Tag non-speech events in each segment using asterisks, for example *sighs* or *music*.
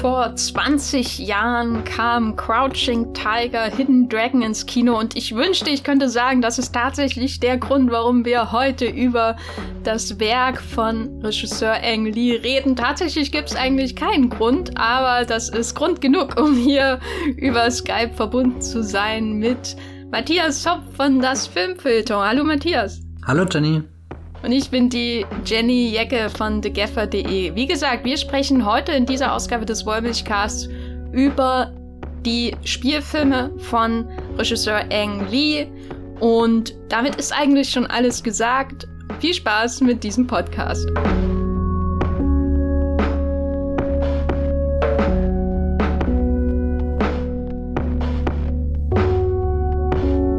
vor 20 Jahren kam Crouching Tiger, Hidden Dragon ins Kino und ich wünschte, ich könnte sagen, das ist tatsächlich der Grund, warum wir heute über das Werk von Regisseur Ang Lee reden. Tatsächlich gibt es eigentlich keinen Grund, aber das ist Grund genug, um hier über Skype verbunden zu sein mit Matthias Zopp von Das Filmfilter. Hallo Matthias. Hallo Jenny. Und ich bin die Jenny Jecke von thegaffer.de. Wie gesagt, wir sprechen heute in dieser Ausgabe des Wollmilchcasts über die Spielfilme von Regisseur Ang Lee. Und damit ist eigentlich schon alles gesagt. Viel Spaß mit diesem Podcast.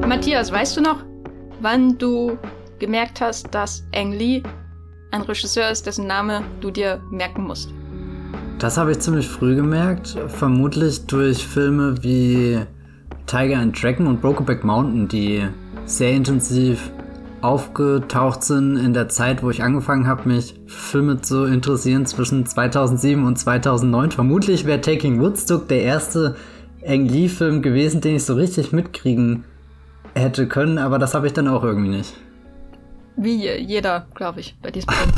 Matthias, weißt du noch, wann du gemerkt hast, dass Ang Lee ein Regisseur ist, dessen Name du dir merken musst? Das habe ich ziemlich früh gemerkt, vermutlich durch Filme wie Tiger and Dragon und Brokeback Mountain, die sehr intensiv aufgetaucht sind in der Zeit, wo ich angefangen habe, mich Filme zu interessieren zwischen 2007 und 2009. Vermutlich wäre Taking Woodstock der erste Ang Lee-Film gewesen, den ich so richtig mitkriegen hätte können, aber das habe ich dann auch irgendwie nicht. Wie jeder, glaube ich, bei diesem Film.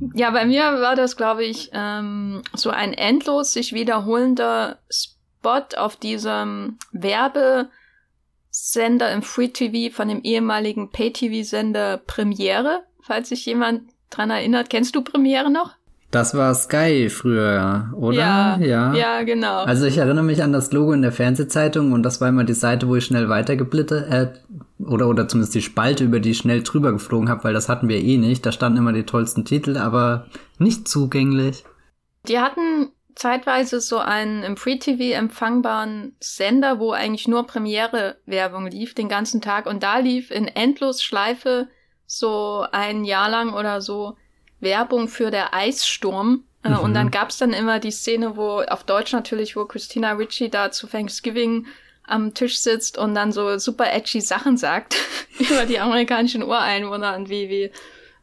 *laughs* ja, bei mir war das, glaube ich, ähm, so ein endlos sich wiederholender Spot auf diesem Werbesender im Free TV von dem ehemaligen Pay-TV-Sender Premiere, falls sich jemand dran erinnert. Kennst du Premiere noch? Das war Sky früher, oder? Ja, ja, ja. genau. Also ich erinnere mich an das Logo in der Fernsehzeitung und das war immer die Seite, wo ich schnell weitergeblitte, äh, oder, oder zumindest die Spalte, über die ich schnell drüber geflogen habe, weil das hatten wir eh nicht. Da standen immer die tollsten Titel, aber nicht zugänglich. Die hatten zeitweise so einen im Free TV empfangbaren Sender, wo eigentlich nur Premiere-Werbung lief den ganzen Tag und da lief in Endlosschleife so ein Jahr lang oder so Werbung für der Eissturm. Äh, mhm. Und dann gab's dann immer die Szene, wo auf Deutsch natürlich, wo Christina Ritchie da zu Thanksgiving am Tisch sitzt und dann so super edgy Sachen sagt *laughs* über die amerikanischen Ureinwohner und wie, wie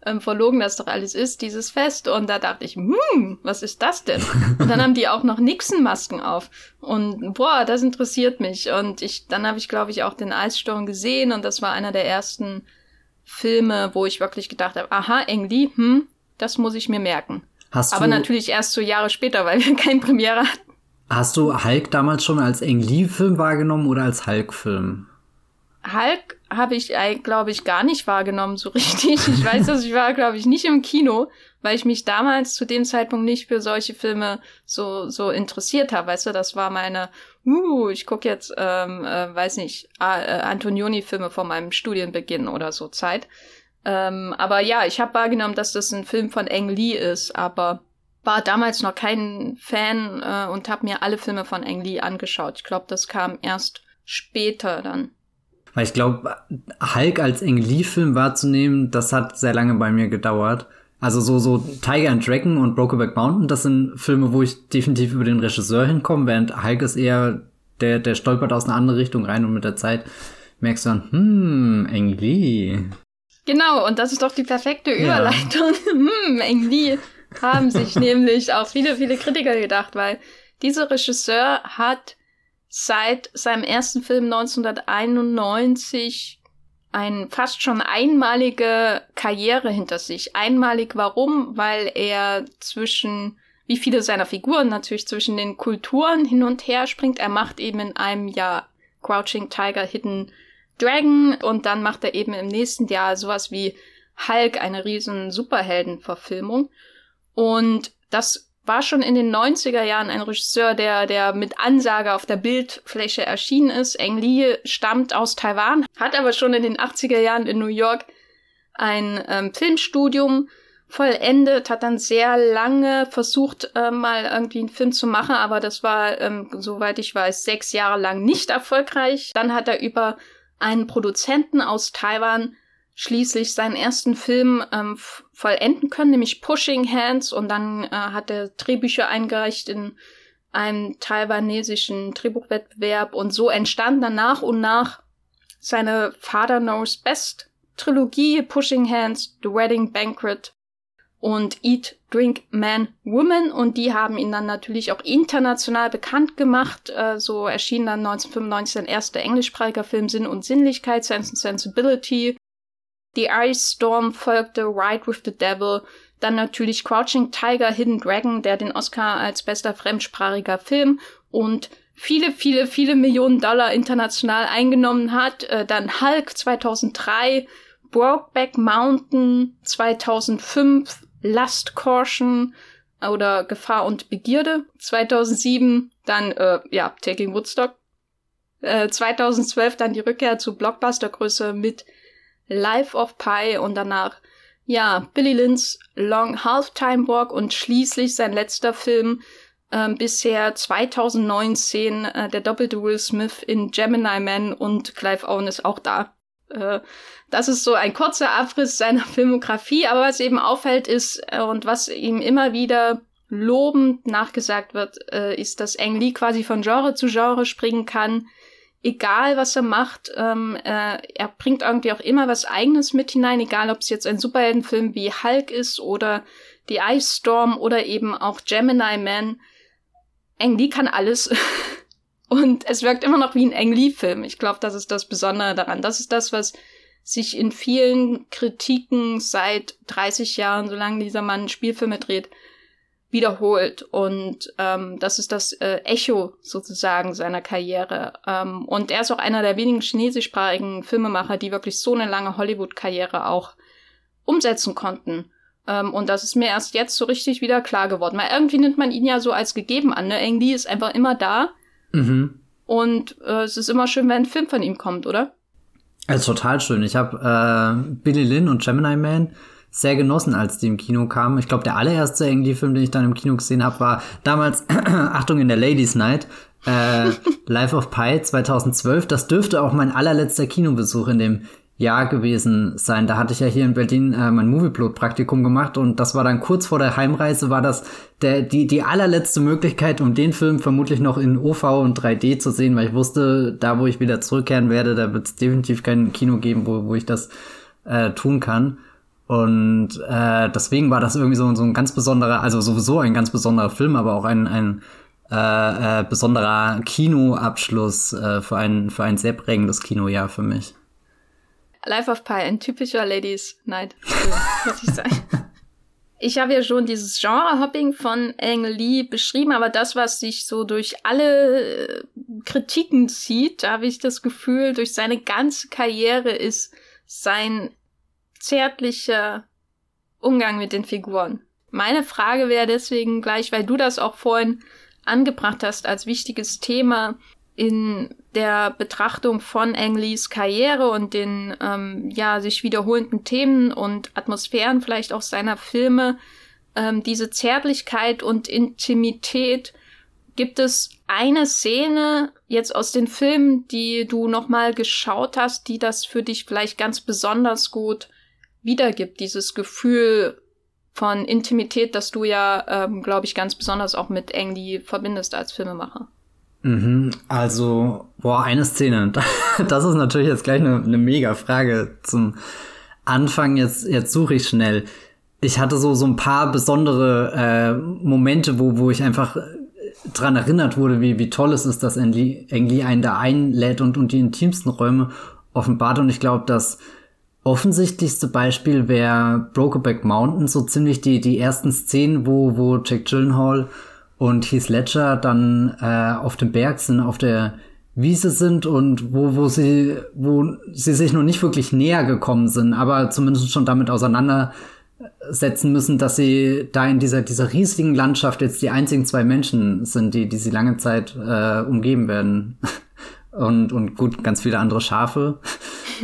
ähm, verlogen das doch alles ist, dieses Fest. Und da dachte ich, hm, was ist das denn? *laughs* Und dann haben die auch noch Nixon-Masken auf. Und boah, das interessiert mich. Und ich, dann habe ich, glaube ich, auch den Eissturm gesehen und das war einer der ersten Filme, wo ich wirklich gedacht habe, aha, Engli, hm, das muss ich mir merken. Hast Aber natürlich erst so Jahre später, weil wir keine Premiere hatten. Hast du Hulk damals schon als Ang Lee-Film wahrgenommen oder als Hulk-Film? Hulk habe ich, glaube ich, gar nicht wahrgenommen so *laughs* richtig. Ich weiß, dass ich war, glaube ich, nicht im Kino, weil ich mich damals zu dem Zeitpunkt nicht für solche Filme so so interessiert habe. Weißt du, das war meine, uh, ich gucke jetzt, ähm, äh, weiß nicht, äh, Antonioni-Filme vor meinem Studienbeginn oder so Zeit. Ähm, aber ja, ich habe wahrgenommen, dass das ein Film von Ang Lee ist, aber war damals noch kein Fan äh, und habe mir alle Filme von Ang Lee angeschaut. Ich glaube, das kam erst später dann. Weil ich glaube, Hulk als Ang Lee-Film wahrzunehmen, das hat sehr lange bei mir gedauert. Also so, so Tiger and Dragon und Brokeback Mountain, das sind Filme, wo ich definitiv über den Regisseur hinkomme, während Hulk ist eher, der, der stolpert aus einer anderen Richtung rein und mit der Zeit merkst du dann, hm, Ang Lee. Genau, und das ist doch die perfekte Überleitung. Ja. *laughs* hm, Ang Lee haben sich *laughs* nämlich auch viele, viele Kritiker gedacht, weil dieser Regisseur hat seit seinem ersten Film 1991 eine fast schon einmalige Karriere hinter sich. Einmalig warum? Weil er zwischen, wie viele seiner Figuren natürlich, zwischen den Kulturen hin und her springt. Er macht eben in einem Jahr Crouching Tiger, Hidden Dragon und dann macht er eben im nächsten Jahr sowas wie Hulk, eine riesen Superheldenverfilmung. Und das war schon in den 90er Jahren ein Regisseur, der, der mit Ansage auf der Bildfläche erschienen ist. Eng Lee stammt aus Taiwan, hat aber schon in den 80er Jahren in New York ein ähm, Filmstudium vollendet, hat dann sehr lange versucht, äh, mal irgendwie einen Film zu machen, aber das war, ähm, soweit ich weiß, sechs Jahre lang nicht erfolgreich. Dann hat er über einen Produzenten aus Taiwan schließlich seinen ersten Film ähm, vollenden können, nämlich Pushing Hands. Und dann äh, hat er Drehbücher eingereicht in einem taiwanesischen Drehbuchwettbewerb. Und so entstand dann nach und nach seine Father Knows Best Trilogie, Pushing Hands, The Wedding Banquet und Eat, Drink, Man, Woman und die haben ihn dann natürlich auch international bekannt gemacht. Äh, so erschien dann 1995 sein erster englischsprachiger Film Sinn und Sinnlichkeit, Sense and Sensibility. The Ice Storm folgte Ride with the Devil, dann natürlich Crouching Tiger, Hidden Dragon, der den Oscar als bester fremdsprachiger Film und viele, viele, viele Millionen Dollar international eingenommen hat. Äh, dann Hulk 2003, Brokeback Mountain 2005, Lust Caution oder Gefahr und Begierde 2007, dann äh, ja Taking Woodstock äh, 2012 dann die Rückkehr zu Blockbustergröße mit Life of Pi und danach ja Billy Lynn's Long Halftime Walk und schließlich sein letzter Film äh, bisher 2019 äh, der doppelte Will Smith in Gemini Man und Clive Owen ist auch da. Äh, das ist so ein kurzer Abriss seiner *laughs* Filmografie, aber was eben auffällt ist äh, und was ihm immer wieder lobend nachgesagt wird, äh, ist, dass Ang Lee quasi von Genre zu Genre springen kann. Egal, was er macht, ähm, äh, er bringt irgendwie auch immer was Eigenes mit hinein, egal ob es jetzt ein Superheldenfilm wie Hulk ist oder The Ice Storm oder eben auch Gemini Man. Ang Lee kann alles. *laughs* Und es wirkt immer noch wie ein Ang Lee-Film. Ich glaube, das ist das Besondere daran. Das ist das, was sich in vielen Kritiken seit 30 Jahren, solange dieser Mann Spielfilme dreht, wiederholt. Und ähm, das ist das äh, Echo sozusagen seiner Karriere. Ähm, und er ist auch einer der wenigen chinesischsprachigen Filmemacher, die wirklich so eine lange Hollywood-Karriere auch umsetzen konnten. Ähm, und das ist mir erst jetzt so richtig wieder klar geworden. Weil irgendwie nimmt man ihn ja so als gegeben an. Ne? Ang Lee ist einfach immer da. Mhm. Und äh, es ist immer schön, wenn ein Film von ihm kommt, oder? Also total schön. Ich habe äh, Billy Lynn und Gemini Man sehr genossen, als die im Kino kamen. Ich glaube, der allererste Ang-Lee-Film, den ich dann im Kino gesehen habe, war damals, *clears throat* Achtung, in der Ladies Night, äh, *laughs* Life of Pi 2012. Das dürfte auch mein allerletzter Kinobesuch in dem Jahr gewesen sein. Da hatte ich ja hier in Berlin äh, mein Movieplot-Praktikum gemacht und das war dann kurz vor der Heimreise, war das der, die, die allerletzte Möglichkeit, um den Film vermutlich noch in OV und 3D zu sehen, weil ich wusste, da wo ich wieder zurückkehren werde, da wird es definitiv kein Kino geben, wo, wo ich das äh, tun kann. Und äh, deswegen war das irgendwie so, so ein ganz besonderer, also sowieso ein ganz besonderer Film, aber auch ein, ein äh, äh, besonderer Kinoabschluss äh, für, ein, für ein sehr prägendes Kinojahr für mich. Life of Pi, ein typischer Ladies Night, muss ich sagen. *laughs* Ich habe ja schon dieses Genre-Hopping von Ang Lee beschrieben, aber das, was sich so durch alle äh, Kritiken zieht, da habe ich das Gefühl, durch seine ganze Karriere ist sein zärtlicher Umgang mit den Figuren. Meine Frage wäre deswegen gleich, weil du das auch vorhin angebracht hast als wichtiges Thema, in der Betrachtung von Ang Lees Karriere und den ähm, ja sich wiederholenden Themen und Atmosphären vielleicht auch seiner Filme ähm, diese Zärtlichkeit und Intimität gibt es eine Szene jetzt aus den Filmen, die du noch mal geschaut hast, die das für dich vielleicht ganz besonders gut wiedergibt, dieses Gefühl von Intimität, das du ja, ähm, glaube ich, ganz besonders auch mit Ang Lee verbindest als Filmemacher. Mhm, also, boah, eine Szene. *laughs* Das ist natürlich jetzt gleich eine, eine mega Frage zum Anfang. Jetzt, jetzt suche ich schnell. Ich hatte so, so ein paar besondere äh, Momente, wo, wo ich einfach dran erinnert wurde, wie, wie toll es ist, dass Engli, Engli einen da einlädt und, und die intimsten Räume offenbart. Und ich glaube, das offensichtlichste Beispiel wäre Brokeback Mountain, so ziemlich die, die ersten Szenen, wo, wo Jack Gyllenhaal und Heath Ledger dann äh, auf dem Berg sind, auf der Wiese sind und wo, wo sie, wo sie sich noch nicht wirklich näher gekommen sind, aber zumindest schon damit auseinandersetzen müssen, dass sie da in dieser, dieser riesigen Landschaft jetzt die einzigen zwei Menschen sind, die, die sie lange Zeit äh, umgeben werden. *laughs* Und, und gut, ganz viele andere Schafe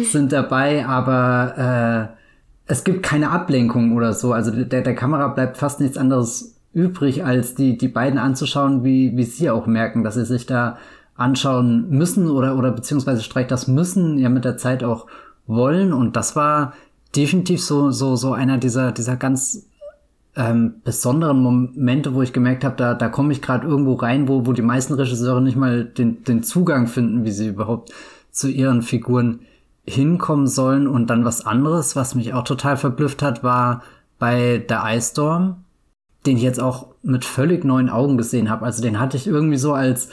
sind dabei, aber äh, es gibt keine Ablenkung oder so. Also der, der Kamera bleibt fast nichts anderes übrig, als die, die beiden anzuschauen, wie, wie sie auch merken, dass sie sich da anschauen müssen oder, oder beziehungsweise streich das müssen ja mit der Zeit auch wollen. Und das war definitiv so, so, so einer dieser, dieser ganz ähm, besonderen Momente, wo ich gemerkt habe, da, da komme ich gerade irgendwo rein, wo, wo die meisten Regisseure nicht mal den, den Zugang finden, wie sie überhaupt zu ihren Figuren hinkommen sollen. Und dann was anderes, was mich auch total verblüfft hat, war bei der Ice Storm, den ich jetzt auch mit völlig neuen Augen gesehen habe. Also den hatte ich irgendwie so als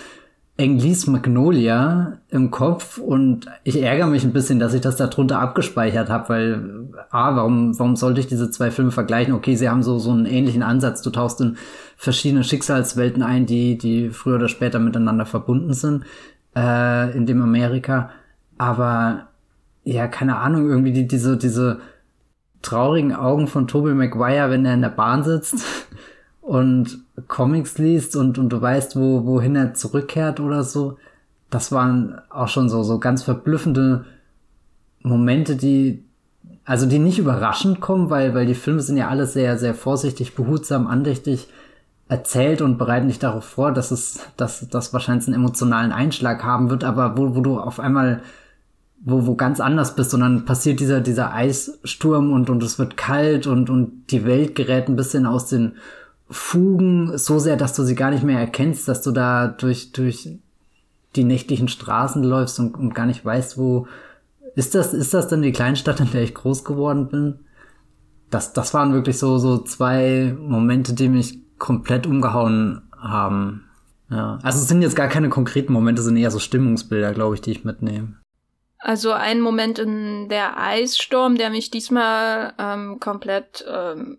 Englis Magnolia im Kopf und ich ärgere mich ein bisschen, dass ich das da drunter abgespeichert habe, weil A, warum, warum sollte ich diese zwei Filme vergleichen? Okay, sie haben so, so einen ähnlichen Ansatz. Du tauchst in verschiedene Schicksalswelten ein, die, die früher oder später miteinander verbunden sind, äh, in dem Amerika. Aber ja, keine Ahnung, irgendwie die, diese, diese traurigen Augen von Tobey Maguire, wenn er in der Bahn sitzt *laughs* und Comics liest und, und du weißt, wo, wohin er zurückkehrt oder so. Das waren auch schon so, so ganz verblüffende Momente, die, also die nicht überraschend kommen, weil, weil die Filme sind ja alle sehr, sehr vorsichtig, behutsam, andächtig erzählt und bereiten dich darauf vor, dass es, dass das wahrscheinlich einen emotionalen Einschlag haben wird, aber wo, wo du auf einmal wo, wo ganz anders bist und dann passiert dieser, dieser Eissturm und, und es wird kalt und, und die Welt gerät ein bisschen aus den Fugen so sehr, dass du sie gar nicht mehr erkennst, dass du da durch, durch die nächtlichen Straßen läufst und, und gar nicht weißt, wo ist das, ist das denn die Kleinstadt, in der ich groß geworden bin? Das, das waren wirklich so, so zwei Momente, die mich komplett umgehauen haben. Ja. Also es sind jetzt gar keine konkreten Momente, es sind eher so Stimmungsbilder, glaube ich, die ich mitnehme. Also ein Moment in der Eissturm, der mich diesmal ähm, komplett ähm,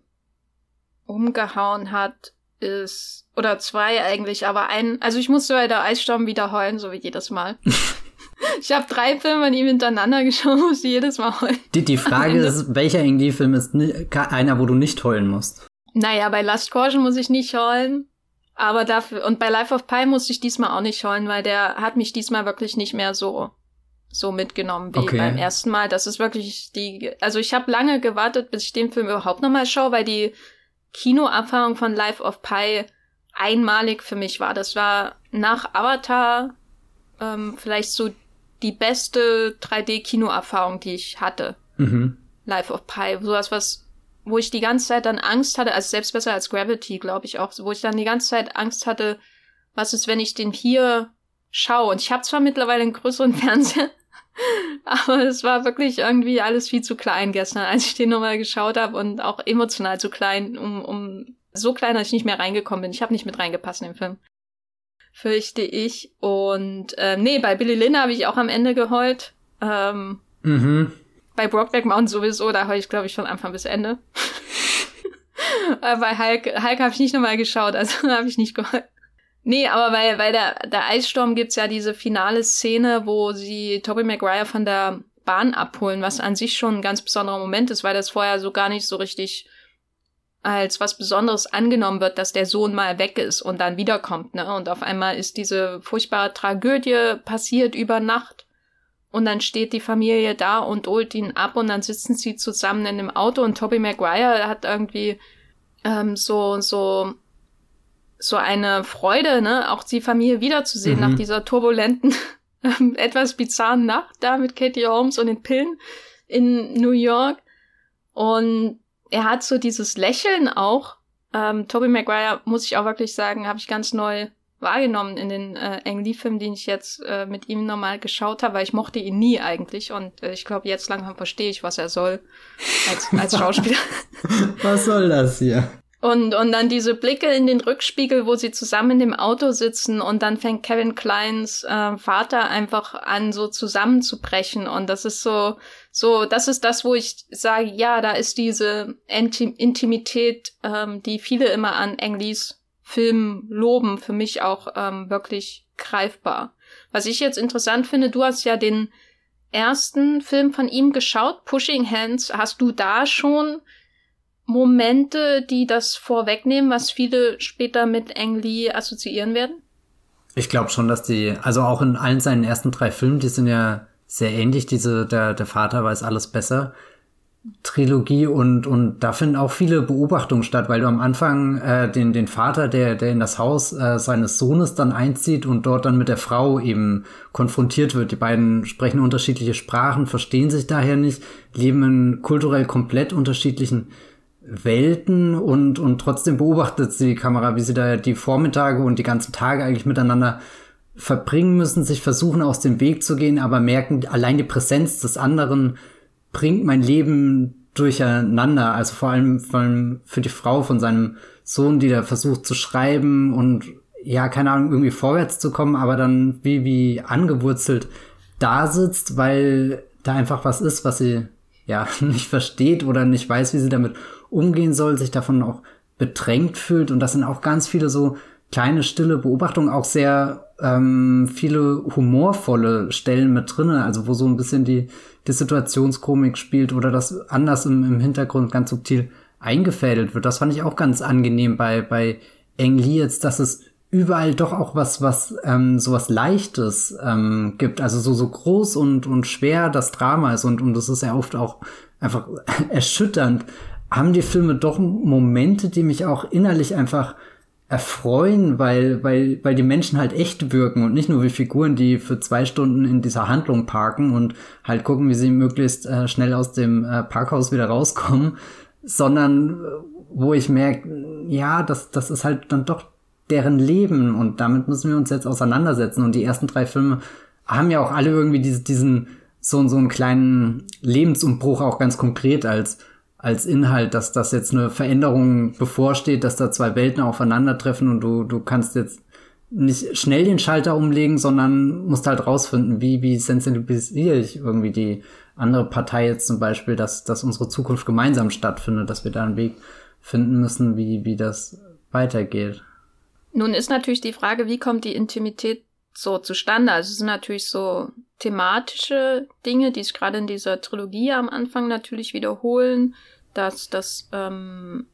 umgehauen hat, ist, oder zwei eigentlich, aber ein, also ich musste bei der Eissturm wieder heulen, so wie jedes Mal. *laughs* ich habe drei Filme an ihm hintereinander geschaut, *laughs* muss jedes Mal heulen. Die, die Frage ist, welcher Indie-Film ist einer, wo du nicht heulen musst? Naja, bei Last Caution muss ich nicht heulen. Aber dafür, und bei Life of Pi musste ich diesmal auch nicht heulen, weil der hat mich diesmal wirklich nicht mehr so, so mitgenommen wie okay. beim ersten Mal. Das ist wirklich die, also ich habe lange gewartet, bis ich den Film überhaupt nochmal schaue, weil die Kinoerfahrung von Life of Pi einmalig für mich war. Das war nach Avatar ähm, vielleicht so die beste 3D-Kinoerfahrung, die ich hatte. Mhm. Life of Pi. Sowas, was, wo ich die ganze Zeit dann Angst hatte, also selbst besser als Gravity, glaube ich auch, wo ich dann die ganze Zeit Angst hatte, was ist, wenn ich den hier schaue. Und ich habe zwar mittlerweile einen größeren *laughs* Fernseher, *laughs* aber es war wirklich irgendwie alles viel zu klein gestern, als ich den nochmal geschaut habe und auch emotional zu klein, um, um so klein, dass ich nicht mehr reingekommen bin. Ich habe nicht mit reingepasst in den Film. Fürchte ich. Und äh, nee, bei Billy Lynn habe ich auch am Ende geheult. Ähm, mhm. Bei Brockback Mountain sowieso, da heule ich, glaube ich, von Anfang bis Ende. *laughs* bei Hulk, Hulk habe ich nicht nochmal geschaut, also *laughs* habe ich nicht geheult. Nee, aber bei, bei der, der Eissturm gibt's ja diese finale Szene, wo sie Tobey Maguire von der Bahn abholen, was an sich schon ein ganz besonderer Moment ist, weil das vorher so gar nicht so richtig als was Besonderes angenommen wird, dass der Sohn mal weg ist und dann wiederkommt, ne? Und auf einmal ist diese furchtbare Tragödie passiert über Nacht. Und dann steht die Familie da und holt ihn ab und dann sitzen sie zusammen in dem Auto und Tobey Maguire hat irgendwie ähm, so, so so eine Freude, ne, auch die Familie wiederzusehen mhm. nach dieser turbulenten, *laughs* etwas bizarren Nacht da mit Katie Holmes und den Pillen in New York. Und er hat so dieses Lächeln auch. Ähm, Tobey Maguire, muss ich auch wirklich sagen, habe ich ganz neu wahrgenommen in den äh, Ang Lee-Filmen, den ich jetzt äh, mit ihm nochmal geschaut habe, weil ich mochte ihn nie eigentlich und äh, ich glaube, jetzt langsam verstehe ich, was er soll als, als *laughs* Schauspieler. was soll das hier? Und, und dann diese Blicke in den Rückspiegel, wo sie zusammen dem Auto sitzen und dann fängt Kevin Kleins äh, Vater einfach an, so zusammenzubrechen. Und das ist so, so, das ist das, wo ich sage, ja, da ist diese Intim Intimität, ähm, die viele immer an Englis Film loben, für mich auch ähm, wirklich greifbar. Was ich jetzt interessant finde, du hast ja den ersten Film von ihm geschaut, Pushing Hands. Hast du da schon Momente, die das vorwegnehmen, was viele später mit Ang Lee assoziieren werden? Ich glaube schon, dass die, also auch in allen seinen ersten drei Filmen, die sind ja sehr ähnlich, diese, der, der Vater weiß alles besser. Trilogie und, und da finden auch viele Beobachtungen statt, weil du am Anfang äh, den, den Vater, der, der in das Haus äh, seines Sohnes dann einzieht und dort dann mit der Frau eben konfrontiert wird. Die beiden sprechen unterschiedliche Sprachen, verstehen sich daher nicht, leben in kulturell komplett unterschiedlichen Welten und, und trotzdem beobachtet sie die Kamera, wie sie da die Vormittage und die ganzen Tage eigentlich miteinander verbringen müssen, sich versuchen aus dem Weg zu gehen, aber merken, allein die Präsenz des anderen bringt mein Leben durcheinander. Also vor allem, vor allem für die Frau von seinem Sohn, die da versucht zu schreiben und ja, keine Ahnung, irgendwie vorwärts zu kommen, aber dann wie, wie angewurzelt da sitzt, weil da einfach was ist, was sie ja *laughs* nicht versteht oder nicht weiß, wie sie damit umgehen soll, sich davon auch bedrängt fühlt. Und das sind auch ganz viele so kleine, stille Beobachtungen, auch sehr ähm, viele humorvolle Stellen mit drinne, also wo so ein bisschen die, die Situationskomik spielt oder das anders im, im Hintergrund ganz subtil eingefädelt wird. Das fand ich auch ganz angenehm bei, bei Eng Lee jetzt, dass es überall doch auch was, was ähm, so was Leichtes ähm, gibt. Also so, so groß und, und schwer das Drama ist und, und das ist ja oft auch einfach *laughs* erschütternd. Haben die Filme doch Momente, die mich auch innerlich einfach erfreuen, weil, weil, weil die Menschen halt echt wirken und nicht nur wie Figuren, die für zwei Stunden in dieser Handlung parken und halt gucken, wie sie möglichst äh, schnell aus dem äh, Parkhaus wieder rauskommen, sondern äh, wo ich merke, ja, das, das ist halt dann doch deren Leben und damit müssen wir uns jetzt auseinandersetzen. Und die ersten drei Filme haben ja auch alle irgendwie diese, diesen, so, so einen kleinen Lebensumbruch auch ganz konkret als als Inhalt, dass das jetzt eine Veränderung bevorsteht, dass da zwei Welten aufeinandertreffen und du, du kannst jetzt nicht schnell den Schalter umlegen, sondern musst halt rausfinden, wie, wie sensibilisiere ich irgendwie die andere Partei jetzt zum Beispiel, dass, dass unsere Zukunft gemeinsam stattfindet, dass wir da einen Weg finden müssen, wie, wie das weitergeht. Nun ist natürlich die Frage, wie kommt die Intimität so zustande? Also es sind natürlich so thematische Dinge, die sich gerade in dieser Trilogie am Anfang natürlich wiederholen, dass, dass ähm,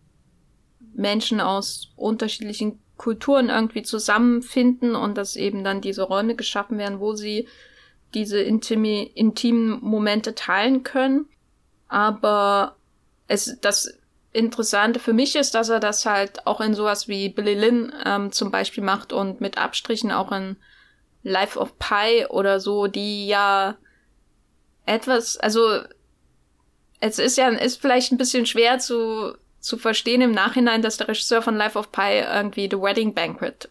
Menschen aus unterschiedlichen Kulturen irgendwie zusammenfinden und dass eben dann diese Räume geschaffen werden, wo sie diese intimi, intimen Momente teilen können. Aber es, das Interessante für mich ist, dass er das halt auch in sowas wie Billy Lynn ähm, zum Beispiel macht und mit Abstrichen auch in Life of Pi oder so, die ja etwas, also es ist ja, ist vielleicht ein bisschen schwer zu, zu verstehen im Nachhinein, dass der Regisseur von Life of Pi irgendwie The Wedding Banquet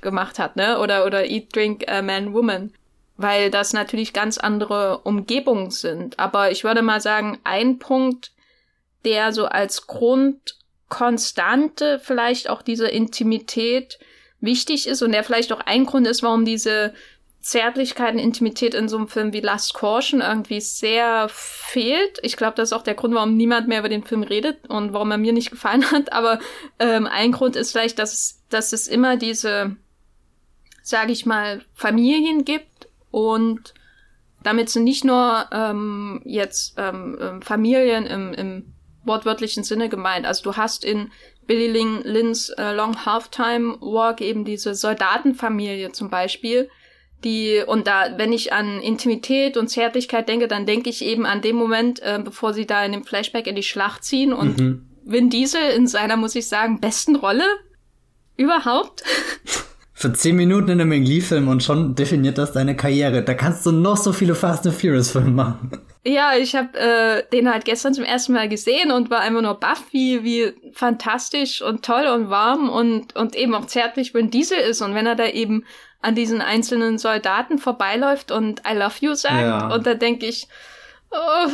gemacht hat, ne? Oder, oder Eat, Drink, uh, Man, Woman. Weil das natürlich ganz andere Umgebungen sind. Aber ich würde mal sagen, ein Punkt, der so als Grundkonstante vielleicht auch diese Intimität wichtig ist und der vielleicht auch ein Grund ist, warum diese Zärtlichkeit und Intimität in so einem Film wie Last Caution irgendwie sehr fehlt. Ich glaube, das ist auch der Grund, warum niemand mehr über den Film redet und warum er mir nicht gefallen hat. *laughs* Aber ähm, ein Grund ist vielleicht, dass, dass es immer diese, sage ich mal, Familien gibt und damit sind nicht nur ähm, jetzt ähm, ähm, Familien im, im wortwörtlichen Sinne gemeint. Also du hast in Billy Lin, Lins äh, Long Halftime Walk eben diese Soldatenfamilie zum Beispiel, die, und da, wenn ich an Intimität und Zärtlichkeit denke, dann denke ich eben an den Moment, äh, bevor sie da in dem Flashback in die Schlacht ziehen und mhm. Vin Diesel in seiner, muss ich sagen, besten Rolle überhaupt. *laughs* Für zehn Minuten in einem Lee-Film und schon definiert das deine Karriere. Da kannst du noch so viele Fast and Furious-Filme machen. Ja, ich habe äh, den halt gestern zum ersten Mal gesehen und war einfach nur baff, wie, wie fantastisch und toll und warm und, und eben auch zärtlich wenn Diesel ist. Und wenn er da eben an diesen einzelnen Soldaten vorbeiläuft und I love you sagt. Ja. Und da denke ich, oh,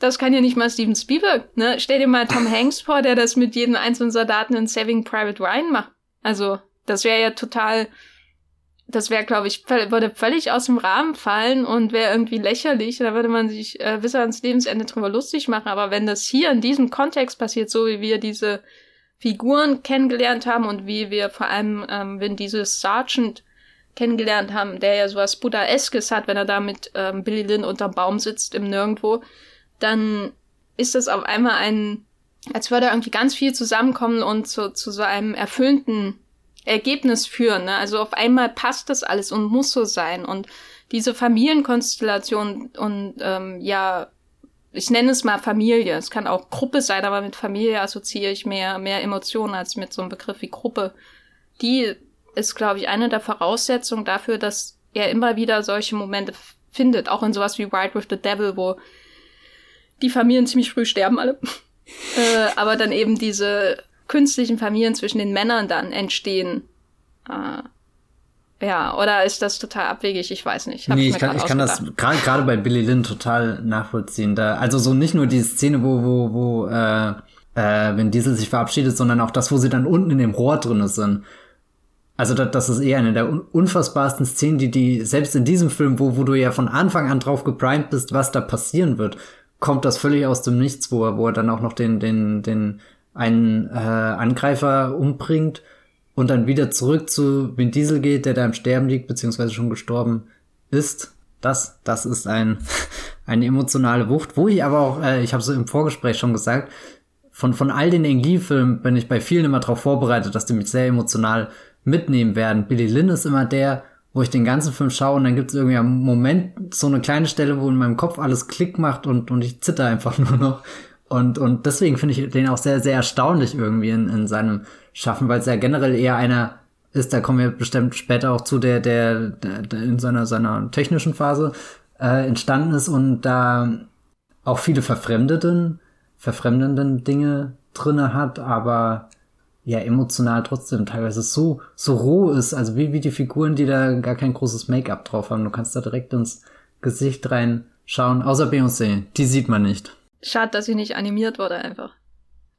das kann ja nicht mal Steven Spielberg. Ne? Stell dir mal Tom Hanks vor, der das mit jedem einzelnen Soldaten in Saving Private Ryan macht. Also, das wäre ja total, das wäre, glaube ich, würde völlig aus dem Rahmen fallen und wäre irgendwie lächerlich. Da würde man sich äh, bis ans Lebensende drüber lustig machen. Aber wenn das hier in diesem Kontext passiert, so wie wir diese Figuren kennengelernt haben und wie wir vor allem, ähm, wenn dieses Sergeant kennengelernt haben, der ja sowas Buddha-eskes hat, wenn er da mit ähm, Billy Lynn unterm Baum sitzt im Nirgendwo, dann ist das auf einmal ein, als würde irgendwie ganz viel zusammenkommen und zu, zu so einem erfüllten Ergebnis führen. Ne? Also auf einmal passt das alles und muss so sein. Und diese Familienkonstellation und ähm, ja, ich nenne es mal Familie. Es kann auch Gruppe sein, aber mit Familie assoziiere ich mehr, mehr Emotionen als mit so einem Begriff wie Gruppe. Die ist, glaube ich, eine der Voraussetzungen dafür, dass er immer wieder solche Momente findet. Auch in sowas wie Ride with the Devil, wo die Familien ziemlich früh sterben alle. *laughs* äh, aber dann eben diese künstlichen Familien zwischen den Männern dann entstehen. Äh, Ja, oder ist das total abwegig? Ich weiß nicht. Hab nee, ich, ich kann, ich kann das gerade bei Billy Lynn total nachvollziehen. Da, also so nicht nur die Szene, wo, wo, wo äh, äh, wenn Diesel sich verabschiedet, sondern auch das, wo sie dann unten in dem Rohr drin sind. Also das, das ist eher eine der unfassbarsten Szenen, die, die selbst in diesem Film, wo, wo du ja von Anfang an drauf geprimed bist, was da passieren wird, kommt das völlig aus dem Nichts, wo er, wo er dann auch noch den, den, den einen äh, Angreifer umbringt und dann wieder zurück zu Vin Diesel geht, der da im Sterben liegt, beziehungsweise schon gestorben ist. Das, das ist ein, *laughs* eine emotionale Wucht, wo ich aber auch, äh, ich habe so im Vorgespräch schon gesagt, von, von all den Eng-Lee-Filmen bin ich bei vielen immer darauf vorbereitet, dass die mich sehr emotional mitnehmen werden. Billy Lynn ist immer der, wo ich den ganzen Film schaue und dann gibt es irgendwie einen Moment, so eine kleine Stelle, wo in meinem Kopf alles Klick macht und, und ich zitter einfach *laughs* nur noch. Und, und deswegen finde ich den auch sehr, sehr erstaunlich irgendwie in, in seinem Schaffen, weil es ja generell eher einer ist, da kommen wir bestimmt später auch zu, der, der, der, der in seiner, seiner technischen Phase äh, entstanden ist und da auch viele verfremdeten, verfremdenden Dinge drinne hat, aber ja emotional trotzdem teilweise so so roh ist, also wie wie die Figuren, die da gar kein großes Make-up drauf haben. Du kannst da direkt ins Gesicht reinschauen, außer Beyoncé, die sieht man nicht. Schade, dass sie nicht animiert wurde einfach.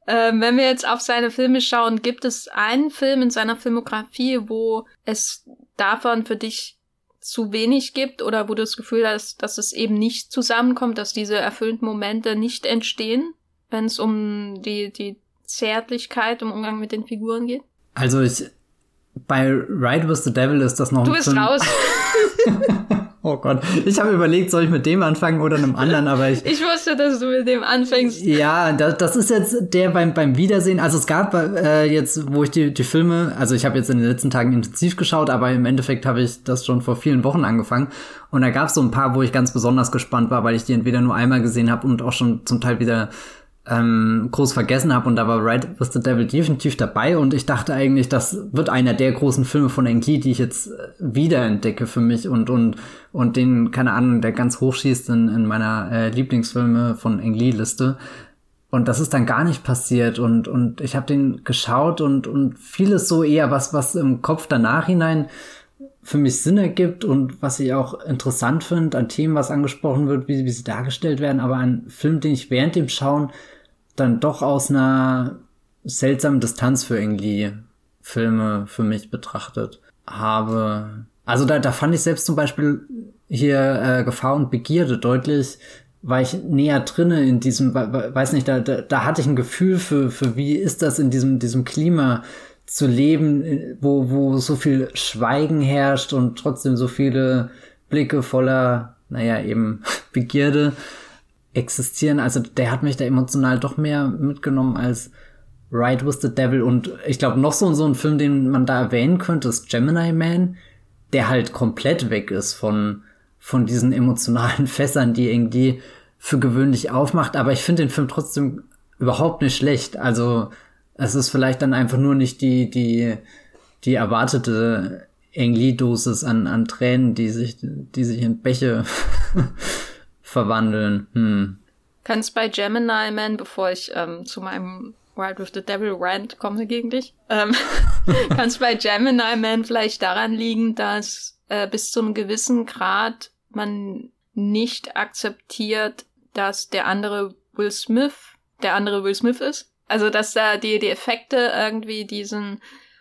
Ähm, wenn wir jetzt auf seine Filme schauen, gibt es einen Film in seiner Filmografie, wo es davon für dich zu wenig gibt oder wo du das Gefühl hast, dass es eben nicht zusammenkommt, dass diese erfüllten Momente nicht entstehen, wenn es um die, die Zärtlichkeit im Umgang mit den Figuren geht? Also ich bei Ride with the Devil ist das noch du ein bist Film. raus. *laughs* *laughs* oh Gott, ich habe überlegt, soll ich mit dem anfangen oder einem anderen, aber ich. *laughs* Ich wusste, dass du mit dem anfängst. Ja, das, das ist jetzt der beim beim Wiedersehen. Also es gab äh, jetzt, wo ich die die Filme, also ich habe jetzt in den letzten Tagen intensiv geschaut, aber im Endeffekt habe ich das schon vor vielen Wochen angefangen und da gab es so ein paar, wo ich ganz besonders gespannt war, weil ich die entweder nur einmal gesehen habe und auch schon zum Teil wieder ähm, groß vergessen habe und da war Right with the Devil definitiv dabei und ich dachte eigentlich, das wird einer der großen Filme von Enki, die ich jetzt äh, wiederentdecke für mich und und und den keine Ahnung, der ganz hoch schießt in, in meiner äh, Lieblingsfilme von Engli Liste. Und das ist dann gar nicht passiert und und ich habe den geschaut und und vieles so eher was was im Kopf danach hinein für mich Sinn ergibt und was ich auch interessant finde an Themen, was angesprochen wird, wie, wie sie dargestellt werden, aber ein Film, den ich während dem Schauen dann doch aus einer seltsamen Distanz für irgendwie Filme für mich betrachtet habe. Also da, da fand ich selbst zum Beispiel hier äh, Gefahr und Begierde deutlich, war ich näher drinne in diesem, weiß nicht, da, da, da hatte ich ein Gefühl für, für wie ist das in diesem, diesem Klima zu leben, wo, wo so viel Schweigen herrscht und trotzdem so viele Blicke voller, naja, eben *laughs* Begierde existieren. Also der hat mich da emotional doch mehr mitgenommen als Ride with the Devil. Und ich glaube, noch so, so ein Film, den man da erwähnen könnte, ist Gemini Man, der halt komplett weg ist von, von diesen emotionalen *laughs* Fässern, die irgendwie für gewöhnlich aufmacht. Aber ich finde den Film trotzdem überhaupt nicht schlecht. Also es ist vielleicht dann einfach nur nicht die, die, die erwartete Engli-Dosis an, an Tränen, die sich, die sich in Bäche *laughs* verwandeln. Hm. Kannst bei Gemini Man, bevor ich ähm, zu meinem Wild with the Devil Rant komme gegen dich, ähm, *laughs* kannst bei Gemini Man vielleicht daran liegen, dass äh, bis zu einem gewissen Grad man nicht akzeptiert, dass der andere Will Smith der andere Will Smith ist. Also, dass da die, die Effekte irgendwie diesen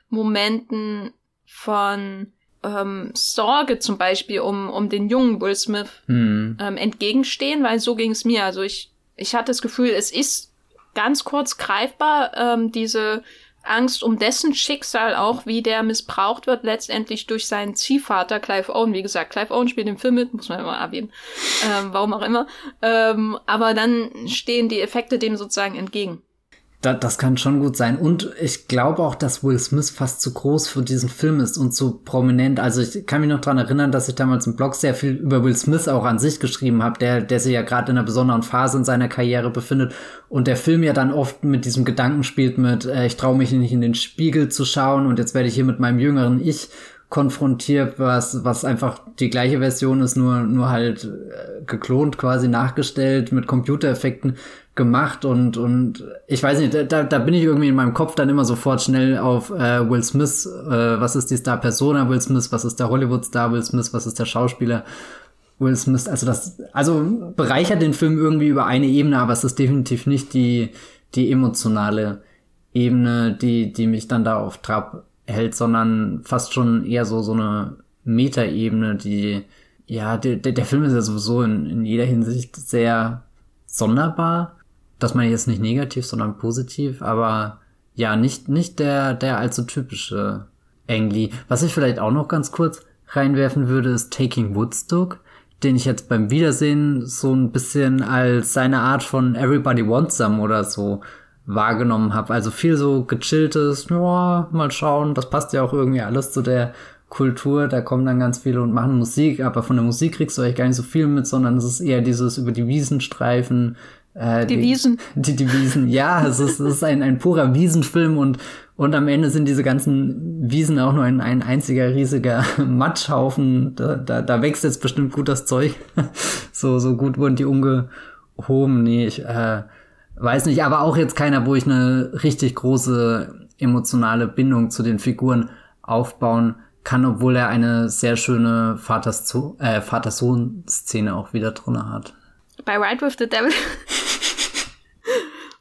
Momenten von ähm, Sorge zum Beispiel um, um den jungen Will Smith hm. ähm, entgegenstehen, weil so ging es mir. Also ich, ich hatte das Gefühl, es ist ganz kurz greifbar, ähm, diese Angst um dessen Schicksal auch, wie der missbraucht wird, letztendlich durch seinen Ziehvater Clive Owen. Wie gesagt, Clive Owen spielt im Film mit, muss man immer erwähnen, ähm, warum auch immer. Ähm, aber dann stehen die Effekte dem sozusagen entgegen. Da, das kann schon gut sein. Und ich glaube auch, dass Will Smith fast zu groß für diesen Film ist und zu prominent. Also ich kann mich noch dran erinnern, dass ich damals im Blog sehr viel über Will Smith auch an sich geschrieben habe, der, der sich ja gerade in einer besonderen Phase in seiner Karriere befindet. Und der Film ja dann oft mit diesem Gedanken spielt mit, äh, ich traue mich nicht in den Spiegel zu schauen und jetzt werde ich hier mit meinem jüngeren Ich konfrontiert, was, was einfach die gleiche Version ist, nur, nur halt äh, geklont quasi nachgestellt, mit Computereffekten gemacht und, und ich weiß nicht, da, da bin ich irgendwie in meinem Kopf dann immer sofort schnell auf äh, Will Smith, äh, was ist die Star-Persona Will Smith, was ist der Hollywood-Star Will Smith, was ist der Schauspieler Will Smith, also das, also bereichert den Film irgendwie über eine Ebene, aber es ist definitiv nicht die, die emotionale Ebene, die, die mich dann da auf Trab hält, sondern fast schon eher so, so eine Metaebene, die, ja, der, der Film ist ja sowieso in, in jeder Hinsicht sehr sonderbar. Das meine ich jetzt nicht negativ, sondern positiv, aber ja, nicht, nicht der, der allzu typische Ang Lee. Was ich vielleicht auch noch ganz kurz reinwerfen würde, ist Taking Woodstock, den ich jetzt beim Wiedersehen so ein bisschen als seine Art von Everybody Wants Some oder so wahrgenommen habe. Also viel so gechilltes, ja, mal schauen, das passt ja auch irgendwie alles zu der Kultur, da kommen dann ganz viele und machen Musik, aber von der Musik kriegst du eigentlich gar nicht so viel mit, sondern es ist eher dieses über die Wiesen streifen. Äh, die, die Wiesen. Die, die Wiesen, ja, es ist, es ist ein, ein purer Wiesenfilm und, und am Ende sind diese ganzen Wiesen auch nur ein, ein einziger riesiger *laughs* Matschhaufen. Da, da, da wächst jetzt bestimmt gut das Zeug. *laughs* so, so gut wurden die umgehoben. Nee, ich, äh, weiß nicht, aber auch jetzt keiner, wo ich eine richtig große emotionale Bindung zu den Figuren aufbauen kann, obwohl er eine sehr schöne äh, Vater-Sohn-Szene auch wieder drin hat. Bei Ride with the Devil *laughs*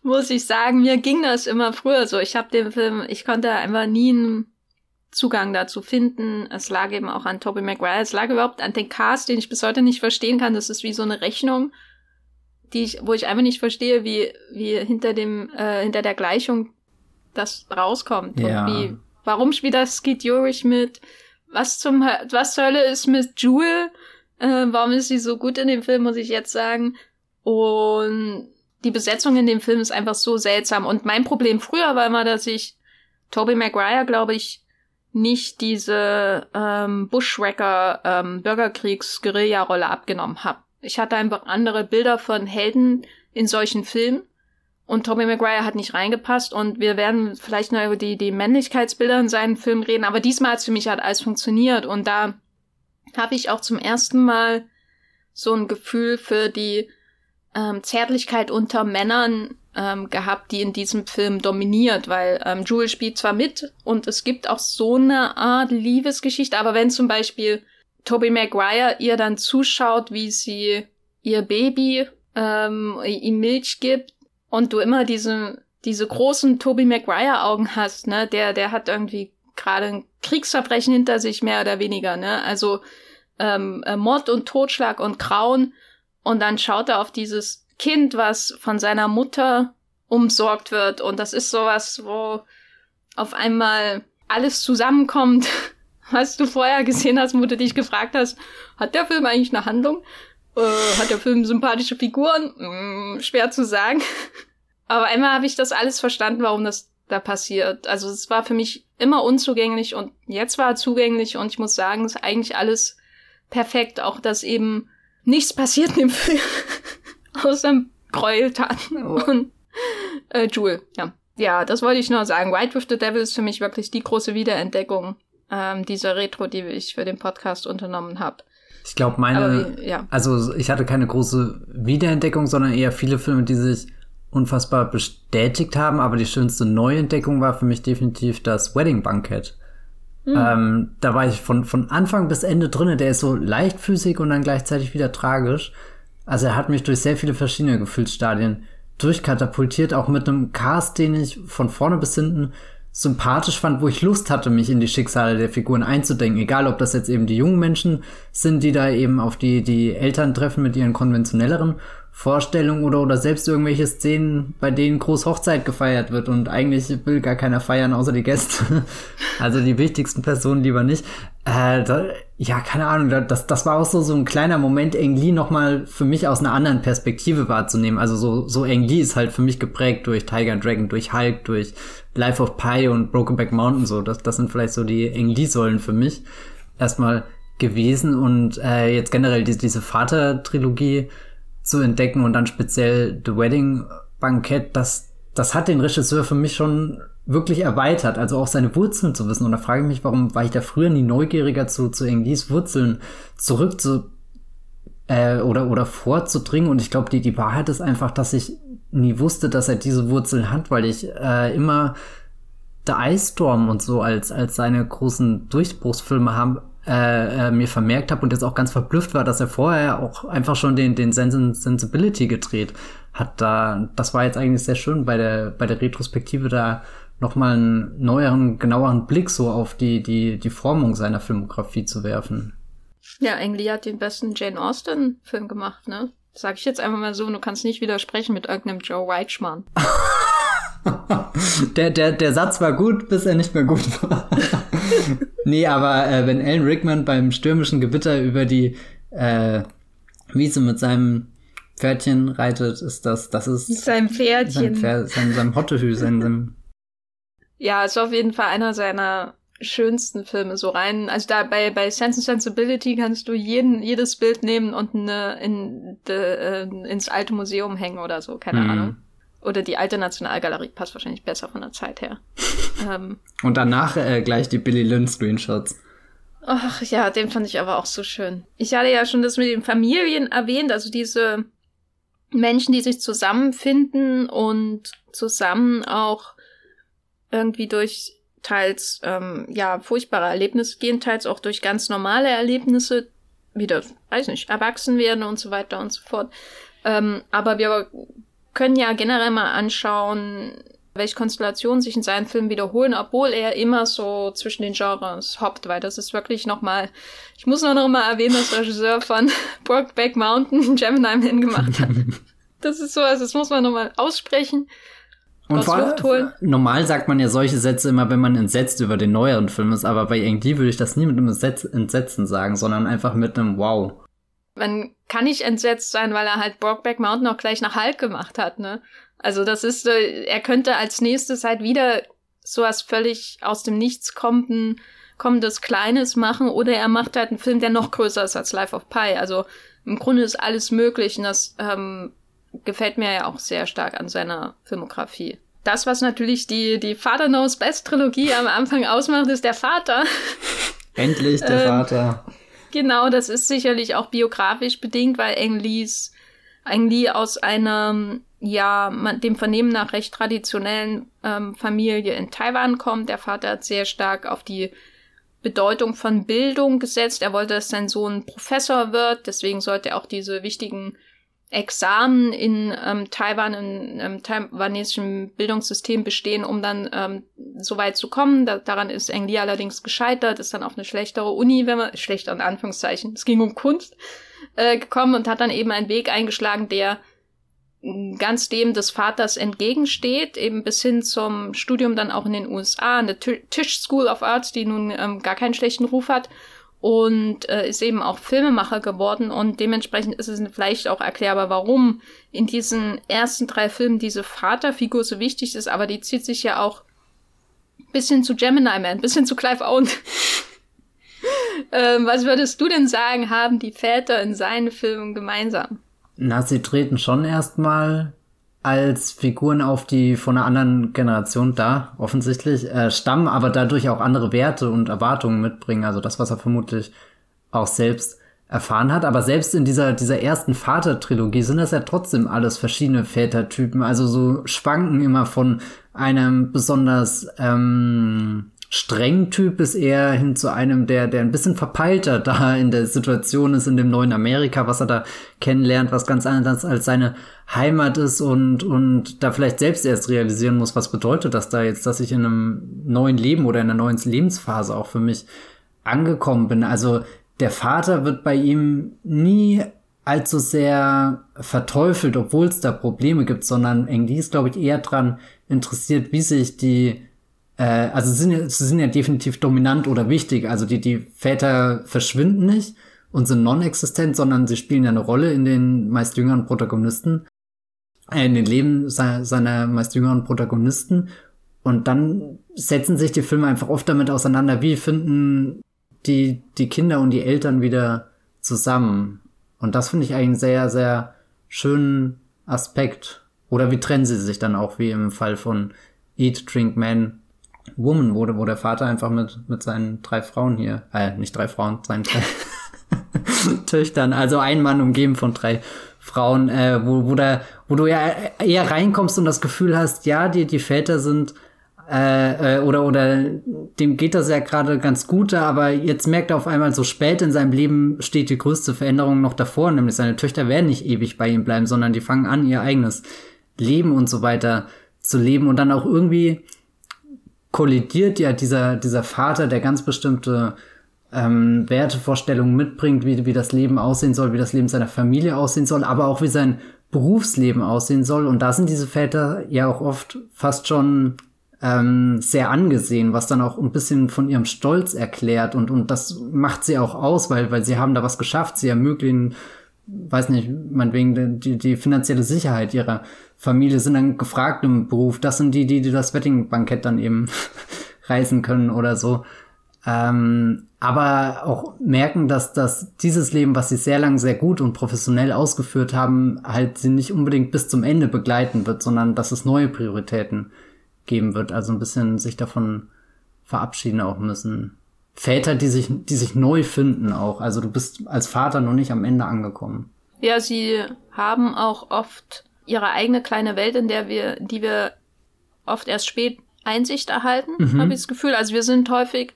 muss ich sagen, mir ging das immer früher so. Ich habe den Film, ich konnte einfach nie einen Zugang dazu finden. Es lag eben auch an Tobey Maguire, es lag überhaupt an den Cast, den ich bis heute nicht verstehen kann. Das ist wie so eine Rechnung die ich, wo ich einfach nicht verstehe, wie, wie hinter dem, äh, hinter der Gleichung das rauskommt. Ja. Und wie, warum spielt das Skid Jurich mit? Was zum, was zur Hölle ist mit Jewel? Äh, warum ist sie so gut in dem Film, muss ich jetzt sagen? Und die Besetzung in dem Film ist einfach so seltsam. Und mein Problem früher war immer, dass ich Tobey Maguire, glaube ich, nicht diese ähm, Bushwhacker ähm, Bürgerkriegs-Guerilla-Rolle abgenommen habe. Ich hatte einfach andere Bilder von Helden in solchen Filmen. Und Tobey Maguire hat nicht reingepasst und wir werden vielleicht noch über die, die Männlichkeitsbilder in seinen Filmen reden, aber diesmal hat es für mich halt alles funktioniert und da habe ich auch zum ersten Mal so ein Gefühl für die ähm, Zärtlichkeit unter Männern ähm, gehabt, die in diesem Film dominiert, weil ähm, Jewel spielt zwar mit und es gibt auch so eine Art Liebesgeschichte, aber wenn zum Beispiel Toby Maguire ihr dann zuschaut, wie sie ihr Baby ähm, ihm Milch gibt und du immer diese diese großen Toby Maguire Augen hast, ne? Der der hat irgendwie gerade ein Kriegsverbrechen hinter sich mehr oder weniger, ne? Also ähm, äh, Mord und Totschlag und Grauen und dann schaut er auf dieses Kind, was von seiner Mutter umsorgt wird und das ist sowas, wo auf einmal alles zusammenkommt *laughs* was du vorher gesehen hast, wo du dich gefragt hast, hat der Film eigentlich eine Handlung? Äh, hat der Film sympathische Figuren? Hm, schwer zu sagen. *laughs* Aber einmal habe ich das alles verstanden, warum das da passiert. Also es war für mich immer unzugänglich und jetzt war er zugänglich und ich muss sagen, es ist eigentlich alles perfekt. Auch dass eben nichts passiert in dem Film. *laughs* Außer Gräueltaten oh. und äh, Jewel, ja. Ja, das wollte ich nur sagen. White with the Devil ist für mich wirklich die große Wiederentdeckung ähm, dieser Retro, die ich für den Podcast unternommen habe. Ich glaube, meine, wie, ja. also ich hatte keine große Wiederentdeckung, sondern eher viele Filme, die sich unfassbar bestätigt haben. Aber die schönste Neuentdeckung war für mich definitiv das Wedding Bankett. Mhm. Ähm, da war ich von, von Anfang bis Ende drinne. Der ist so leichtfüßig und dann gleichzeitig wieder tragisch. Also er hat mich durch sehr viele verschiedene Gefühlsstadien durchkatapultiert, auch mit einem Cast, den ich von vorne bis hinten sympathisch fand, wo ich Lust hatte, mich in die Schicksale der Figuren einzudenken. Egal, ob das jetzt eben die jungen Menschen sind, die da eben auf die, die Eltern treffen mit ihren konventionelleren Vorstellungen oder, oder selbst irgendwelche Szenen, bei denen groß Hochzeit gefeiert wird und eigentlich will gar keiner feiern, außer die Gäste. *laughs* also die wichtigsten Personen lieber nicht. Äh, da, ja, keine Ahnung, das, das war auch so, so ein kleiner Moment, Engli nochmal für mich aus einer anderen Perspektive wahrzunehmen. Also so, so Engli ist halt für mich geprägt durch Tiger Dragon, durch Hulk, durch Life of Pi und Brokenback Mountain so. Das, das sind vielleicht so die Engli-Säulen für mich erstmal gewesen und äh, jetzt generell diese, diese Vater-Trilogie zu entdecken und dann speziell The Wedding Bankett, das, das hat den Regisseur für mich schon wirklich erweitert, also auch seine Wurzeln zu wissen. Und da frage ich mich, warum war ich da früher nie neugieriger zu, zu Englis Wurzeln zurück zu, äh, oder, oder vorzudringen. Und ich glaube, die, die Wahrheit ist einfach, dass ich nie wusste, dass er diese Wurzeln hat, weil ich äh, immer The Ice Storm und so als, als seine großen Durchbruchsfilme haben, äh, äh, mir vermerkt habe und jetzt auch ganz verblüfft war, dass er vorher auch einfach schon den, den Sensibility gedreht hat. Da, das war jetzt eigentlich sehr schön bei der, bei der Retrospektive da nochmal einen neueren, genaueren Blick so auf die, die, die Formung seiner Filmografie zu werfen. Ja, Ang hat den besten Jane Austen-Film gemacht, ne? Sag ich jetzt einfach mal so, du kannst nicht widersprechen mit irgendeinem Joe Weichmann. *laughs* der, der, der Satz war gut, bis er nicht mehr gut war. *laughs* *laughs* nee, aber äh, wenn Alan Rickman beim stürmischen Gewitter über die äh, Wiese mit seinem Pferdchen reitet, ist das, das ist. Sein Pferdchen. Sein Pferd, sein, sein Hottehü, sein, sein. Ja, ist auf jeden Fall einer seiner schönsten Filme so rein. Also da bei, bei Sense and Sensibility kannst du jeden, jedes Bild nehmen und eine, in, de, äh, ins alte Museum hängen oder so, keine mhm. Ahnung. Oder die alte Nationalgalerie passt wahrscheinlich besser von der Zeit her. *laughs* ähm, und danach äh, gleich die Billy Lynn Screenshots. Ach ja, den fand ich aber auch so schön. Ich hatte ja schon das mit den Familien erwähnt, also diese Menschen, die sich zusammenfinden und zusammen auch irgendwie durch teils ähm, ja furchtbare Erlebnisse gehen, teils auch durch ganz normale Erlebnisse wieder, weiß nicht, erwachsen werden und so weiter und so fort. Ähm, aber wir können ja generell mal anschauen, welche Konstellationen sich in seinen Filmen wiederholen, obwohl er immer so zwischen den Genres hoppt, weil das ist wirklich nochmal, ich muss nur noch mal erwähnen, dass Regisseur von *laughs* Brokeback Mountain Gemini Man gemacht hat. Das ist so, also das muss man nochmal aussprechen. Und vor allem, normal sagt man ja solche Sätze immer, wenn man entsetzt über den neueren Film ist, aber bei irgendwie würde ich das nie mit einem Entsetzen sagen, sondern einfach mit einem Wow. Man kann nicht entsetzt sein, weil er halt Brokeback Mountain auch gleich nach Hulk gemacht hat, ne? Also das ist, er könnte als nächstes halt wieder sowas völlig aus dem Nichts kommenden, kommendes Kleines machen oder er macht halt einen Film, der noch größer ist als Life of Pi. Also im Grunde ist alles möglich und das ähm, gefällt mir ja auch sehr stark an seiner Filmografie. Das, was natürlich die, die Father Knows Best Trilogie am Anfang ausmacht, ist der Vater. Endlich der ähm, Vater. Genau, das ist sicherlich auch biografisch bedingt, weil Ang Lees, Ang Lee aus einer, ja, man, dem Vernehmen nach recht traditionellen ähm, Familie in Taiwan kommt. Der Vater hat sehr stark auf die Bedeutung von Bildung gesetzt. Er wollte, dass sein Sohn Professor wird, deswegen sollte er auch diese wichtigen Examen in ähm, Taiwan, in ähm, taiwanesischen Bildungssystem bestehen, um dann ähm, so weit zu kommen. Da, daran ist Engli allerdings gescheitert, ist dann auf eine schlechtere Uni, wenn man, schlechter in Anführungszeichen, es ging um Kunst, äh, gekommen und hat dann eben einen Weg eingeschlagen, der ganz dem des Vaters entgegensteht, eben bis hin zum Studium dann auch in den USA, an der Tisch School of Arts, die nun ähm, gar keinen schlechten Ruf hat und äh, ist eben auch Filmemacher geworden und dementsprechend ist es vielleicht auch erklärbar, warum in diesen ersten drei Filmen diese Vaterfigur so wichtig ist, aber die zieht sich ja auch bisschen zu Gemini Man, bisschen zu Clive Owen. *laughs* ähm, was würdest du denn sagen, haben die Väter in seinen Filmen gemeinsam? Na, sie treten schon erstmal als Figuren auf, die von einer anderen Generation da offensichtlich äh, stammen, aber dadurch auch andere Werte und Erwartungen mitbringen. Also das, was er vermutlich auch selbst erfahren hat. Aber selbst in dieser, dieser ersten Vater-Trilogie sind das ja trotzdem alles verschiedene Vätertypen. Also so schwanken immer von einem besonders ähm, streng Typ ist eher hin zu einem, der, der ein bisschen verpeilter da in der Situation ist, in dem neuen Amerika, was er da kennenlernt, was ganz anders als seine Heimat ist und, und da vielleicht selbst erst realisieren muss, was bedeutet das da jetzt, dass ich in einem neuen Leben oder in einer neuen Lebensphase auch für mich angekommen bin. Also der Vater wird bei ihm nie allzu sehr verteufelt, obwohl es da Probleme gibt, sondern Engli ist, glaube ich, eher dran interessiert, wie sich die äh, also sie sind, sie sind ja definitiv dominant oder wichtig. Also die, die Väter verschwinden nicht und sind non-existent, sondern sie spielen ja eine Rolle in den meist jüngeren Protagonisten, äh, in den Leben seiner, seiner meist jüngeren Protagonisten. Und dann setzen sich die Filme einfach oft damit auseinander, wie finden die, die Kinder und die Eltern wieder zusammen. Und das finde ich eigentlich einen sehr, sehr schönen Aspekt. Oder wie trennen sie sich dann auch, wie im Fall von Eat, Drink, Man, Woman, wo, wo der Vater einfach mit, mit seinen drei Frauen hier, äh, nicht drei Frauen, seinen drei *laughs* Töchtern, also ein Mann umgeben von drei Frauen, äh, wo, wo, da, wo du ja eher reinkommst und das Gefühl hast, ja, die, die Väter sind äh, äh, oder oder dem geht das ja gerade ganz gut, aber jetzt merkt er auf einmal so spät in seinem Leben steht die größte Veränderung noch davor, nämlich seine Töchter werden nicht ewig bei ihm bleiben, sondern die fangen an ihr eigenes Leben und so weiter zu leben und dann auch irgendwie kollidiert ja dieser dieser Vater, der ganz bestimmte ähm, Wertevorstellungen mitbringt, wie, wie das Leben aussehen soll, wie das Leben seiner Familie aussehen soll, aber auch wie sein Berufsleben aussehen soll. Und da sind diese Väter ja auch oft fast schon ähm, sehr angesehen, was dann auch ein bisschen von ihrem Stolz erklärt. Und, und das macht sie auch aus, weil, weil sie haben da was geschafft. Sie ermöglichen, weiß nicht, meinetwegen die, die finanzielle Sicherheit ihrer Familie, sind dann gefragt im Beruf. Das sind die, die, die das Wedding-Bankett dann eben *laughs* reisen können oder so. Ähm, aber auch merken, dass, dass dieses Leben, was sie sehr lang sehr gut und professionell ausgeführt haben, halt sie nicht unbedingt bis zum Ende begleiten wird, sondern dass es neue Prioritäten geben wird. Also ein bisschen sich davon verabschieden auch müssen. Väter, die sich, die sich neu finden auch. Also du bist als Vater noch nicht am Ende angekommen. Ja, sie haben auch oft ihre eigene kleine Welt, in der wir, die wir oft erst spät Einsicht erhalten, mhm. habe ich das Gefühl. Also wir sind häufig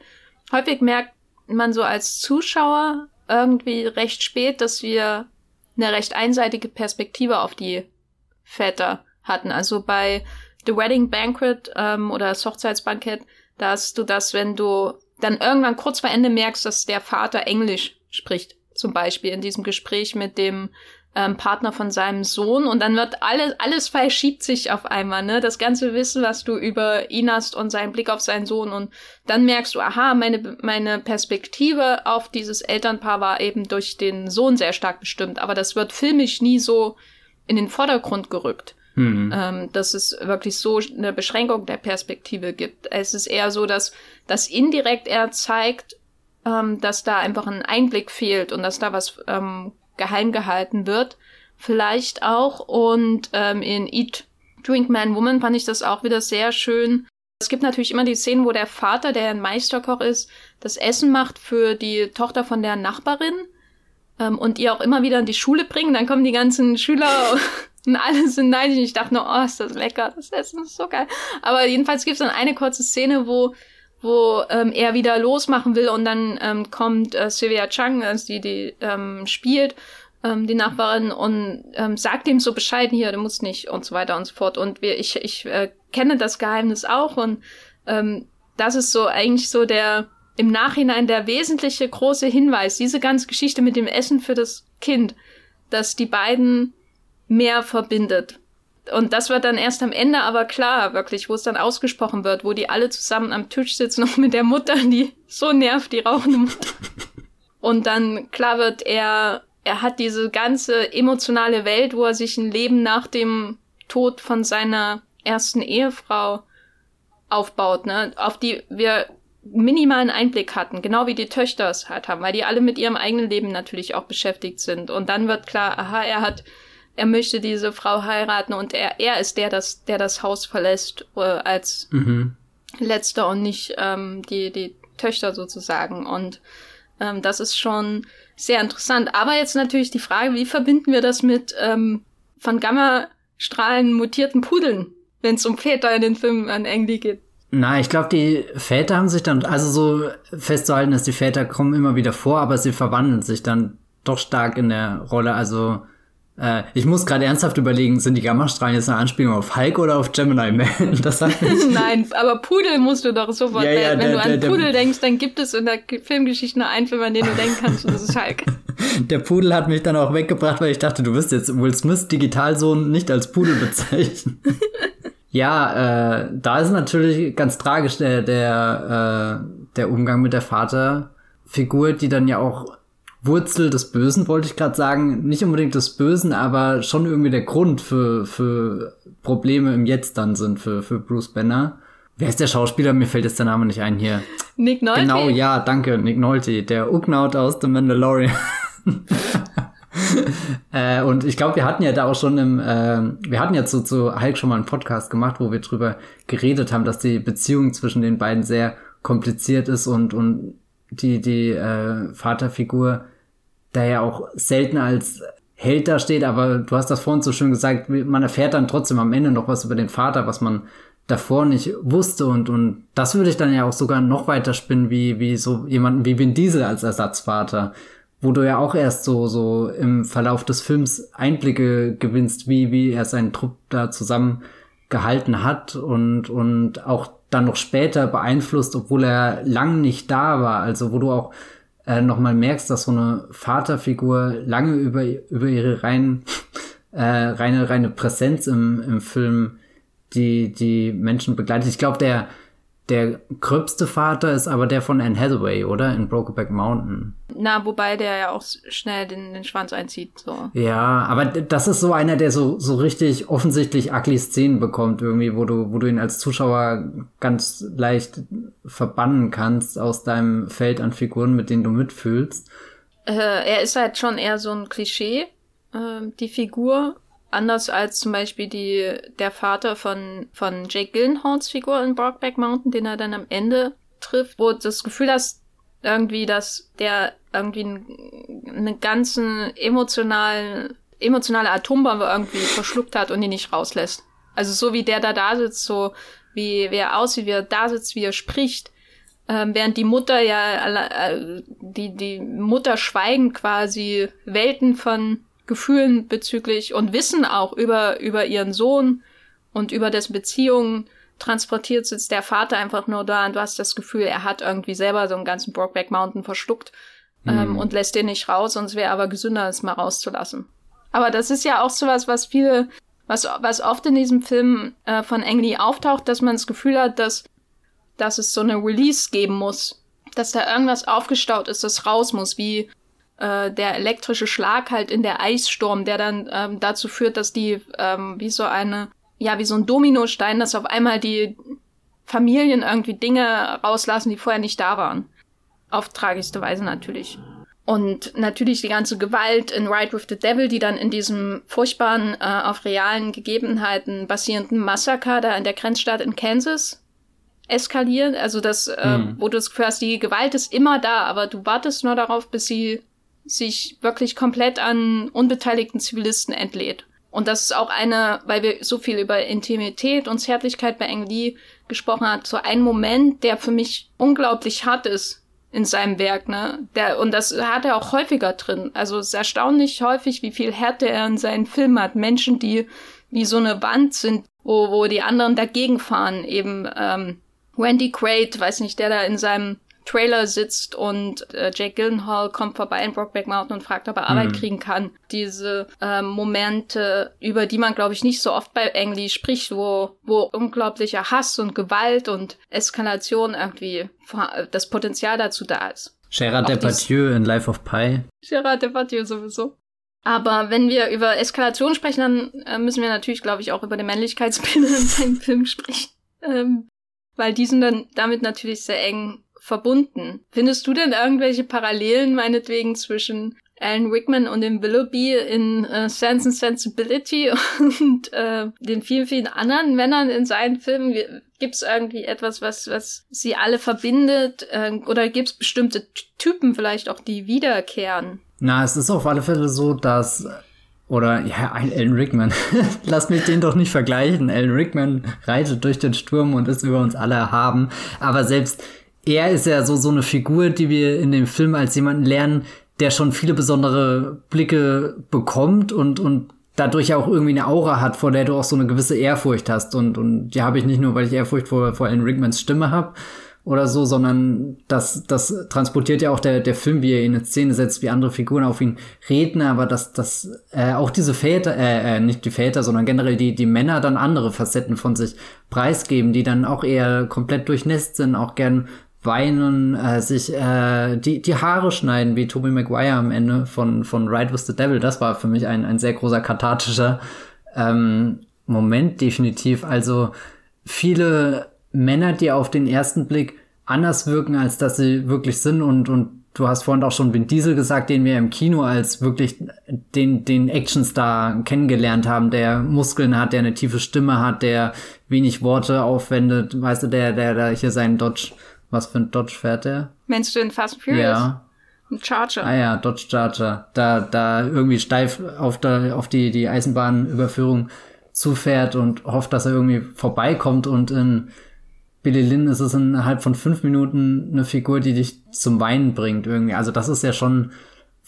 häufig merkt man so als Zuschauer irgendwie recht spät, dass wir eine recht einseitige Perspektive auf die Väter hatten. Also bei The Wedding Banquet ähm, oder das Hochzeitsbankett, da hast du das, wenn du dann irgendwann kurz vor Ende merkst, dass der Vater Englisch spricht. Zum Beispiel in diesem Gespräch mit dem ähm, Partner von seinem Sohn und dann wird alles, alles verschiebt sich auf einmal, ne? Das ganze Wissen, was du über ihn hast und seinen Blick auf seinen Sohn und dann merkst du, aha, meine, meine Perspektive auf dieses Elternpaar war eben durch den Sohn sehr stark bestimmt, aber das wird filmisch nie so in den Vordergrund gerückt. Mhm. Ähm, dass es wirklich so eine Beschränkung der Perspektive gibt. Es ist eher so, dass das indirekt er zeigt, ähm, dass da einfach ein Einblick fehlt und dass da was ähm, geheim gehalten wird. Vielleicht auch. Und ähm, in Eat, Drink, Man, Woman fand ich das auch wieder sehr schön. Es gibt natürlich immer die Szenen, wo der Vater, der ein Meisterkoch ist, das Essen macht für die Tochter von der Nachbarin ähm, und ihr auch immer wieder in die Schule bringen. Dann kommen die ganzen Schüler und alle *laughs* sind neidisch. Ich dachte nur, oh, ist das lecker, das Essen ist so geil. Aber jedenfalls gibt es dann eine kurze Szene, wo wo ähm, er wieder losmachen will und dann ähm, kommt äh, Sylvia Chang, also die die ähm, spielt, ähm, die Nachbarin und ähm, sagt ihm so Bescheid hier, du musst nicht und so weiter und so fort und wir, ich ich äh, kenne das Geheimnis auch und ähm, das ist so eigentlich so der im Nachhinein der wesentliche große Hinweis, diese ganze Geschichte mit dem Essen für das Kind, dass die beiden mehr verbindet und das wird dann erst am Ende aber klar, wirklich, wo es dann ausgesprochen wird, wo die alle zusammen am Tisch sitzen *laughs* und mit der Mutter, die so nervt, die rauchende Mutter. Und dann klar wird, er, er hat diese ganze emotionale Welt, wo er sich ein Leben nach dem Tod von seiner ersten Ehefrau aufbaut, ne, auf die wir minimalen Einblick hatten, genau wie die Töchter es halt haben, weil die alle mit ihrem eigenen Leben natürlich auch beschäftigt sind. Und dann wird klar, aha, er hat er möchte diese Frau heiraten und er, er ist der, das, der das Haus verlässt äh, als mhm. letzter und nicht ähm, die, die Töchter sozusagen. Und ähm, das ist schon sehr interessant. Aber jetzt natürlich die Frage, wie verbinden wir das mit ähm, von Gammastrahlen mutierten Pudeln, wenn es um Väter in den Filmen an Engli geht? Na, ich glaube, die Väter haben sich dann, also so festzuhalten, dass die Väter kommen immer wieder vor, aber sie verwandeln sich dann doch stark in der Rolle. Also äh, ich muss gerade ernsthaft überlegen, sind die Gammastrahlen jetzt eine Anspielung auf Hulk oder auf Gemini Man? *laughs* Das *laughs* Nein, aber Pudel musst du doch sofort. Ja, ja, wenn der, du an der, Pudel der, denkst, dann gibt es in der Filmgeschichte nur einen Film, an den du denken kannst, und das ist Hulk. *laughs* Der Pudel hat mich dann auch weggebracht, weil ich dachte, du wirst jetzt Will Smith Digitalsohn nicht als Pudel bezeichnen. ja, äh, da ist natürlich ganz tragisch der, der, äh, der Umgang mit der Vaterfigur, die dann ja auch Wurzel des Bösen, wollte ich gerade sagen. Nicht unbedingt des Bösen, aber schon irgendwie der Grund für, für Probleme im Jetzt dann sind für, für Bruce Banner. Wer ist der Schauspieler? Mir fällt jetzt der Name nicht ein hier. Nick Nolte. Genau, ja, danke, Nick Nolte, der Ugnaut aus The Mandalorian. *laughs* äh, und ich glaube, wir hatten ja da auch schon im, äh, wir hatten ja zu, zu Hulk schon mal einen Podcast gemacht, wo wir drüber geredet haben, dass die Beziehung zwischen den beiden sehr kompliziert ist und, und die, die äh, Vaterfigur da ja auch selten als Held da steht, aber du hast das vorhin so schön gesagt, man erfährt dann trotzdem am Ende noch was über den Vater, was man davor nicht wusste und, und das würde ich dann ja auch sogar noch weiter spinnen, wie, wie so jemanden wie Vin Diesel als Ersatzvater, wo du ja auch erst so, so im Verlauf des Films Einblicke gewinnst, wie, wie er seinen Trupp da zusammengehalten hat und, und auch dann noch später beeinflusst, obwohl er lang nicht da war, also wo du auch äh, nochmal merkst, dass so eine Vaterfigur lange über, über ihre rein, *laughs* äh, reine, reine Präsenz im, im Film die, die Menschen begleitet. Ich glaube, der, der gröbste Vater ist aber der von Anne Hathaway, oder? In Brokeback Mountain. Na, wobei der ja auch schnell den, den Schwanz einzieht, so. Ja, aber das ist so einer, der so, so richtig offensichtlich ugly Szenen bekommt, irgendwie, wo du, wo du ihn als Zuschauer ganz leicht verbannen kannst aus deinem Feld an Figuren, mit denen du mitfühlst. Äh, er ist halt schon eher so ein Klischee, äh, die Figur. Anders als zum Beispiel die, der Vater von, von Jake Gyllenhaals Figur in Brokeback Mountain, den er dann am Ende trifft, wo das Gefühl hast, irgendwie, dass der irgendwie einen ganzen emotionalen, emotionale Atombombe irgendwie verschluckt hat und ihn nicht rauslässt. Also so wie der da da sitzt, so wie, wie er aussieht, wie er da sitzt, wie er spricht, ähm, während die Mutter ja, äh, die, die Mutter schweigend quasi Welten von Gefühlen bezüglich und Wissen auch über, über ihren Sohn und über dessen Beziehungen transportiert, sitzt der Vater einfach nur da und du hast das Gefühl, er hat irgendwie selber so einen ganzen Brokeback Mountain verschluckt ähm, mhm. und lässt den nicht raus, sonst wäre aber gesünder, es mal rauszulassen. Aber das ist ja auch sowas, was viele, was, was oft in diesem Film äh, von Ang Lee auftaucht, dass man das Gefühl hat, dass, dass es so eine Release geben muss. Dass da irgendwas aufgestaut ist, das raus muss, wie äh, der elektrische Schlag halt in der Eissturm, der dann ähm, dazu führt, dass die ähm, wie so eine, ja, wie so ein Dominostein, dass auf einmal die Familien irgendwie Dinge rauslassen, die vorher nicht da waren. Auf tragischste Weise natürlich. Und natürlich die ganze Gewalt in Ride with the Devil, die dann in diesem furchtbaren, äh, auf realen Gegebenheiten basierenden Massaker da in der Grenzstadt in Kansas eskaliert. Also das, äh, mhm. wo du das Gefühl hast, die Gewalt ist immer da, aber du wartest nur darauf, bis sie sich wirklich komplett an unbeteiligten Zivilisten entlädt. Und das ist auch eine, weil wir so viel über Intimität und Zärtlichkeit bei Eng Lee gesprochen haben, so ein Moment, der für mich unglaublich hart ist in seinem Werk, ne? Der, und das hat er auch häufiger drin. Also es ist erstaunlich häufig, wie viel Härte er in seinen Filmen hat. Menschen, die wie so eine Wand sind, wo, wo die anderen dagegen fahren. Eben ähm, Wendy Quaid, weiß nicht, der da in seinem Trailer sitzt und äh, Jake Gyllenhaal kommt vorbei in Brokeback Mountain und fragt, ob er Arbeit mhm. kriegen kann. Diese äh, Momente, über die man, glaube ich, nicht so oft bei Engli spricht, wo, wo unglaublicher Hass und Gewalt und Eskalation irgendwie das Potenzial dazu da ist. Gerard Depardieu in Life of Pi. Gerard Depardieu sowieso. Aber wenn wir über Eskalation sprechen, dann äh, müssen wir natürlich, glaube ich, auch über die Männlichkeitsbilder *laughs* in seinem Film sprechen. Ähm, weil die sind dann damit natürlich sehr eng verbunden. Findest du denn irgendwelche Parallelen meinetwegen zwischen Alan Rickman und dem Willoughby in äh, Sense and Sensibility *laughs* und äh, den vielen, vielen anderen Männern in seinen Filmen? Gibt es irgendwie etwas, was, was sie alle verbindet? Äh, oder gibt es bestimmte Typen vielleicht auch, die wiederkehren? Na, es ist auf alle Fälle so, dass oder ja, Alan Rickman. *laughs* Lass mich den doch nicht vergleichen. Alan Rickman reitet durch den Sturm und ist über uns alle erhaben. Aber selbst er ist ja so, so eine Figur, die wir in dem Film als jemanden lernen, der schon viele besondere Blicke bekommt und, und dadurch auch irgendwie eine Aura hat, vor der du auch so eine gewisse Ehrfurcht hast. Und, und die habe ich nicht nur, weil ich Ehrfurcht vor, vor Alan Rickmans Stimme habe oder so, sondern das, das transportiert ja auch der, der Film, wie er ihn in Szene setzt, wie andere Figuren auf ihn reden, aber dass, dass äh, auch diese Väter, äh, äh, nicht die Väter, sondern generell die, die Männer dann andere Facetten von sich preisgeben, die dann auch eher komplett durchnässt sind, auch gern weinen, äh, sich äh, die, die Haare schneiden, wie Tobey Maguire am Ende von, von Ride with the Devil. Das war für mich ein, ein sehr großer kathartischer ähm, Moment, definitiv. Also viele Männer, die auf den ersten Blick anders wirken, als dass sie wirklich sind und, und du hast vorhin auch schon Vin Diesel gesagt, den wir im Kino als wirklich den, den Actionstar kennengelernt haben, der Muskeln hat, der eine tiefe Stimme hat, der wenig Worte aufwendet, weißt du, der, der, der hier seinen Dodge, was für ein Dodge fährt der? Meinst du den Fast and Furious? Ja. Ein Charger. Ah ja, Dodge Charger. Da, da irgendwie steif auf, der, auf die, die Eisenbahnüberführung zufährt und hofft, dass er irgendwie vorbeikommt und in Billy Lynn ist es innerhalb von fünf Minuten eine Figur, die dich zum Weinen bringt irgendwie. Also das ist ja schon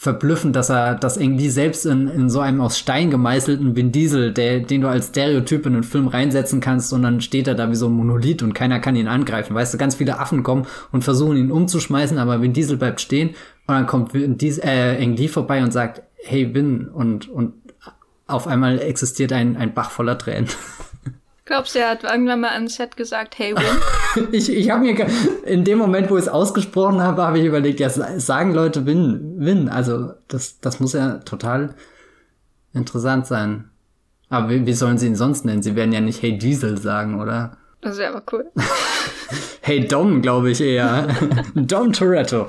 verblüffend, dass er, dass irgendwie selbst in, in so einem aus Stein gemeißelten Vin Diesel, der, den du als Stereotyp in einen Film reinsetzen kannst und dann steht er da wie so ein Monolith und keiner kann ihn angreifen. Weißt du, ganz viele Affen kommen und versuchen ihn umzuschmeißen, aber Vin Diesel bleibt stehen und dann kommt Vin Diesel, äh, Lee vorbei und sagt, hey Vin und, und auf einmal existiert ein, ein Bach voller Tränen. *laughs* Glaubst du, er hat irgendwann mal am Set gesagt, hey Win? *laughs* ich ich habe mir in dem Moment, wo ich es ausgesprochen habe, habe ich überlegt, ja, sagen Leute Win, Win. Also das, das muss ja total interessant sein. Aber wie, wie sollen sie ihn sonst nennen? Sie werden ja nicht Hey Diesel sagen, oder? Das wäre aber cool. *laughs* hey Dom, glaube ich eher. *laughs* Dom Toretto.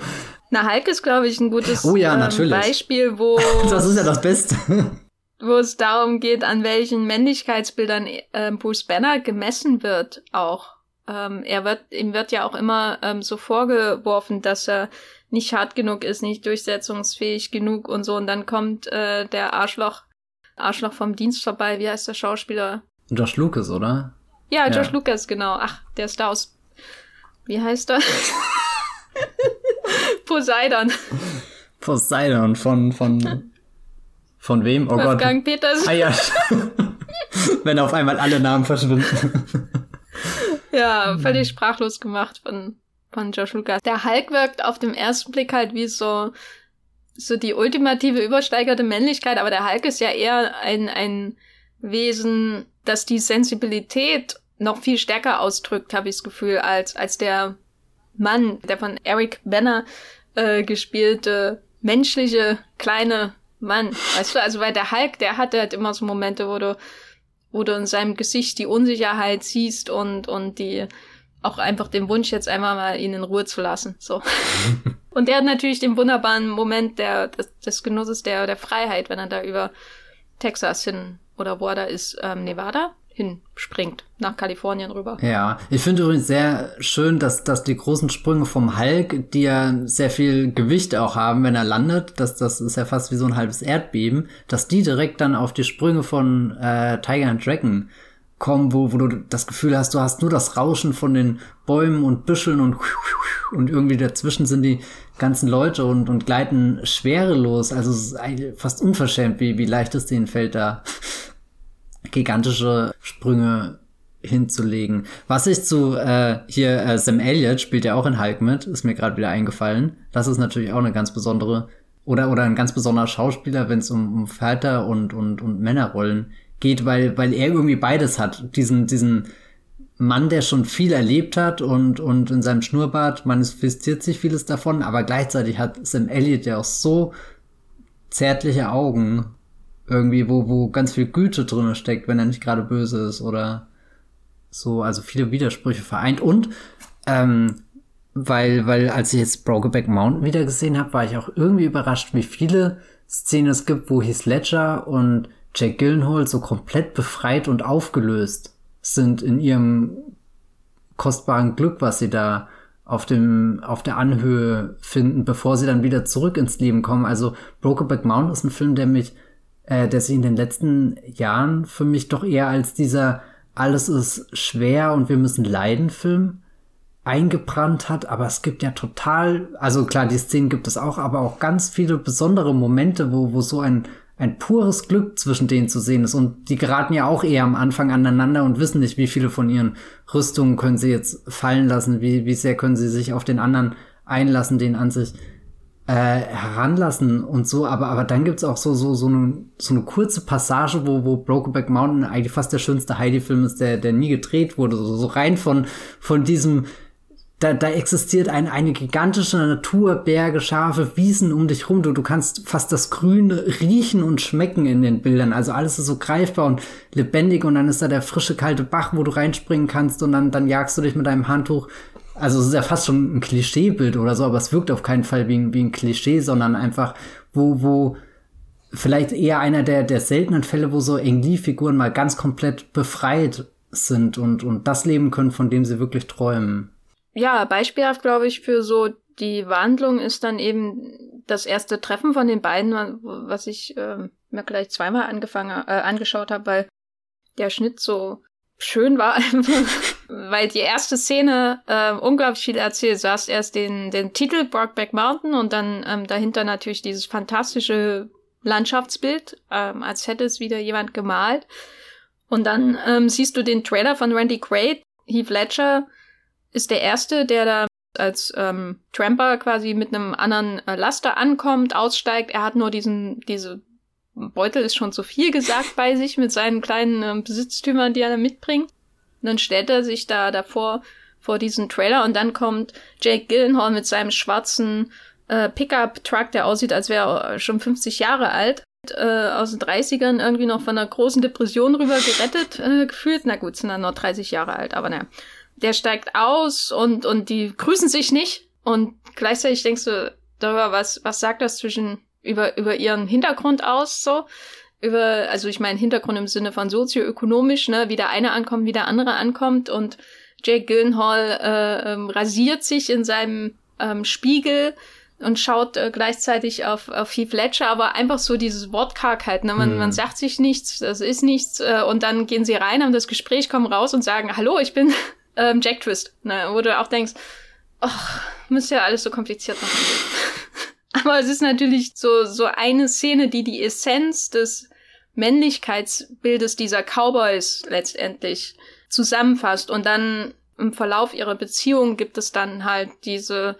Na, Hulk ist, glaube ich, ein gutes oh ja, ähm, Beispiel, wo. das ist ja das Beste wo es darum geht, an welchen Männlichkeitsbildern äh, Bruce Banner gemessen wird auch. Ähm, er wird, ihm wird ja auch immer ähm, so vorgeworfen, dass er nicht hart genug ist, nicht durchsetzungsfähig genug und so. Und dann kommt äh, der Arschloch, Arschloch vom Dienst vorbei. Wie heißt der Schauspieler? Josh Lucas, oder? Ja, Josh ja. Lucas, genau. Ach, der ist da aus. Wie heißt er? *laughs* Poseidon. Poseidon von, von *laughs* Von wem? Oh Wolfgang Gott. Peters. Ah ja. *laughs* Wenn auf einmal alle Namen verschwinden. *laughs* ja, völlig sprachlos gemacht von, von Josh Lucas. Der Hulk wirkt auf dem ersten Blick halt wie so, so die ultimative übersteigerte Männlichkeit, aber der Hulk ist ja eher ein, ein Wesen, das die Sensibilität noch viel stärker ausdrückt, habe ich das Gefühl, als, als der Mann, der von Eric Banner äh, gespielte menschliche kleine Mann, weißt du, also weil der Hulk, der hatte halt immer so Momente, wo du, wo du in seinem Gesicht die Unsicherheit siehst und, und die, auch einfach den Wunsch, jetzt einmal mal ihn in Ruhe zu lassen, so. *laughs* und der hat natürlich den wunderbaren Moment der, des, des Genusses der, der Freiheit, wenn er da über Texas hin, oder wo er da ist, ähm, Nevada? Hinspringt, nach Kalifornien rüber. Ja, ich finde übrigens sehr schön, dass, dass die großen Sprünge vom Hulk, die ja sehr viel Gewicht auch haben, wenn er landet, dass das ist ja fast wie so ein halbes Erdbeben, dass die direkt dann auf die Sprünge von äh, Tiger and Dragon kommen, wo, wo du das Gefühl hast, du hast nur das Rauschen von den Bäumen und Büscheln und, und irgendwie dazwischen sind die ganzen Leute und, und gleiten schwerelos. Also es ist fast unverschämt, wie, wie leicht es denen fällt, da gigantische Sprünge hinzulegen. Was ich zu äh, hier äh, Sam Elliott spielt ja auch in Hulk mit, ist mir gerade wieder eingefallen. Das ist natürlich auch eine ganz besondere oder oder ein ganz besonderer Schauspieler, wenn es um, um Vater und und und Männerrollen geht, weil weil er irgendwie beides hat. Diesen diesen Mann, der schon viel erlebt hat und und in seinem Schnurrbart manifestiert sich vieles davon, aber gleichzeitig hat Sam Elliott ja auch so zärtliche Augen irgendwie, wo, wo ganz viel Güte drin steckt, wenn er nicht gerade böse ist oder so, also viele Widersprüche vereint. Und ähm, weil, weil als ich jetzt Brokeback Mountain wieder gesehen habe, war ich auch irgendwie überrascht, wie viele Szenen es gibt, wo Heath Ledger und Jack Gillenhall so komplett befreit und aufgelöst sind in ihrem kostbaren Glück, was sie da auf dem auf der Anhöhe finden, bevor sie dann wieder zurück ins Leben kommen. Also Brokeback Mountain ist ein Film, der mich äh, der sich in den letzten Jahren für mich doch eher als dieser alles ist schwer und wir müssen leiden Film eingebrannt hat, aber es gibt ja total, also klar, die Szenen gibt es auch, aber auch ganz viele besondere Momente, wo, wo so ein, ein pures Glück zwischen denen zu sehen ist. Und die geraten ja auch eher am Anfang aneinander und wissen nicht, wie viele von ihren Rüstungen können sie jetzt fallen lassen, wie, wie sehr können sie sich auf den anderen einlassen, den an sich äh, heranlassen und so, aber, aber dann gibt's auch so, so, so, eine, so eine kurze Passage, wo, wo Brokeback Mountain eigentlich fast der schönste Heidi-Film ist, der, der nie gedreht wurde. So, so rein von, von diesem, da, da existiert ein, eine gigantische Natur, Berge, Schafe, Wiesen um dich rum. Du, du kannst fast das Grüne riechen und schmecken in den Bildern. Also alles ist so greifbar und lebendig und dann ist da der frische, kalte Bach, wo du reinspringen kannst und dann, dann jagst du dich mit deinem Handtuch also es ist ja fast schon ein Klischeebild oder so, aber es wirkt auf keinen Fall wie ein, wie ein Klischee, sondern einfach, wo, wo vielleicht eher einer der, der seltenen Fälle, wo so Engli-Figuren mal ganz komplett befreit sind und, und das leben können, von dem sie wirklich träumen. Ja, beispielhaft, glaube ich, für so die Wandlung ist dann eben das erste Treffen von den beiden, was ich äh, mir gleich zweimal angefangen, äh, angeschaut habe, weil der Schnitt so schön war *laughs* weil die erste Szene äh, unglaublich viel erzählt. Du hast erst den, den Titel Brockback Mountain und dann ähm, dahinter natürlich dieses fantastische Landschaftsbild, ähm, als hätte es wieder jemand gemalt. Und dann ähm, siehst du den Trailer von Randy Quaid. Heath Ledger ist der Erste, der da als ähm, Tramper quasi mit einem anderen äh, Laster ankommt, aussteigt. Er hat nur diesen, diese Beutel ist schon zu viel gesagt bei sich mit seinen kleinen äh, Besitztümern, die er da mitbringt. Und dann stellt er sich da davor vor diesen Trailer und dann kommt Jake Gyllenhaal mit seinem schwarzen äh, Pickup-Truck, der aussieht, als wäre er schon 50 Jahre alt, äh, aus den 30ern irgendwie noch von einer großen Depression rüber gerettet äh, gefühlt. Na gut, sind dann noch 30 Jahre alt, aber naja. Der steigt aus und, und die grüßen sich nicht und gleichzeitig denkst du darüber, was, was sagt das zwischen über, über ihren Hintergrund aus, so über, also ich meine Hintergrund im Sinne von sozioökonomisch, ne, wie der eine ankommt, wie der andere ankommt und Jake Gyllenhaal äh, ähm, rasiert sich in seinem ähm, Spiegel und schaut äh, gleichzeitig auf, auf Heath Ledger, aber einfach so dieses Wortkargheit, ne? Man, mhm. man sagt sich nichts, das ist nichts äh, und dann gehen sie rein, haben das Gespräch, kommen raus und sagen, hallo, ich bin *laughs* ähm, Jack Twist, ne? Wo du auch denkst, ach, müsste ja alles so kompliziert machen. Aber es ist natürlich so, so eine Szene, die die Essenz des Männlichkeitsbildes dieser Cowboys letztendlich zusammenfasst. Und dann im Verlauf ihrer Beziehung gibt es dann halt diese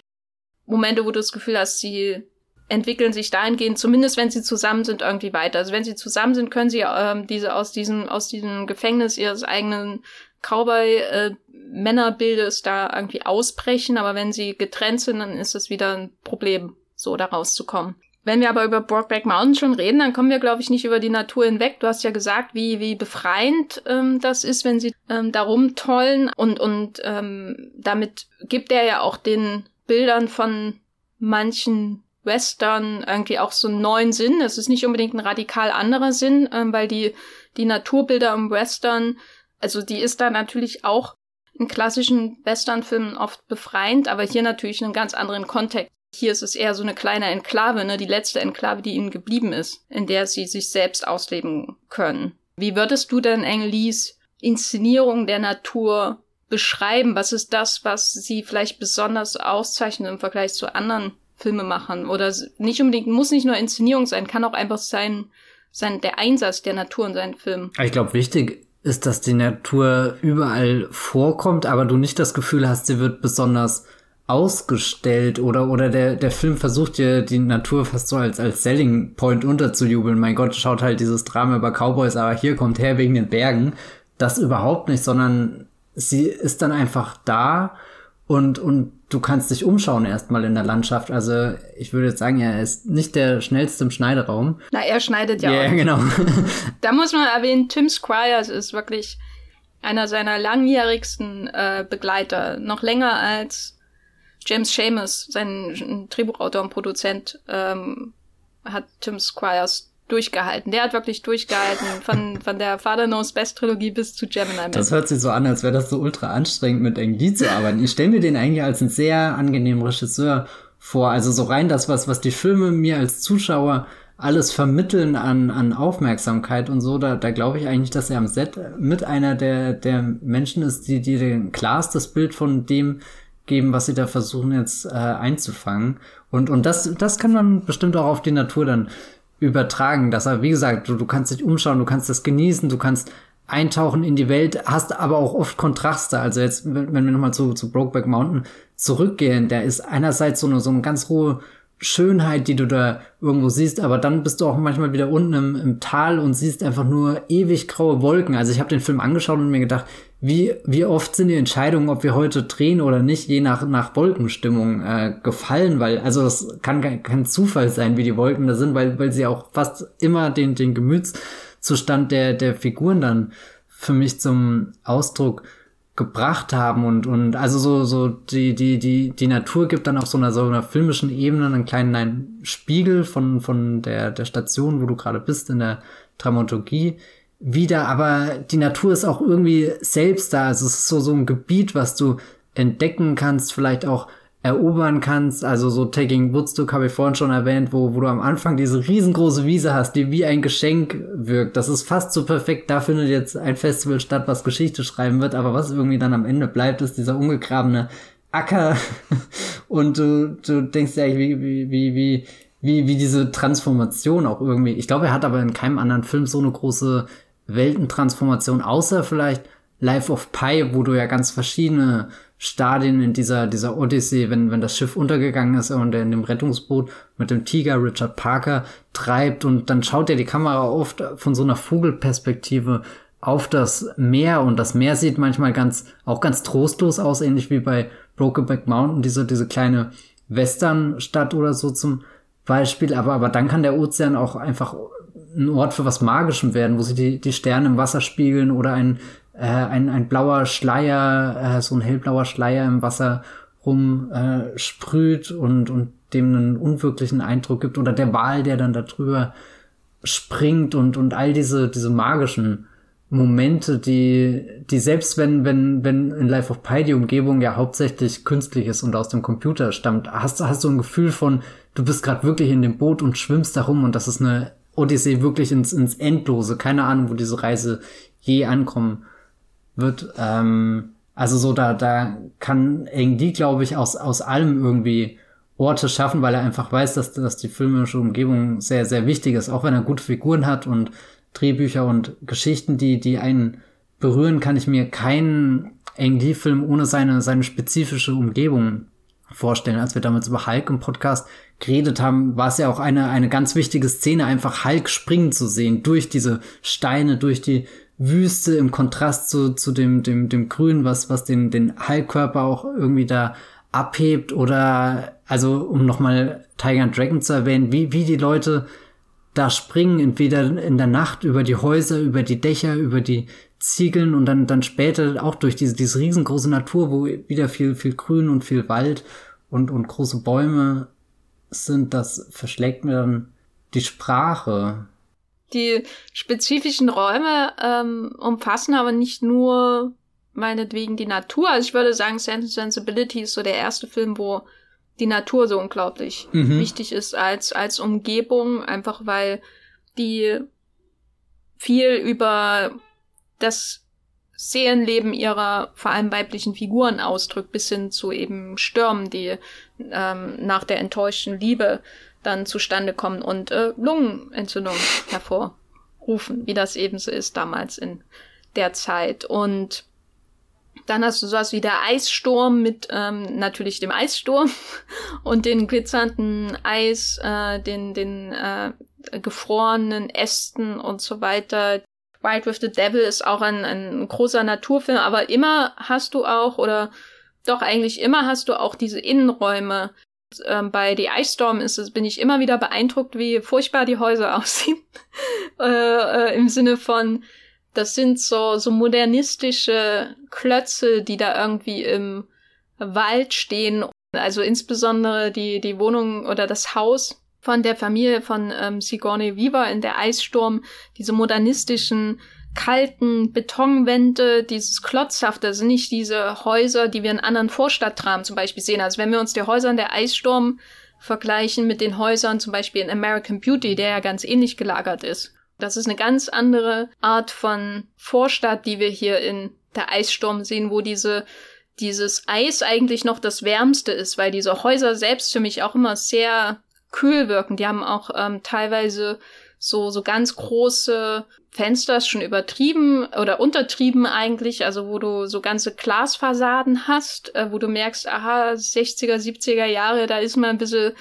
Momente, wo du das Gefühl hast, sie entwickeln sich dahingehend, zumindest wenn sie zusammen sind, irgendwie weiter. Also wenn sie zusammen sind, können sie ähm, diese aus diesem, aus diesem Gefängnis ihres eigenen Cowboy-Männerbildes äh, da irgendwie ausbrechen, aber wenn sie getrennt sind, dann ist es wieder ein Problem, so da rauszukommen. Wenn wir aber über Brokeback Mountain schon reden, dann kommen wir, glaube ich, nicht über die Natur hinweg. Du hast ja gesagt, wie, wie befreiend ähm, das ist, wenn sie ähm, darum tollen. Und, und ähm, damit gibt er ja auch den Bildern von manchen Western irgendwie auch so einen neuen Sinn. Es ist nicht unbedingt ein radikal anderer Sinn, ähm, weil die, die Naturbilder im Western, also die ist da natürlich auch in klassischen Westernfilmen oft befreiend, aber hier natürlich in einem ganz anderen Kontext. Hier ist es eher so eine kleine Enklave, ne, die letzte Enklave, die ihnen geblieben ist, in der sie sich selbst ausleben können. Wie würdest du denn Englis Inszenierung der Natur beschreiben? Was ist das, was sie vielleicht besonders auszeichnet im Vergleich zu anderen Filmemachern? Oder nicht unbedingt, muss nicht nur Inszenierung sein, kann auch einfach sein, sein der Einsatz der Natur in seinen Filmen. Ich glaube, wichtig ist, dass die Natur überall vorkommt, aber du nicht das Gefühl hast, sie wird besonders ausgestellt oder, oder der, der Film versucht ja die Natur fast so als, als Selling Point unterzujubeln. Mein Gott, schaut halt dieses Drama über Cowboys, aber hier kommt her wegen den Bergen. Das überhaupt nicht, sondern sie ist dann einfach da und, und du kannst dich umschauen erstmal in der Landschaft. Also ich würde jetzt sagen, er ist nicht der schnellste im Schneideraum. Na, er schneidet ja yeah, auch. Ja, genau. da muss man erwähnen, Tim Squires ist wirklich einer seiner langjährigsten äh, Begleiter. Noch länger als James Seamus, sein Drehbuchautor und Produzent, ähm, hat Tim Squires durchgehalten. Der hat wirklich durchgehalten, von, von der Father Knows Best Trilogie bis zu Gemini. Das hört sich so an, als wäre das so ultra anstrengend, mit Ang zu arbeiten. Ich stelle mir den eigentlich als einen sehr angenehmen Regisseur vor. Also so rein das, was, was die Filme mir als Zuschauer alles vermitteln an, an Aufmerksamkeit und so, da, da glaube ich eigentlich, dass er am Set mit einer der, der Menschen ist, die, die den klarstes Bild von dem geben, was sie da versuchen jetzt äh, einzufangen. Und, und das, das kann man bestimmt auch auf die Natur dann übertragen, dass er, wie gesagt, du, du kannst dich umschauen, du kannst das genießen, du kannst eintauchen in die Welt, hast aber auch oft Kontraste. Also jetzt, wenn wir nochmal zu, zu Brokeback Mountain zurückgehen, der ist einerseits so eine, so eine ganz hohe Schönheit, die du da irgendwo siehst, aber dann bist du auch manchmal wieder unten im, im Tal und siehst einfach nur ewig graue Wolken. Also ich habe den Film angeschaut und mir gedacht, wie, wie oft sind die Entscheidungen, ob wir heute drehen oder nicht, je nach, nach Wolkenstimmung äh, gefallen, weil, also das kann kein Zufall sein, wie die Wolken da sind, weil, weil sie auch fast immer den, den Gemütszustand der, der Figuren dann für mich zum Ausdruck gebracht haben. Und und also so so die die die die Natur gibt dann auf so einer so einer filmischen Ebene einen kleinen einen Spiegel von von der der Station, wo du gerade bist in der Dramaturgie wieder, aber die Natur ist auch irgendwie selbst da. Also es ist so so ein Gebiet, was du entdecken kannst, vielleicht auch erobern kannst. Also so Taking Woodstock habe ich vorhin schon erwähnt, wo, wo du am Anfang diese riesengroße Wiese hast, die wie ein Geschenk wirkt. Das ist fast so perfekt. Da findet jetzt ein Festival statt, was Geschichte schreiben wird, aber was irgendwie dann am Ende bleibt, ist dieser ungegrabene Acker. *laughs* Und du, du denkst ja, wie, wie, wie, wie, wie, wie diese Transformation auch irgendwie. Ich glaube, er hat aber in keinem anderen Film so eine große Weltentransformation, außer vielleicht Life of Pi, wo du ja ganz verschiedene Stadien in dieser, dieser Odyssee, wenn, wenn das Schiff untergegangen ist und er in dem Rettungsboot mit dem Tiger Richard Parker treibt und dann schaut er die Kamera oft von so einer Vogelperspektive auf das Meer und das Meer sieht manchmal ganz, auch ganz trostlos aus, ähnlich wie bei Brokeback Mountain, diese, diese kleine Westernstadt oder so zum Beispiel, aber, aber dann kann der Ozean auch einfach ein Ort für was Magischem werden, wo sie die, die Sterne im Wasser spiegeln oder ein äh, ein, ein blauer Schleier, äh, so ein hellblauer Schleier im Wasser rumsprüht äh, und, und dem einen unwirklichen Eindruck gibt oder der Wal, der dann da drüber springt und, und all diese, diese magischen Momente, die, die selbst wenn, wenn, wenn in Life of Pi die Umgebung ja hauptsächlich künstlich ist und aus dem Computer stammt, hast, hast du ein Gefühl von, du bist gerade wirklich in dem Boot und schwimmst da rum und das ist eine Odyssee wirklich ins, ins Endlose. Keine Ahnung, wo diese Reise je ankommen wird. Ähm, also so, da, da kann irgendwie, glaube ich, aus, aus allem irgendwie Orte schaffen, weil er einfach weiß, dass, dass die filmische Umgebung sehr, sehr wichtig ist. Auch wenn er gute Figuren hat und Drehbücher und Geschichten, die, die einen berühren, kann ich mir keinen Ang-Lee-Film ohne seine, seine spezifische Umgebung vorstellen. Als wir damals über Hulk im Podcast geredet haben, war es ja auch eine, eine ganz wichtige Szene, einfach Hulk springen zu sehen, durch diese Steine, durch die Wüste im Kontrast zu, zu dem, dem, dem Grün, was, was den, den Heilkörper auch irgendwie da abhebt oder, also, um nochmal Tiger and Dragon zu erwähnen, wie, wie die Leute da springen, entweder in der Nacht über die Häuser, über die Dächer, über die Ziegeln und dann, dann später auch durch diese, diese riesengroße Natur, wo wieder viel, viel Grün und viel Wald und, und große Bäume sind, das verschlägt mir dann die Sprache. Die spezifischen Räume ähm, umfassen aber nicht nur meinetwegen die Natur. Also ich würde sagen, Sense Sensibility ist so der erste Film, wo die Natur so unglaublich mhm. wichtig ist als, als Umgebung, einfach weil die viel über das Seelenleben ihrer vor allem weiblichen Figuren ausdrückt, bis hin zu eben Stürmen, die ähm, nach der enttäuschten Liebe dann zustande kommen und äh, Lungenentzündung *laughs* hervorrufen, wie das eben so ist damals in der Zeit. Und dann hast du sowas wie der Eissturm mit ähm, natürlich dem Eissturm *laughs* und den glitzernden Eis, äh, den, den äh, gefrorenen Ästen und so weiter. Wild with the Devil ist auch ein, ein großer Naturfilm, aber immer hast du auch, oder doch eigentlich immer hast du auch diese Innenräume, ähm, bei The Ice Storm ist es, bin ich immer wieder beeindruckt, wie furchtbar die Häuser *laughs* aussehen. äh, äh, Im Sinne von, das sind so, so modernistische Klötze, die da irgendwie im Wald stehen. Also insbesondere die, die Wohnung oder das Haus von der Familie von ähm, Sigourney Weaver in der Eissturm, diese modernistischen kalten Betonwände, dieses Klotzhafte, sind nicht diese Häuser, die wir in anderen Vorstadtdramen zum Beispiel sehen. Also wenn wir uns die Häuser in der Eissturm vergleichen mit den Häusern zum Beispiel in American Beauty, der ja ganz ähnlich gelagert ist. Das ist eine ganz andere Art von Vorstadt, die wir hier in der Eissturm sehen, wo diese dieses Eis eigentlich noch das Wärmste ist, weil diese Häuser selbst für mich auch immer sehr kühl wirken. Die haben auch ähm, teilweise so, so ganz große Fenster schon übertrieben oder untertrieben eigentlich, also wo du so ganze Glasfassaden hast, äh, wo du merkst, aha, 60er, 70er Jahre, da ist mal ein bisschen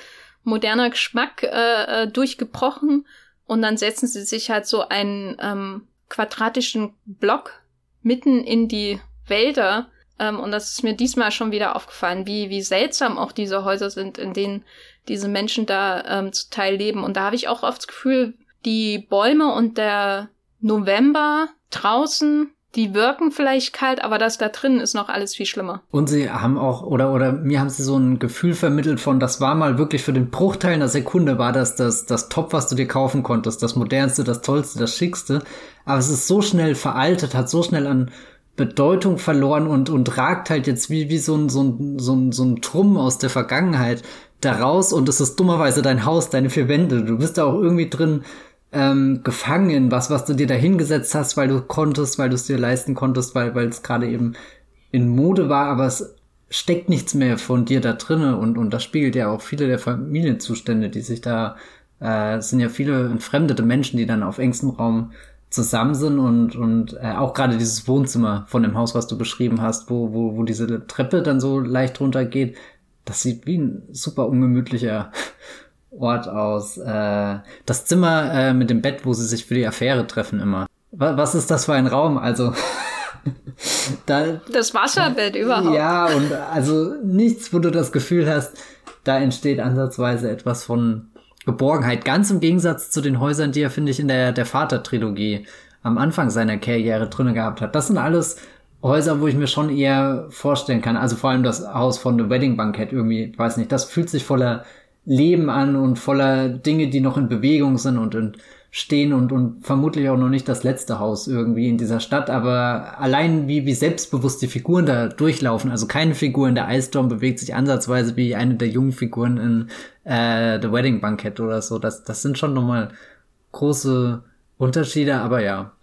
moderner Geschmack äh, äh, durchgebrochen und dann setzen sie sich halt so einen ähm, quadratischen Block mitten in die Wälder ähm, und das ist mir diesmal schon wieder aufgefallen, wie, wie seltsam auch diese Häuser sind, in denen diese Menschen da ähm, zu Teil leben und da habe ich auch oft das Gefühl, die Bäume und der November draußen die wirken vielleicht kalt, aber das da drin ist noch alles viel schlimmer. Und sie haben auch, oder, oder mir haben sie so ein Gefühl vermittelt von, das war mal wirklich für den Bruchteil einer Sekunde war das das, das Top, was du dir kaufen konntest, das modernste, das tollste, das schickste. Aber es ist so schnell veraltet, hat so schnell an Bedeutung verloren und, und ragt halt jetzt wie, wie so ein, so ein, so ein, so ein Trumm aus der Vergangenheit daraus und es ist dummerweise dein Haus, deine vier Wände. Du bist da auch irgendwie drin ähm, gefangen, was, was du dir da hingesetzt hast, weil du konntest, weil du es dir leisten konntest, weil weil es gerade eben in Mode war, aber es steckt nichts mehr von dir da drinne und, und das spiegelt ja auch viele der Familienzustände, die sich da, äh, sind ja viele entfremdete Menschen, die dann auf engstem Raum zusammen sind und, und äh, auch gerade dieses Wohnzimmer von dem Haus, was du beschrieben hast, wo, wo, wo diese Treppe dann so leicht runtergeht, das sieht wie ein super ungemütlicher Ort aus. Äh, das Zimmer äh, mit dem Bett, wo sie sich für die Affäre treffen immer. Was ist das für ein Raum? Also *laughs* da, das Wasserbett überhaupt. Ja, und also nichts, wo du das Gefühl hast, da entsteht ansatzweise etwas von Geborgenheit. Ganz im Gegensatz zu den Häusern, die er, finde ich, in der, der Vater-Trilogie am Anfang seiner Karriere drinne gehabt hat. Das sind alles Häuser, wo ich mir schon eher vorstellen kann. Also vor allem das Haus von The Wedding Banquet irgendwie, weiß nicht, das fühlt sich voller Leben an und voller Dinge, die noch in Bewegung sind und stehen und, und vermutlich auch noch nicht das letzte Haus irgendwie in dieser Stadt, aber allein wie, wie selbstbewusst die Figuren da durchlaufen, also keine Figur in der Eisstorm bewegt sich ansatzweise wie eine der jungen Figuren in äh, The Wedding Banquet oder so, das, das sind schon nochmal große Unterschiede, aber ja.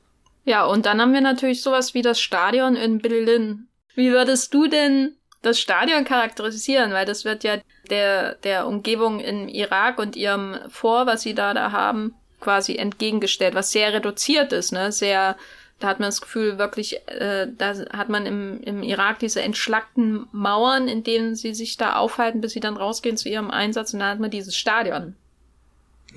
Ja, und dann haben wir natürlich sowas wie das Stadion in Berlin. Wie würdest du denn das Stadion charakterisieren, weil das wird ja der, der Umgebung im Irak und ihrem Vor, was sie da, da haben, quasi entgegengestellt, was sehr reduziert ist, ne, sehr, da hat man das Gefühl, wirklich, äh, da hat man im, im Irak diese entschlackten Mauern, in denen sie sich da aufhalten, bis sie dann rausgehen zu ihrem Einsatz und dann hat man dieses Stadion.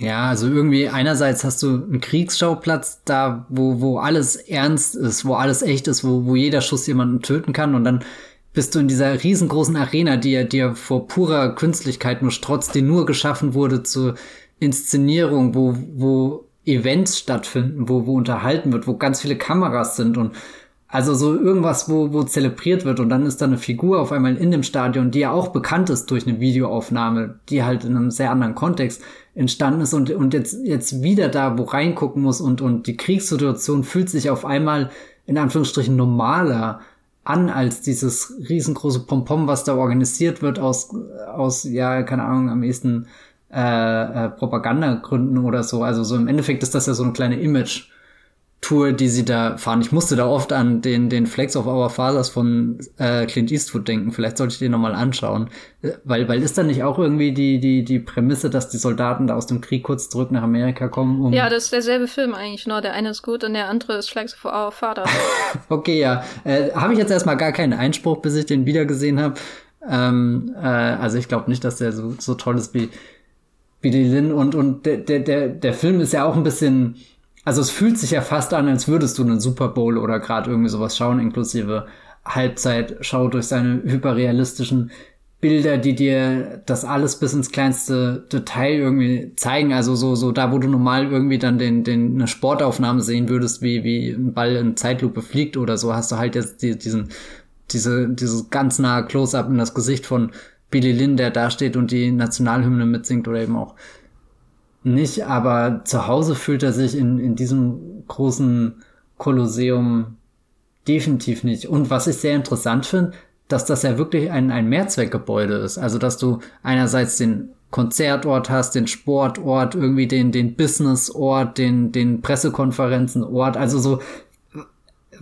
Ja, also irgendwie einerseits hast du einen Kriegsschauplatz da, wo, wo alles ernst ist, wo alles echt ist, wo, wo jeder Schuss jemanden töten kann und dann bist du in dieser riesengroßen Arena, die ja dir vor purer Künstlichkeit nur strotzt, die nur geschaffen wurde zur Inszenierung, wo, wo Events stattfinden, wo, wo unterhalten wird, wo ganz viele Kameras sind und also so irgendwas, wo, wo zelebriert wird und dann ist da eine Figur auf einmal in dem Stadion, die ja auch bekannt ist durch eine Videoaufnahme, die halt in einem sehr anderen Kontext entstanden ist und, und jetzt, jetzt wieder da, wo reingucken muss und, und die Kriegssituation fühlt sich auf einmal in Anführungsstrichen normaler an als dieses riesengroße Pompom, was da organisiert wird aus, aus ja, keine Ahnung, am ehesten äh, äh, Propagandagründen oder so. Also so im Endeffekt ist das ja so eine kleine Image. Tour, die sie da fahren. Ich musste da oft an den, den Flex of Our Fathers von äh, Clint Eastwood denken. Vielleicht sollte ich den nochmal anschauen. Äh, weil, weil ist da nicht auch irgendwie die, die, die Prämisse, dass die Soldaten da aus dem Krieg kurz zurück nach Amerika kommen? Um ja, das ist derselbe Film eigentlich, nur der eine ist gut und der andere ist Flex of Our Fathers. *laughs* okay, ja. Äh, habe ich jetzt erstmal gar keinen Einspruch, bis ich den wiedergesehen habe. Ähm, äh, also ich glaube nicht, dass der so, so toll ist wie Billy Lynn und, und der, der, der, der Film ist ja auch ein bisschen also es fühlt sich ja fast an, als würdest du einen Super Bowl oder gerade irgendwie sowas schauen, inklusive Halbzeitschau durch seine hyperrealistischen Bilder, die dir das alles bis ins kleinste Detail irgendwie zeigen. Also so, so da, wo du normal irgendwie dann den, den, eine Sportaufnahme sehen würdest, wie, wie ein Ball in Zeitlupe fliegt oder so, hast du halt jetzt die, diesen, diese, dieses ganz nahe Close-up in das Gesicht von Billy Lynn, der da steht und die Nationalhymne mitsingt oder eben auch nicht, aber zu Hause fühlt er sich in, in diesem großen Kolosseum definitiv nicht. Und was ich sehr interessant finde, dass das ja wirklich ein, ein Mehrzweckgebäude ist. Also, dass du einerseits den Konzertort hast, den Sportort, irgendwie den, den Businessort, den, den Pressekonferenzenort. Also so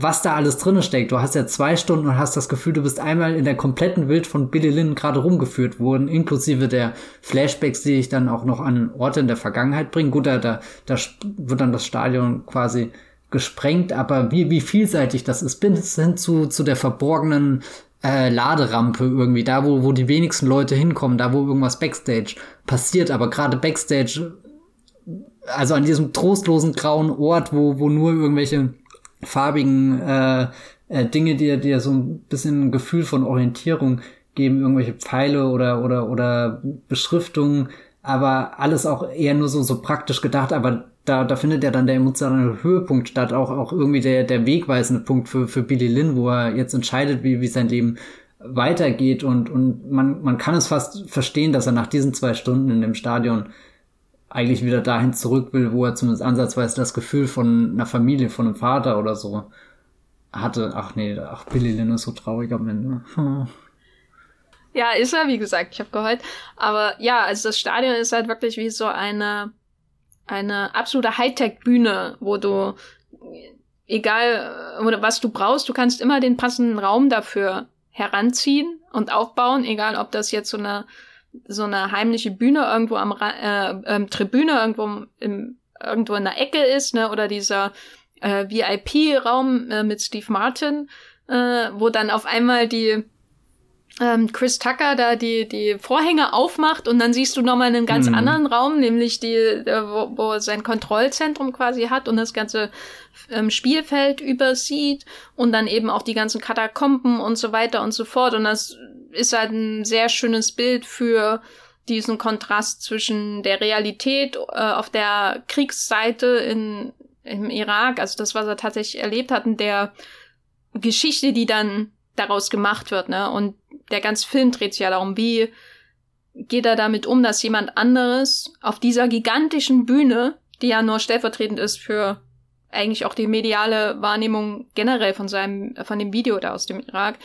was da alles drinne steckt. Du hast ja zwei Stunden und hast das Gefühl, du bist einmal in der kompletten Welt von Billy Lynn gerade rumgeführt worden, inklusive der Flashbacks, die dich dann auch noch an Orte in der Vergangenheit bringen. Gut, da, da, da wird dann das Stadion quasi gesprengt, aber wie, wie vielseitig das ist, bis hin zu, zu der verborgenen äh, Laderampe irgendwie, da wo, wo die wenigsten Leute hinkommen, da wo irgendwas Backstage passiert, aber gerade Backstage, also an diesem trostlosen grauen Ort, wo, wo nur irgendwelche farbigen äh, äh, Dinge, die dir so ein bisschen ein Gefühl von Orientierung geben, irgendwelche Pfeile oder oder oder Beschriftungen, aber alles auch eher nur so so praktisch gedacht, aber da, da findet ja dann der emotionale Höhepunkt statt, auch, auch irgendwie der, der wegweisende Punkt für, für Billy Lynn, wo er jetzt entscheidet, wie, wie sein Leben weitergeht und, und man, man kann es fast verstehen, dass er nach diesen zwei Stunden in dem Stadion eigentlich wieder dahin zurück will, wo er zumindest ansatzweise das Gefühl von einer Familie, von einem Vater oder so hatte. Ach nee, ach, Billy Lynn ist so traurig am Ende. *laughs* Ja, ist er, wie gesagt, ich habe geheult. Aber ja, also das Stadion ist halt wirklich wie so eine, eine absolute Hightech-Bühne, wo du, egal oder was du brauchst, du kannst immer den passenden Raum dafür heranziehen und aufbauen, egal ob das jetzt so eine so eine heimliche Bühne irgendwo am äh, ähm, Tribüne irgendwo im, irgendwo in der Ecke ist, ne, oder dieser äh, VIP-Raum äh, mit Steve Martin, äh, wo dann auf einmal die ähm, Chris Tucker da die, die Vorhänge aufmacht und dann siehst du nochmal einen ganz mhm. anderen Raum, nämlich die, äh, wo, wo sein Kontrollzentrum quasi hat und das ganze ähm, Spielfeld übersieht und dann eben auch die ganzen Katakomben und so weiter und so fort. Und das ist halt ein sehr schönes Bild für diesen Kontrast zwischen der Realität äh, auf der Kriegsseite in, im Irak, also das, was er tatsächlich erlebt hat, und der Geschichte, die dann daraus gemacht wird, ne? Und der ganze Film dreht sich ja darum, wie geht er damit um, dass jemand anderes auf dieser gigantischen Bühne, die ja nur stellvertretend ist für eigentlich auch die mediale Wahrnehmung generell von seinem, von dem Video da aus dem Irak,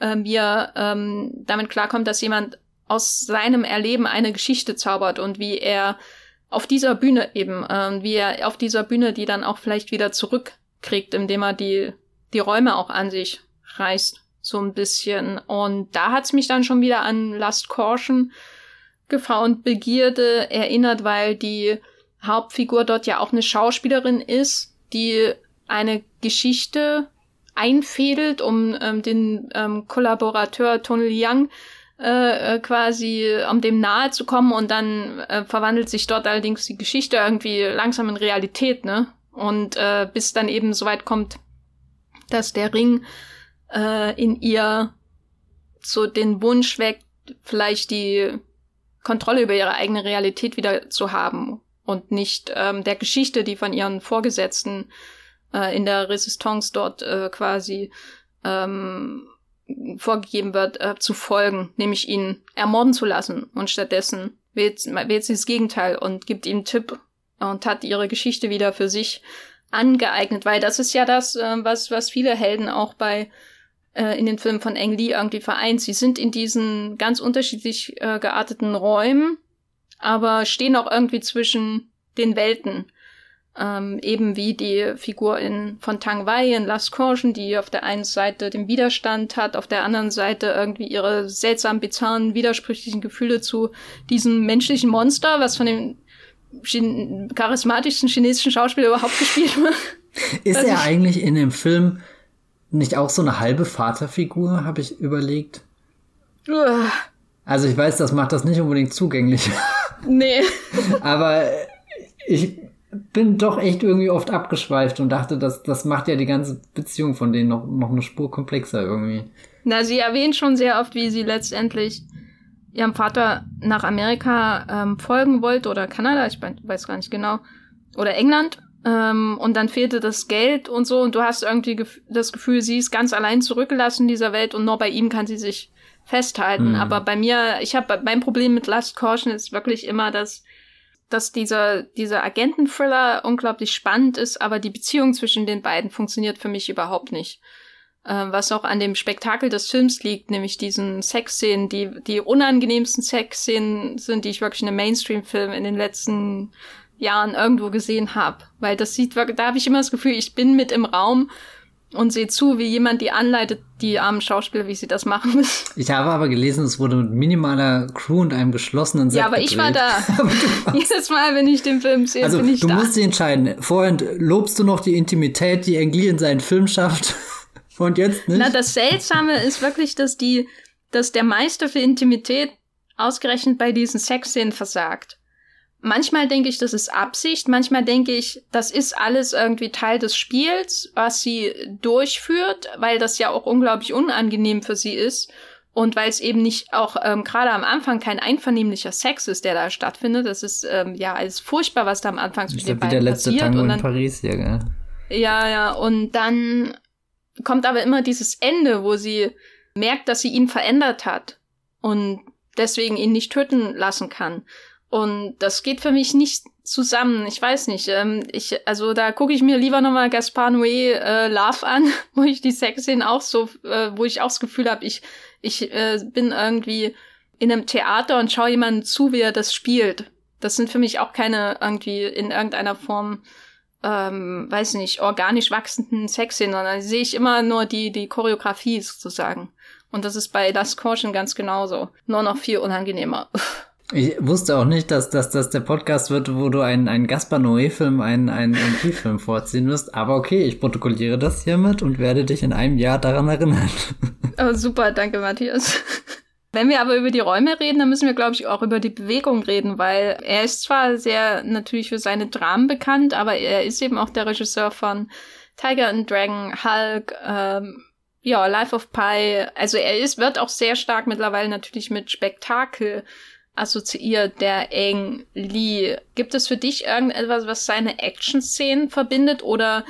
äh, wie er ähm, damit klarkommt, dass jemand aus seinem Erleben eine Geschichte zaubert und wie er auf dieser Bühne eben, äh, wie er auf dieser Bühne die dann auch vielleicht wieder zurückkriegt, indem er die, die Räume auch an sich reißt so ein bisschen. Und da hat's mich dann schon wieder an Last Caution, Gefahr und Begierde erinnert, weil die Hauptfigur dort ja auch eine Schauspielerin ist, die eine Geschichte einfädelt, um ähm, den ähm, Kollaborateur Tony Young äh, äh, quasi, um dem nahe zu kommen und dann äh, verwandelt sich dort allerdings die Geschichte irgendwie langsam in Realität, ne? Und äh, bis dann eben so weit kommt, dass der Ring äh, in ihr so den Wunsch weckt, vielleicht die Kontrolle über ihre eigene Realität wieder zu haben und nicht ähm, der Geschichte, die von ihren Vorgesetzten äh, in der Resistance dort äh, quasi ähm, vorgegeben wird, äh, zu folgen, nämlich ihn ermorden zu lassen. Und stattdessen wählt, wählt sie das Gegenteil und gibt ihm Tipp und hat ihre Geschichte wieder für sich angeeignet, weil das ist ja das, äh, was, was viele Helden auch bei äh, in den Filmen von Ang Lee irgendwie vereint. Sie sind in diesen ganz unterschiedlich äh, gearteten Räumen, aber stehen auch irgendwie zwischen den Welten. Ähm, eben wie die Figur in, von Tang Wei in Last Caution, die auf der einen Seite den Widerstand hat, auf der anderen Seite irgendwie ihre seltsam bizarren, widersprüchlichen Gefühle zu diesem menschlichen Monster, was von dem Chin charismatischsten chinesischen Schauspieler überhaupt gespielt wird. *laughs* Ist also er eigentlich in dem Film nicht auch so eine halbe Vaterfigur, habe ich überlegt. Uah. Also ich weiß, das macht das nicht unbedingt zugänglich. Nee. *laughs* Aber ich bin doch echt irgendwie oft abgeschweift und dachte, das, das macht ja die ganze Beziehung von denen noch, noch eine Spur komplexer irgendwie. Na, sie erwähnt schon sehr oft, wie sie letztendlich ihrem Vater nach Amerika ähm, folgen wollte oder Kanada, ich weiß gar nicht genau, oder England ähm, und dann fehlte das Geld und so und du hast irgendwie gef das Gefühl, sie ist ganz allein zurückgelassen in dieser Welt und nur bei ihm kann sie sich festhalten. Mhm. Aber bei mir, ich habe mein Problem mit Last Caution ist wirklich immer, dass dass dieser dieser Agenten-Thriller unglaublich spannend ist, aber die Beziehung zwischen den beiden funktioniert für mich überhaupt nicht. Äh, was auch an dem Spektakel des Films liegt, nämlich diesen Sexszenen, die die unangenehmsten Sexszenen sind, die ich wirklich in einem Mainstream-Film in den letzten Jahren irgendwo gesehen habe. Weil das sieht da habe ich immer das Gefühl, ich bin mit im Raum und sehe zu, wie jemand die anleitet, die armen Schauspieler, wie sie das machen müssen. Ich habe aber gelesen, es wurde mit minimaler Crew und einem geschlossenen Set Ja, aber gedreht. ich war da. *laughs* *laughs* Jedes Mal, wenn ich den Film sehe, also, bin ich du da. Du musst dich entscheiden. Vorhin lobst du noch die Intimität, die Engli in seinen Film schafft. *laughs* und jetzt nicht. Na, das Seltsame ist wirklich, dass die, dass der Meister für Intimität ausgerechnet bei diesen Sexszenen versagt. Manchmal denke ich, das ist Absicht, manchmal denke ich, das ist alles irgendwie Teil des Spiels, was sie durchführt, weil das ja auch unglaublich unangenehm für sie ist. Und weil es eben nicht auch ähm, gerade am Anfang kein einvernehmlicher Sex ist, der da stattfindet, das ist ähm, ja alles furchtbar, was da am Anfang zwischen den beiden der letzte passiert. Tango und dann, in Paris hier, gell? Ja, ja, und dann kommt aber immer dieses Ende, wo sie merkt, dass sie ihn verändert hat und deswegen ihn nicht töten lassen kann. Und das geht für mich nicht zusammen. Ich weiß nicht. Ähm, ich, also da gucke ich mir lieber nochmal Gaspar Noé äh, Love an, *laughs* wo ich die Sexszenen auch so, äh, wo ich auch das Gefühl habe, ich, ich äh, bin irgendwie in einem Theater und schaue jemanden zu, wie er das spielt. Das sind für mich auch keine irgendwie in irgendeiner Form, ähm, weiß nicht, organisch wachsenden Sexszenen, sondern sehe ich immer nur die, die Choreografie sozusagen. Und das ist bei Last Caution ganz genauso. Nur noch viel unangenehmer. *laughs* Ich wusste auch nicht, dass, dass das der Podcast wird, wo du einen, einen Gaspar Noé-Film, einen, einen, einen Film vorziehen wirst. Aber okay, ich protokolliere das hiermit und werde dich in einem Jahr daran erinnern. *laughs* Oh, super, danke, Matthias. Wenn wir aber über die Räume reden, dann müssen wir, glaube ich, auch über die Bewegung reden, weil er ist zwar sehr natürlich für seine Dramen bekannt, aber er ist eben auch der Regisseur von Tiger and Dragon, Hulk, ähm, ja, Life of Pi. Also er ist, wird auch sehr stark mittlerweile natürlich mit Spektakel assoziiert, der Eng Lee. Gibt es für dich irgendetwas, was seine Action-Szenen verbindet oder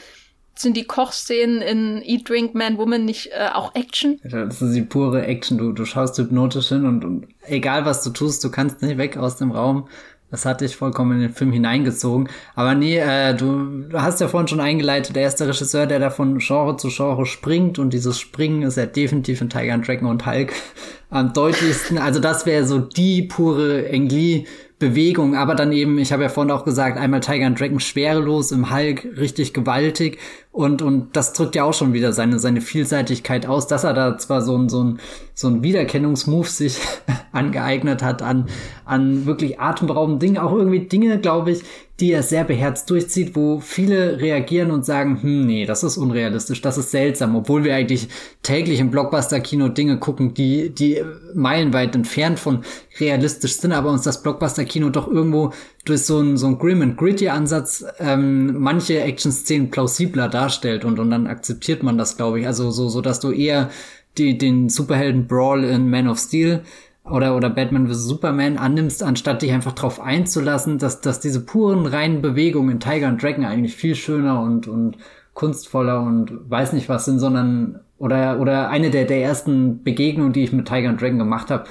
sind die Kochszenen in Eat, Drink, Man, Woman nicht äh, auch Action? Das ist die pure Action. Du, du schaust hypnotisch hin und, und egal was du tust, du kannst nicht weg aus dem Raum. Das hat dich vollkommen in den Film hineingezogen. Aber nee, äh, du, hast ja vorhin schon eingeleitet, er ist der Regisseur, der da von Genre zu Genre springt und dieses Springen ist ja definitiv in Tiger and Dragon und Hulk *laughs* am deutlichsten. Also das wäre so die pure Engli Bewegung, aber dann eben, ich habe ja vorhin auch gesagt, einmal Tiger and Dragon schwerelos, im Hulk richtig gewaltig und, und das drückt ja auch schon wieder seine, seine Vielseitigkeit aus, dass er da zwar so ein, so ein, so ein Wiedererkennungsmove sich *laughs* angeeignet hat an, an wirklich atemberaubenden Dingen, auch irgendwie Dinge, glaube ich, die er sehr beherzt durchzieht, wo viele reagieren und sagen, hm, nee, das ist unrealistisch, das ist seltsam, obwohl wir eigentlich täglich im Blockbuster-Kino Dinge gucken, die, die meilenweit entfernt von realistisch sind, aber uns das Blockbuster-Kino doch irgendwo durch so einen so einen grim and gritty Ansatz ähm, manche Action-Szenen plausibler darstellt und, und dann akzeptiert man das, glaube ich. Also so, so dass du eher die, den Superhelden-Brawl in Man of Steel oder, oder Batman vs. Superman annimmst, anstatt dich einfach drauf einzulassen, dass, dass diese puren, reinen Bewegungen in Tiger und Dragon eigentlich viel schöner und, und kunstvoller und weiß nicht was sind, sondern oder, oder eine der, der ersten Begegnungen, die ich mit Tiger und Dragon gemacht habe,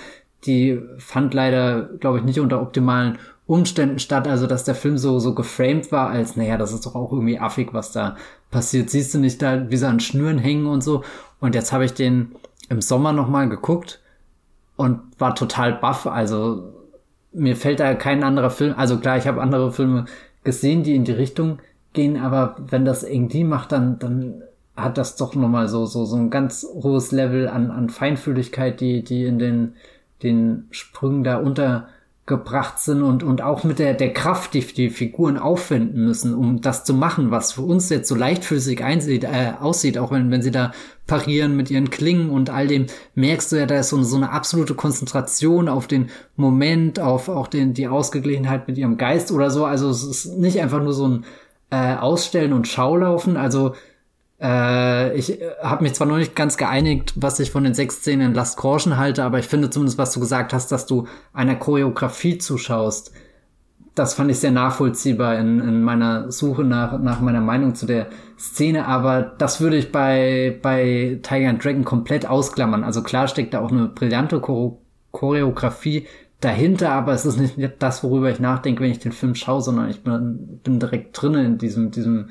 die fand leider, glaube ich, nicht unter optimalen Umständen statt, also dass der Film so, so geframed war, als, naja, das ist doch auch irgendwie affig, was da passiert. Siehst du nicht da, wie sie an Schnüren hängen und so. Und jetzt habe ich den im Sommer nochmal geguckt und war total baff. Also mir fällt da kein anderer Film, also klar, ich habe andere Filme gesehen, die in die Richtung gehen, aber wenn das irgendwie macht, dann, dann hat das doch nochmal so, so, so ein ganz hohes Level an, an Feinfühligkeit, die, die in den, den Sprüngen da unter gebracht sind und, und auch mit der, der Kraft, die die Figuren aufwenden müssen, um das zu machen, was für uns jetzt so leichtfüßig einsieht, äh, aussieht, auch wenn, wenn sie da parieren mit ihren Klingen und all dem, merkst du ja, da ist so, so eine absolute Konzentration auf den Moment, auf auch den, die Ausgeglichenheit mit ihrem Geist oder so. Also es ist nicht einfach nur so ein äh, Ausstellen und Schaulaufen. Also äh, ich äh, habe mich zwar noch nicht ganz geeinigt, was ich von den sechs Szenen in Last Caution halte, aber ich finde zumindest, was du gesagt hast, dass du einer Choreografie zuschaust. Das fand ich sehr nachvollziehbar in, in meiner Suche nach, nach meiner Meinung zu der Szene, aber das würde ich bei, bei Tiger and Dragon komplett ausklammern. Also klar steckt da auch eine brillante Choreografie dahinter, aber es ist nicht das, worüber ich nachdenke, wenn ich den Film schaue, sondern ich bin, bin direkt drinnen in diesem, diesem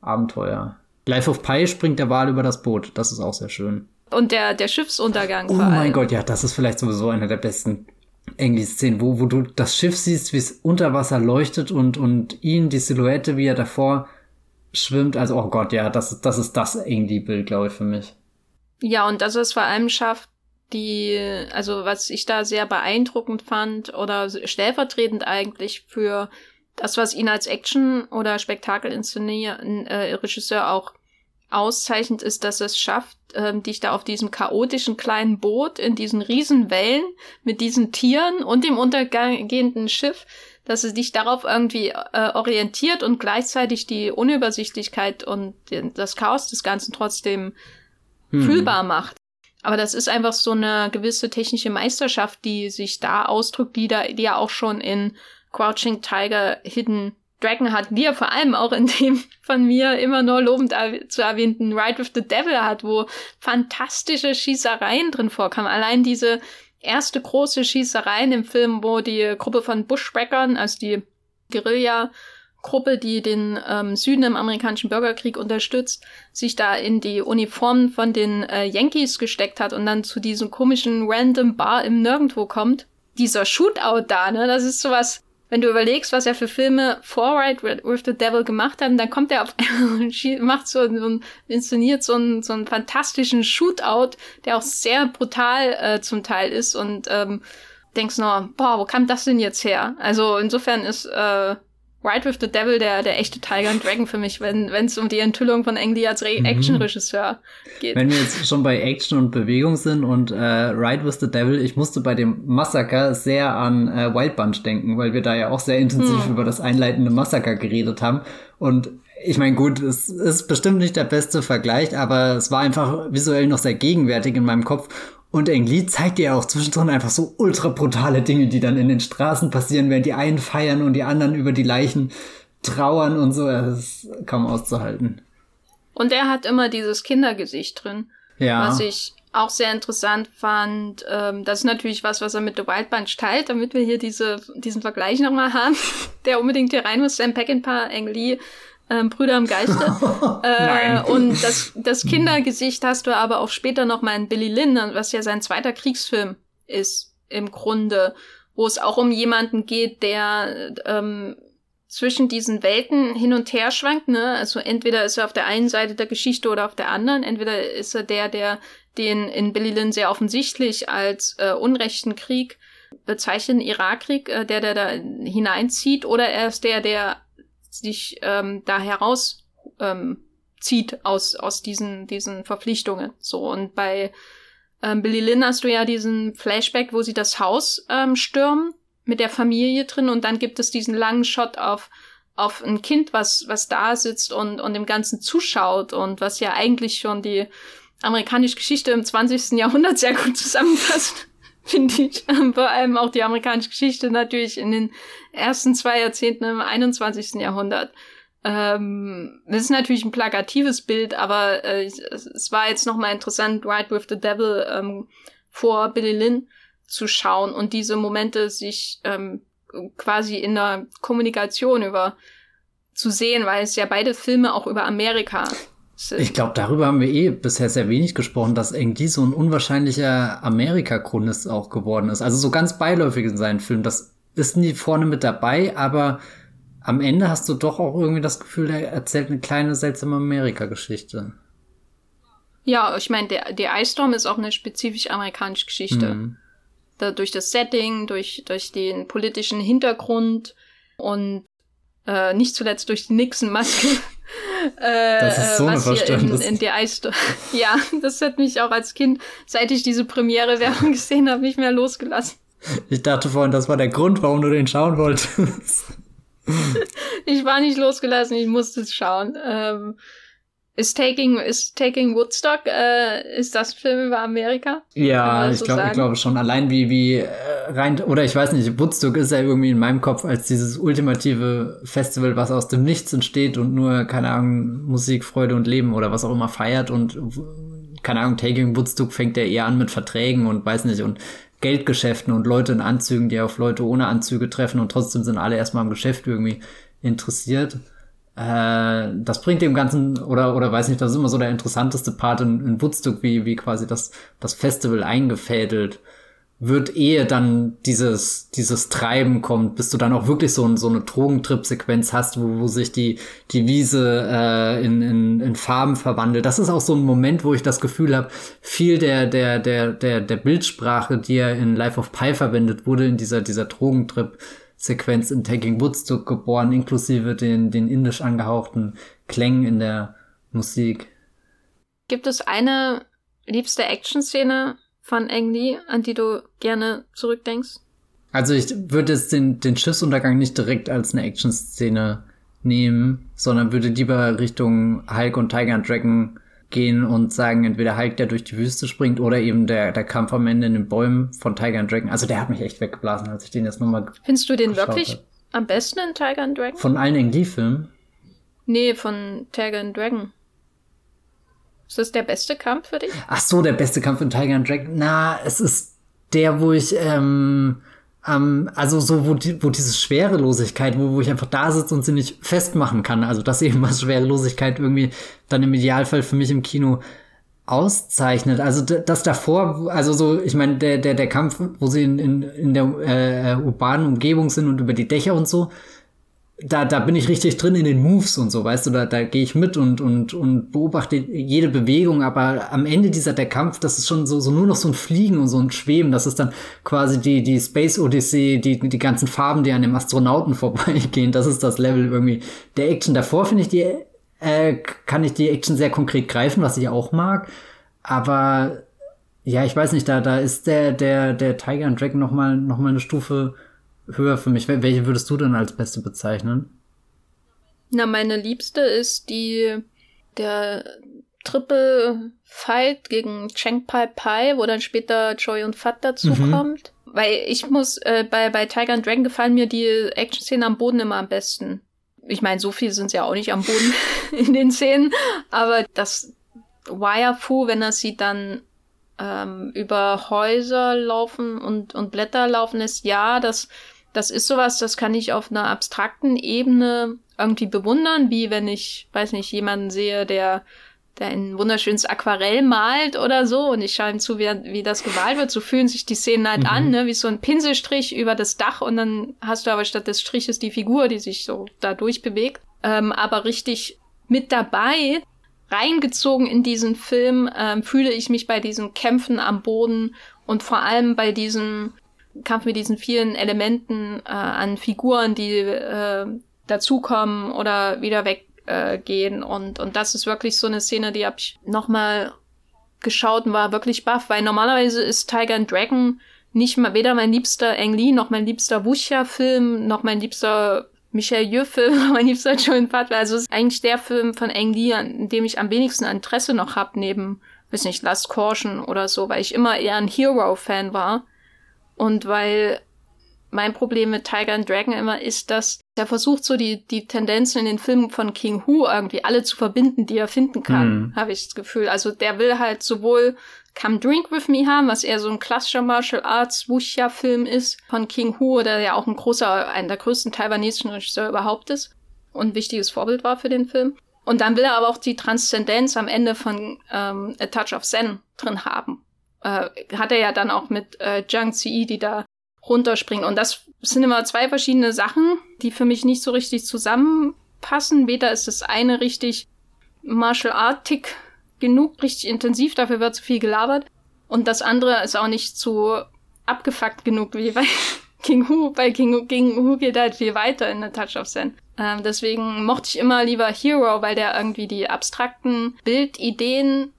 Abenteuer. Life of Pi springt der Wal über das Boot. Das ist auch sehr schön. Und der, der Schiffsuntergang. Oh mein Gott, ja, das ist vielleicht sowieso eine der besten English-Szenen, wo, wo du das Schiff siehst, wie es unter Wasser leuchtet und, und ihn, die Silhouette, wie er davor schwimmt. Also, oh Gott, ja, das, das ist das English-Bild, glaube ich, für mich. Ja, und dass es vor allem schafft, die, also was ich da sehr beeindruckend fand oder stellvertretend eigentlich für das, was ihn als Action- oder Spektakelinszenierregisseur äh, auch auszeichnet, ist, dass es schafft, ähm, dich da auf diesem chaotischen kleinen Boot in diesen riesen Wellen mit diesen Tieren und dem untergehenden Schiff, dass es dich darauf irgendwie äh, orientiert und gleichzeitig die Unübersichtlichkeit und den, das Chaos des Ganzen trotzdem hm. fühlbar macht. Aber das ist einfach so eine gewisse technische Meisterschaft, die sich da ausdrückt, die da, die ja auch schon in Crouching Tiger, Hidden Dragon hat, die er vor allem auch in dem von mir immer nur lobend zu erwähnten Ride with the Devil hat, wo fantastische Schießereien drin vorkamen. Allein diese erste große Schießerei in dem Film, wo die Gruppe von Bushwhackern, also die Guerilla, Gruppe, die den ähm, Süden im amerikanischen Bürgerkrieg unterstützt, sich da in die Uniformen von den äh, Yankees gesteckt hat und dann zu diesem komischen random Bar im Nirgendwo kommt. Dieser Shootout da, ne, das ist sowas, wenn du überlegst, was er für Filme Forward with the Devil gemacht hat, dann kommt er auf *laughs* macht so, so ein, inszeniert so einen, so einen fantastischen Shootout, der auch sehr brutal äh, zum Teil ist und ähm, denkst nur, boah, wo kam das denn jetzt her? Also insofern ist äh, Ride with the Devil der, der echte Tiger and Dragon für mich, wenn es um die Enthüllung von Ang Lee als Re mhm. Action-Regisseur geht. Wenn wir jetzt schon bei Action und Bewegung sind und äh, Ride with the Devil, ich musste bei dem Massaker sehr an äh, Wild Bunch denken, weil wir da ja auch sehr intensiv hm. über das einleitende Massaker geredet haben. Und ich meine, gut, es ist bestimmt nicht der beste Vergleich, aber es war einfach visuell noch sehr gegenwärtig in meinem Kopf. Und Ang Lee zeigt dir auch zwischendrin einfach so ultra brutale Dinge, die dann in den Straßen passieren, während die einen feiern und die anderen über die Leichen trauern und so. Das ist kaum auszuhalten. Und er hat immer dieses Kindergesicht drin. Ja. Was ich auch sehr interessant fand. Ähm, das ist natürlich was, was er mit The Wild Bunch teilt, damit wir hier diese, diesen Vergleich nochmal haben, *laughs* der unbedingt hier rein muss. Sam Peckinpah, Ang Lee ähm, Brüder im Geiste. *laughs* äh, und das, das Kindergesicht hast du aber auch später noch mal in Billy Lynn, was ja sein zweiter Kriegsfilm ist, im Grunde, wo es auch um jemanden geht, der ähm, zwischen diesen Welten hin und her schwankt, ne? Also entweder ist er auf der einen Seite der Geschichte oder auf der anderen. Entweder ist er der, der den in Billy Lynn sehr offensichtlich als äh, unrechten Krieg bezeichnet, Irakkrieg, äh, der, der da hineinzieht, oder er ist der, der sich ähm, da heraus ähm, zieht aus, aus diesen, diesen Verpflichtungen. So, und bei ähm, Billy Lynn hast du ja diesen Flashback, wo sie das Haus ähm, stürmen mit der Familie drin und dann gibt es diesen langen Shot auf auf ein Kind, was was da sitzt und und dem Ganzen zuschaut und was ja eigentlich schon die amerikanische Geschichte im 20. Jahrhundert sehr gut zusammenfasst *laughs* finde ich. Vor allem auch die amerikanische Geschichte natürlich in den ersten zwei Jahrzehnten im 21. Jahrhundert. Ähm, das ist natürlich ein plakatives Bild, aber äh, es, es, war jetzt nochmal interessant, Ride with the Devil ähm, vor Billy Lynn zu schauen und diese Momente sich ähm, quasi in der Kommunikation über zu sehen, weil es ja beide Filme auch über Amerika ich glaube, darüber haben wir eh bisher sehr wenig gesprochen, dass irgendwie so ein unwahrscheinlicher Amerika-Chronist auch geworden ist. Also so ganz beiläufig in seinen Filmen. Das ist nie vorne mit dabei, aber am Ende hast du doch auch irgendwie das Gefühl, er erzählt eine kleine seltsame Amerika-Geschichte. Ja, ich meine, der, der Ice Storm ist auch eine spezifisch amerikanische Geschichte. Mhm. Da, durch das Setting, durch, durch den politischen Hintergrund und äh, nicht zuletzt durch die Nixon-Maske. Äh, das ist so was eine hier in, in der Eisstory. *laughs* ja, das hat mich auch als Kind, seit ich diese Premiere-Werbung *laughs* gesehen habe, nicht mehr losgelassen. Ich dachte vorhin, das war der Grund, warum du den schauen wolltest. *laughs* ich war nicht losgelassen, ich musste es schauen. Ähm, ist Taking, ist Taking Woodstock, äh, ist das Film über Amerika? Ja, ich glaube, ich glaube schon. Allein wie, wie äh, rein, oder ich weiß nicht, Woodstock ist ja irgendwie in meinem Kopf als dieses ultimative Festival, was aus dem Nichts entsteht und nur, keine Ahnung, Musik, Freude und Leben oder was auch immer feiert und, keine Ahnung, Taking Woodstock fängt ja eher an mit Verträgen und weiß nicht, und Geldgeschäften und Leute in Anzügen, die auf Leute ohne Anzüge treffen und trotzdem sind alle erstmal am Geschäft irgendwie interessiert. Äh, das bringt dem Ganzen, oder, oder weiß nicht, das ist immer so der interessanteste Part in, in Woodstock, wie, wie quasi das, das Festival eingefädelt wird, ehe dann dieses, dieses Treiben kommt, bis du dann auch wirklich so, so eine Drogentrip-Sequenz hast, wo, wo sich die, die Wiese äh, in, in, in Farben verwandelt. Das ist auch so ein Moment, wo ich das Gefühl habe, viel der, der, der, der, der Bildsprache, die ja in Life of Pi verwendet wurde, in dieser, dieser Drogentrip, Sequenz in Taking Woodstock geboren, inklusive den, den indisch angehauchten Klängen in der Musik. Gibt es eine liebste Action-Szene von Ang Lee, an die du gerne zurückdenkst? Also ich würde jetzt den, den Schiffsuntergang nicht direkt als eine Action-Szene nehmen, sondern würde lieber Richtung Hulk und Tiger and Dragon gehen und sagen, entweder Hulk, der durch die Wüste springt, oder eben der, der Kampf am Ende in den Bäumen von Tiger and Dragon. Also der hat mich echt weggeblasen, als ich den jetzt nochmal. Findest du den wirklich hab. am besten in Tiger and Dragon? Von allen Ang-Lee-Filmen? Nee, von Tiger and Dragon. Ist das der beste Kampf für dich? Ach so, der beste Kampf in Tiger and Dragon. Na, es ist der, wo ich, ähm, ähm, also so, wo, die, wo diese Schwerelosigkeit, wo, wo ich einfach da sitze und sie nicht festmachen kann. Also das eben was Schwerelosigkeit irgendwie dann im Idealfall für mich im Kino auszeichnet. Also das davor, also so, ich meine, der, der, der Kampf, wo sie in, in, in der äh, urbanen Umgebung sind und über die Dächer und so, da, da bin ich richtig drin in den Moves und so, weißt du, da, da gehe ich mit und, und, und beobachte jede Bewegung, aber am Ende dieser, der Kampf, das ist schon so, so nur noch so ein Fliegen und so ein Schweben, das ist dann quasi die, die Space Odyssey, die, die ganzen Farben, die an dem Astronauten *laughs* vorbeigehen, das ist das Level irgendwie der Action. Davor finde ich die, äh, kann ich die Action sehr konkret greifen, was ich auch mag, aber ja, ich weiß nicht, da, da ist der, der, der Tiger and Dragon noch mal, noch mal eine Stufe höher für mich. Welche würdest du denn als beste bezeichnen? Na, meine liebste ist die der Triple Fight gegen Cheng Pai Pai, wo dann später Joy und Fat dazukommt. Mhm. Weil ich muss, äh, bei, bei Tiger and Dragon gefallen mir die Action-Szenen am Boden immer am besten. Ich meine, so viel sind ja auch nicht am Boden *laughs* in den Szenen, aber das Wire Fu, wenn er sie dann ähm, über Häuser laufen und, und Blätter laufen ist, ja, das das ist sowas, das kann ich auf einer abstrakten Ebene irgendwie bewundern, wie wenn ich, weiß nicht, jemanden sehe, der, der ein wunderschönes Aquarell malt oder so und ich schaue ihm zu, wie, wie das gemalt wird. So fühlen sich die Szenen halt mhm. an, ne? wie so ein Pinselstrich über das Dach und dann hast du aber statt des Striches die Figur, die sich so da durchbewegt. Ähm, aber richtig mit dabei, reingezogen in diesen Film, ähm, fühle ich mich bei diesen Kämpfen am Boden und vor allem bei diesem Kampf mit diesen vielen Elementen äh, an Figuren, die äh, dazukommen oder wieder weggehen. Äh, und, und das ist wirklich so eine Szene, die habe ich nochmal geschaut und war wirklich baff, weil normalerweise ist Tiger and Dragon nicht mal weder mein liebster Ang Lee, noch mein liebster Wuxia-Film, noch mein liebster Michel Yeoh-Film, noch *laughs* mein liebster Joan Butler. Also es ist eigentlich der Film von Ang Lee, an dem ich am wenigsten Interesse noch hab neben, weiß nicht, Last Caution oder so, weil ich immer eher ein Hero-Fan war. Und weil mein Problem mit Tiger and Dragon immer ist, dass er versucht, so die, die Tendenzen in den Filmen von King Hu irgendwie alle zu verbinden, die er finden kann, mhm. habe ich das Gefühl. Also der will halt sowohl Come Drink With Me haben, was eher so ein klassischer Martial Arts Wuxia-Film ist, von King Hu, der ja auch ein großer, einer der größten taiwanesischen Regisseure überhaupt ist und ein wichtiges Vorbild war für den Film. Und dann will er aber auch die Transzendenz am Ende von ähm, A Touch of Zen drin haben äh, hat er ja dann auch mit äh, Zhang Ziyi, die da runterspringen. Und das sind immer zwei verschiedene Sachen, die für mich nicht so richtig zusammenpassen. Weder ist das eine richtig Martial Artig genug, richtig intensiv, dafür wird zu viel gelabert. Und das andere ist auch nicht zu abgefuckt genug, wie bei *laughs* King Hu. Bei King, King Hu geht halt viel weiter in der Touch of Zen. Ähm, deswegen mochte ich immer lieber Hero, weil der irgendwie die abstrakten Bildideen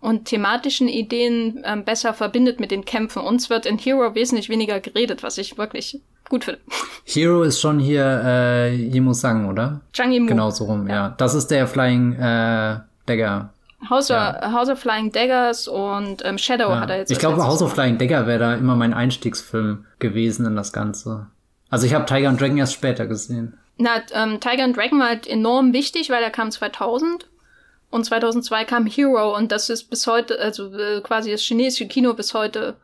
und thematischen Ideen ähm, besser verbindet mit den Kämpfen. Uns wird in Hero wesentlich weniger geredet, was ich wirklich gut finde. *laughs* Hero ist schon hier äh, Yimo Sang, oder? Zhang Yimou. Genau so rum, ja. ja. Das ist der Flying äh, Dagger. House, ja. of, House of Flying Daggers und ähm, Shadow ja. hat er jetzt. Ich glaube, House of Flying Dagger wäre da immer mein Einstiegsfilm gewesen in das Ganze. Also ich habe Tiger and Dragon erst später gesehen. Na, ähm, Tiger and Dragon war halt enorm wichtig, weil er kam 2000 und 2002 kam Hero und das ist bis heute, also äh, quasi das chinesische Kino bis heute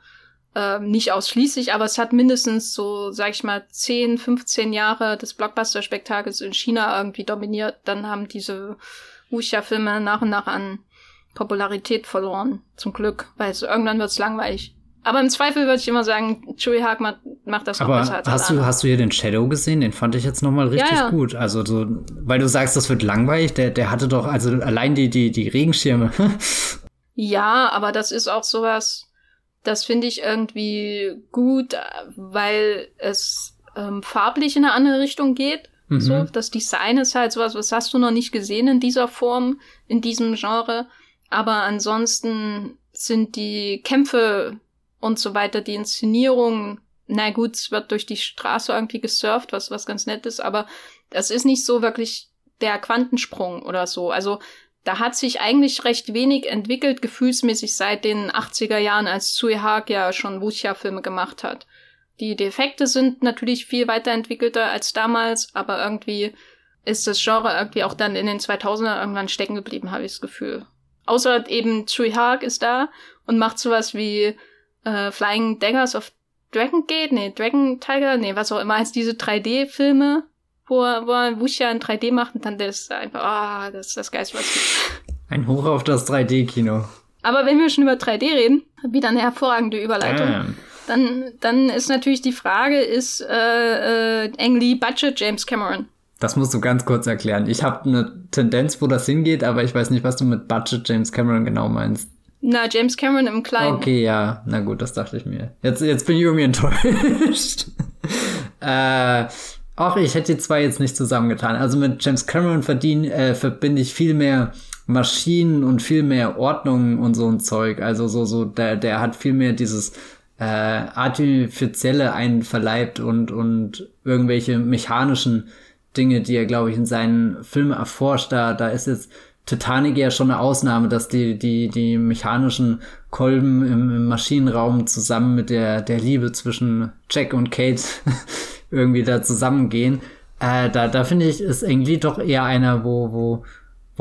äh, nicht ausschließlich, aber es hat mindestens so, sag ich mal, 10, 15 Jahre des Blockbuster-Spektakels in China irgendwie dominiert. Dann haben diese Wuxia-Filme nach und nach an Popularität verloren. Zum Glück, weil so irgendwann wird's langweilig. Aber im Zweifel würde ich immer sagen, Chewie Haag macht, macht das noch Aber besser als hast du, hast du hier den Shadow gesehen? Den fand ich jetzt nochmal richtig ja, ja. gut. Also so, weil du sagst, das wird langweilig, der, der hatte doch, also allein die, die, die Regenschirme. *laughs* ja, aber das ist auch sowas, das finde ich irgendwie gut, weil es ähm, farblich in eine andere Richtung geht. Mhm. So, das Design ist halt sowas, was hast du noch nicht gesehen in dieser Form, in diesem Genre. Aber ansonsten sind die Kämpfe und so weiter. Die Inszenierung, na gut, es wird durch die Straße irgendwie gesurft, was, was ganz nett ist, aber das ist nicht so wirklich der Quantensprung oder so. Also da hat sich eigentlich recht wenig entwickelt, gefühlsmäßig seit den 80er Jahren, als Tsui Hark ja schon Wuxia-Filme gemacht hat. Die Defekte sind natürlich viel weiterentwickelter als damals, aber irgendwie ist das Genre irgendwie auch dann in den 2000er irgendwann stecken geblieben, habe ich das Gefühl. Außer eben Tsui Hark ist da und macht sowas wie äh, Flying Daggers of Dragon Gate, nee, Dragon Tiger, nee, was auch immer heißt diese 3D-Filme, wo er, wo er Wuxia in 3D macht und dann das einfach, ah, oh, das ist das Geist, was gibt. Ein Hoch auf das 3D-Kino. Aber wenn wir schon über 3D reden, wieder eine hervorragende Überleitung. Ähm. Dann, dann ist natürlich die Frage, ist äh, äh, Ang Lee Budget James Cameron? Das musst du ganz kurz erklären. Ich habe eine Tendenz, wo das hingeht, aber ich weiß nicht, was du mit Budget James Cameron genau meinst. Na, James Cameron im Kleinen. Okay, ja. Na gut, das dachte ich mir. Jetzt, jetzt bin ich irgendwie *laughs* enttäuscht. *laughs* äh, auch ich hätte die zwei jetzt nicht zusammengetan. Also mit James Cameron verdien, äh, verbinde ich viel mehr Maschinen und viel mehr Ordnung und so ein Zeug. Also so, so, der, der hat viel mehr dieses äh, artifizielle einverleibt und, und irgendwelche mechanischen Dinge, die er, glaube ich, in seinen Filmen erforscht. Da, da ist jetzt Titanic ja schon eine Ausnahme, dass die, die, die mechanischen Kolben im, im Maschinenraum zusammen mit der, der Liebe zwischen Jack und Kate *laughs* irgendwie da zusammengehen. Äh, da, da finde ich, ist irgendwie doch eher einer, wo, wo,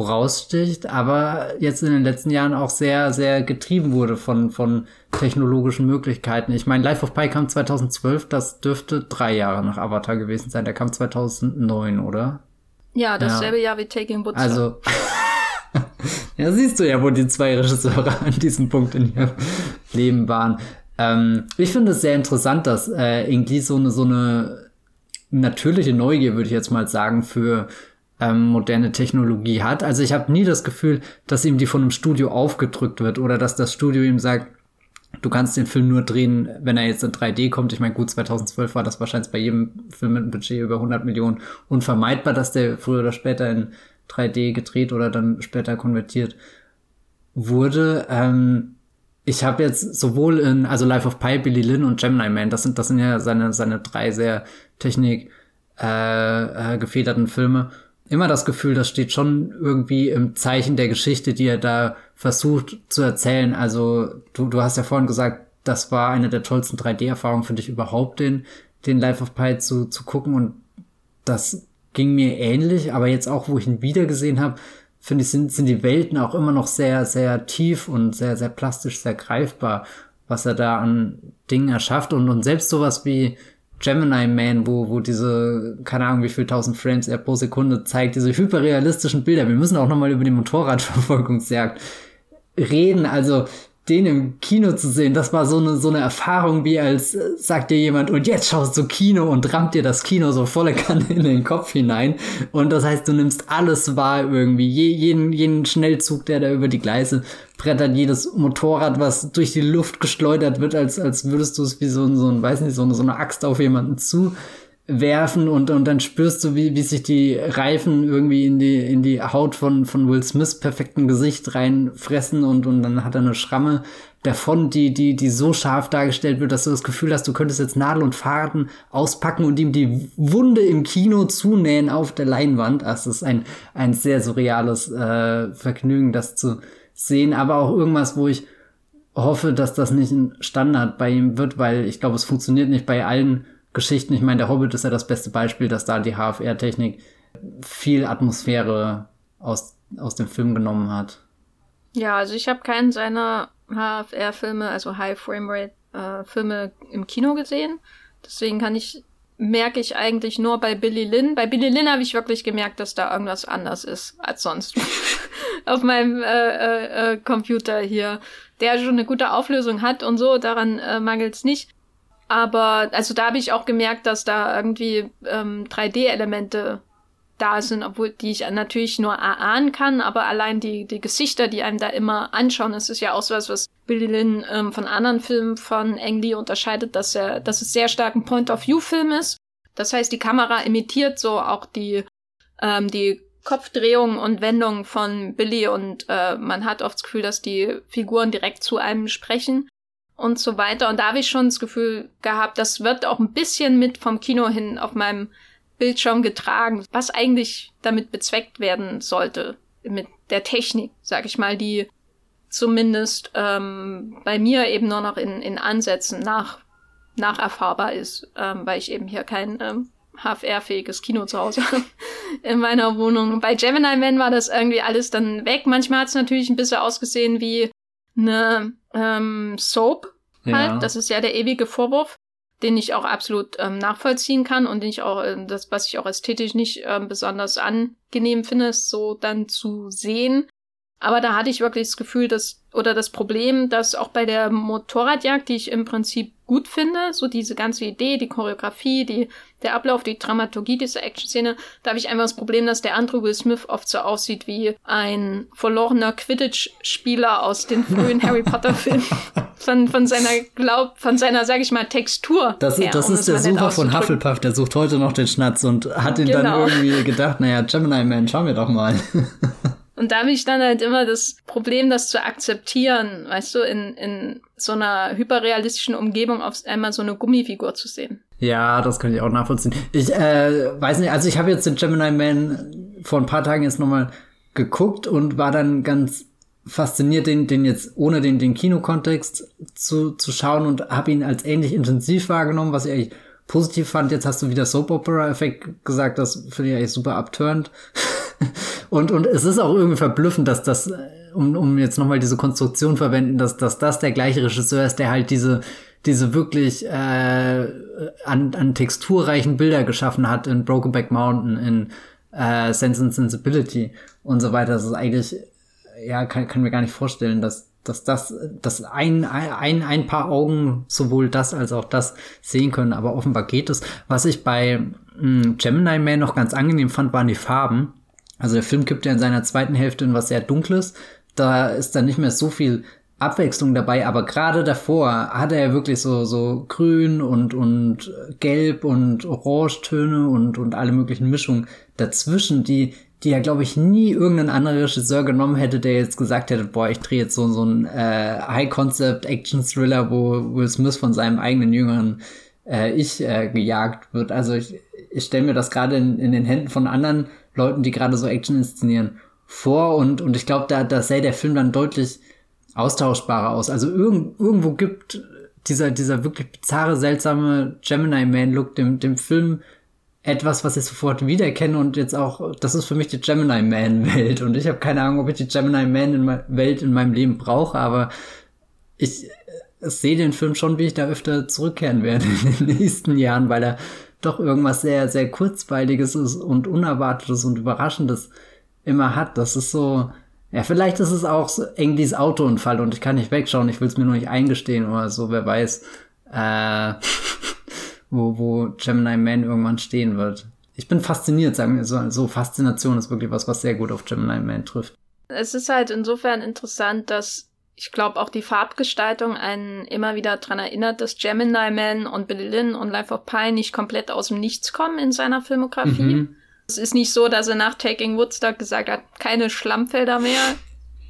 wo raussticht, aber jetzt in den letzten Jahren auch sehr, sehr getrieben wurde von, von technologischen Möglichkeiten. Ich meine, Life of Pi kam 2012, das dürfte drei Jahre nach Avatar gewesen sein. Der kam 2009, oder? Ja, dasselbe ja. Jahr wie Taking Woodstock. Also, *laughs* ja, siehst du ja, wo die zwei Regisseure an diesem Punkt in ihrem Leben waren. Ähm, ich finde es sehr interessant, dass äh, irgendwie so eine, so eine natürliche Neugier, würde ich jetzt mal sagen, für ähm, moderne Technologie hat. Also ich habe nie das Gefühl, dass ihm die von einem Studio aufgedrückt wird oder dass das Studio ihm sagt, du kannst den Film nur drehen, wenn er jetzt in 3D kommt. Ich meine, gut, 2012 war das wahrscheinlich bei jedem Film mit einem Budget über 100 Millionen unvermeidbar, dass der früher oder später in 3D gedreht oder dann später konvertiert wurde. Ähm, ich habe jetzt sowohl in, also Life of Pi, Billy Lynn und Gemini Man, das sind, das sind ja seine, seine drei sehr Technik äh, äh, gefederten Filme immer das Gefühl, das steht schon irgendwie im Zeichen der Geschichte, die er da versucht zu erzählen. Also du, du hast ja vorhin gesagt, das war eine der tollsten 3D-Erfahrungen für dich überhaupt, den, den Life of Pi zu, zu gucken. Und das ging mir ähnlich, aber jetzt auch, wo ich ihn wiedergesehen habe, finde ich, sind, sind die Welten auch immer noch sehr, sehr tief und sehr, sehr plastisch, sehr greifbar, was er da an Dingen erschafft. Und, und selbst sowas wie Gemini Man, wo, wo diese, keine Ahnung, wie viel tausend Frames er pro Sekunde zeigt, diese hyperrealistischen Bilder. Wir müssen auch nochmal über die Motorradverfolgungsjagd reden. Also, den im Kino zu sehen, das war so eine, so eine Erfahrung, wie als äh, sagt dir jemand, und jetzt schaust du Kino und rammt dir das Kino so volle Kanne in den Kopf hinein. Und das heißt, du nimmst alles wahr irgendwie, Je, jeden, jeden Schnellzug, der da über die Gleise brettert, jedes Motorrad, was durch die Luft geschleudert wird, als, als würdest du es wie so, so ein, weiß nicht, so eine, so eine Axt auf jemanden zu werfen und, und dann spürst du, wie, wie sich die Reifen irgendwie in die, in die Haut von, von Will Smiths perfekten Gesicht reinfressen und, und dann hat er eine Schramme davon, die, die, die so scharf dargestellt wird, dass du das Gefühl hast, du könntest jetzt Nadel und Faden auspacken und ihm die Wunde im Kino zunähen auf der Leinwand. Das ist ein, ein sehr surreales äh, Vergnügen, das zu sehen, aber auch irgendwas, wo ich hoffe, dass das nicht ein Standard bei ihm wird, weil ich glaube, es funktioniert nicht bei allen Geschichten. Ich meine, der Hobbit ist ja das beste Beispiel, dass da die HFR-Technik viel Atmosphäre aus, aus dem Film genommen hat. Ja, also ich habe keinen seiner HFR-Filme, also High Frame Rate äh, Filme im Kino gesehen. Deswegen kann ich merke ich eigentlich nur bei Billy Lynn. Bei Billy Lynn habe ich wirklich gemerkt, dass da irgendwas anders ist als sonst *laughs* auf meinem äh, äh, äh, Computer hier, der schon eine gute Auflösung hat und so. Daran äh, mangelt es nicht. Aber also da habe ich auch gemerkt, dass da irgendwie ähm, 3D-Elemente da sind, obwohl die ich natürlich nur erahnen kann, aber allein die, die Gesichter, die einem da immer anschauen, es ist ja auch so was, was Billy Lynn ähm, von anderen Filmen von Ang Lee unterscheidet, dass er, dass es sehr stark ein Point-of-View-Film ist. Das heißt, die Kamera imitiert so auch die, ähm, die Kopfdrehung und Wendung von Billy und äh, man hat oft das Gefühl, dass die Figuren direkt zu einem sprechen und so weiter. Und da habe ich schon das Gefühl gehabt, das wird auch ein bisschen mit vom Kino hin auf meinem Bildschirm getragen, was eigentlich damit bezweckt werden sollte. mit der Technik, sag ich mal, die zumindest ähm, bei mir eben nur noch in, in Ansätzen nach, nacherfahrbar ist, ähm, weil ich eben hier kein ähm, HFR-fähiges Kino zu Hause habe *laughs* in meiner Wohnung. Bei Gemini Man war das irgendwie alles dann weg. Manchmal hat es natürlich ein bisschen ausgesehen wie eine ähm, Soap halt. Ja. Das ist ja der ewige Vorwurf, den ich auch absolut ähm, nachvollziehen kann und den ich auch, äh, das, was ich auch ästhetisch nicht ähm, besonders angenehm finde, ist so dann zu sehen. Aber da hatte ich wirklich das Gefühl, dass, oder das Problem, dass auch bei der Motorradjagd, die ich im Prinzip gut finde, so diese ganze Idee, die Choreografie, die, der Ablauf, die Dramaturgie dieser Action-Szene, da habe ich einfach das Problem, dass der andere Will Smith oft so aussieht wie ein verlorener Quidditch-Spieler aus den frühen *laughs* Harry Potter-Filmen. Von, von seiner Glaub, von seiner, sag ich mal, Textur. Das, her, das um ist der Sucher von Hufflepuff, der sucht heute noch den Schnatz und hat ihn genau. dann irgendwie gedacht, naja, Gemini Man, schauen wir doch mal. *laughs* Und da habe ich dann halt immer das Problem, das zu akzeptieren, weißt du, in, in so einer hyperrealistischen Umgebung auf einmal so eine Gummifigur zu sehen. Ja, das kann ich auch nachvollziehen. Ich äh, weiß nicht, also ich habe jetzt den Gemini Man vor ein paar Tagen jetzt nochmal geguckt und war dann ganz fasziniert, den, den jetzt ohne den, den Kinokontext zu, zu schauen und habe ihn als ähnlich intensiv wahrgenommen, was ich eigentlich positiv fand. Jetzt hast du wieder Soap Opera Effekt gesagt, das finde ich eigentlich super abturnt. *laughs* *laughs* und, und es ist auch irgendwie verblüffend, dass das, um, um jetzt nochmal diese Konstruktion verwenden, dass, dass das der gleiche Regisseur ist, der halt diese, diese wirklich äh, an, an texturreichen Bilder geschaffen hat in Brokenback Mountain, in äh, Sense and Sensibility und so weiter. Das ist eigentlich, ja, kann, kann mir gar nicht vorstellen, dass, dass das, dass ein, ein, ein paar Augen sowohl das als auch das sehen können, aber offenbar geht es. Was ich bei mh, hm, Gemini Man noch ganz angenehm fand, waren die Farben. Also der Film kippt ja in seiner zweiten Hälfte in was sehr Dunkles. Da ist dann nicht mehr so viel Abwechslung dabei, aber gerade davor hat er ja wirklich so, so grün und, und gelb und orange-Töne und, und alle möglichen Mischungen dazwischen, die, die ja, glaube ich, nie irgendein anderer Regisseur genommen hätte, der jetzt gesagt hätte, boah, ich drehe jetzt so, so ein äh, High-Concept-Action-Thriller, wo Will Smith von seinem eigenen jüngeren äh, Ich äh, gejagt wird. Also ich, ich stelle mir das gerade in, in den Händen von anderen Leuten, die gerade so Action inszenieren, vor und, und ich glaube, da, da sähe der Film dann deutlich austauschbarer aus. Also irgend, irgendwo gibt dieser, dieser wirklich bizarre, seltsame Gemini Man Look dem, dem Film etwas, was ich sofort wiedererkenne und jetzt auch, das ist für mich die Gemini Man Welt und ich habe keine Ahnung, ob ich die Gemini Man in Welt in meinem Leben brauche, aber ich, ich äh, sehe den Film schon, wie ich da öfter zurückkehren werde in den nächsten Jahren, weil er doch irgendwas sehr, sehr kurzweiliges ist und unerwartetes und überraschendes immer hat. Das ist so, ja, vielleicht ist es auch so Englis Autounfall und ich kann nicht wegschauen, ich will es mir nur nicht eingestehen oder so, wer weiß, äh, *laughs* wo, wo Gemini Man irgendwann stehen wird. Ich bin fasziniert, sagen wir so, so Faszination ist wirklich was, was sehr gut auf Gemini Man trifft. Es ist halt insofern interessant, dass ich glaube auch die Farbgestaltung einen immer wieder dran erinnert, dass Gemini Man und Billy Lynn und Life of Pi nicht komplett aus dem Nichts kommen in seiner Filmografie. Mhm. Es ist nicht so, dass er nach Taking Woodstock gesagt hat, keine Schlammfelder mehr.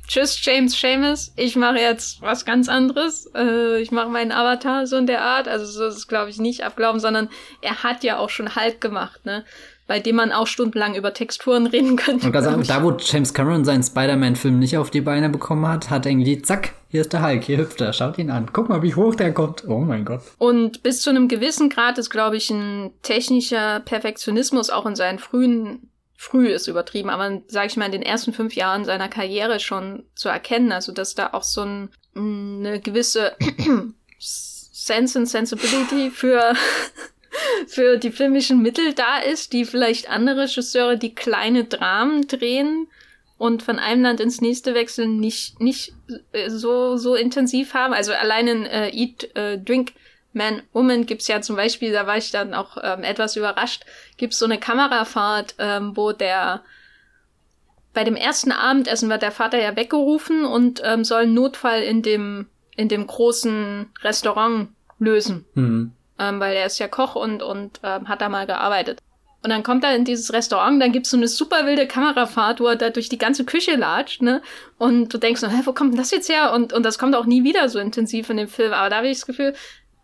Tschüss, James Seamus. Ich mache jetzt was ganz anderes. Äh, ich mache meinen Avatar so in der Art. Also so ist es, glaube ich, nicht abglauben, sondern er hat ja auch schon Hulk gemacht, ne? Bei dem man auch stundenlang über Texturen *laughs* reden könnte. Und sagen, da wo James Cameron seinen Spider-Man-Film nicht auf die Beine bekommen hat, hat irgendwie, zack, hier ist der Hulk, hier hüpft er, schaut ihn an. Guck mal, wie hoch der kommt. Oh mein Gott. Und bis zu einem gewissen Grad ist, glaube ich, ein technischer Perfektionismus auch in seinen frühen früh ist übertrieben, aber sage ich mal in den ersten fünf Jahren seiner Karriere schon zu erkennen, also dass da auch so ein, eine gewisse *clears throat* Sense and Sensibility für für die filmischen Mittel da ist, die vielleicht andere Regisseure, die kleine Dramen drehen und von einem Land ins nächste wechseln, nicht, nicht äh, so, so intensiv haben. Also allein in äh, Eat, äh, Drink, Man, Woman gibt's ja zum Beispiel, da war ich dann auch ähm, etwas überrascht, gibt's so eine Kamerafahrt, ähm, wo der bei dem ersten Abendessen wird der Vater ja weggerufen und ähm, soll einen Notfall in dem, in dem großen Restaurant lösen. Mhm ähm, weil er ist ja Koch und, und ähm, hat da mal gearbeitet. Und dann kommt er in dieses Restaurant, dann gibt's so eine super wilde Kamerafahrt, wo er da durch die ganze Küche latscht, ne? Und du denkst, hä, wo kommt denn das jetzt her? Und, und das kommt auch nie wieder so intensiv in dem Film. Aber da habe ich das Gefühl,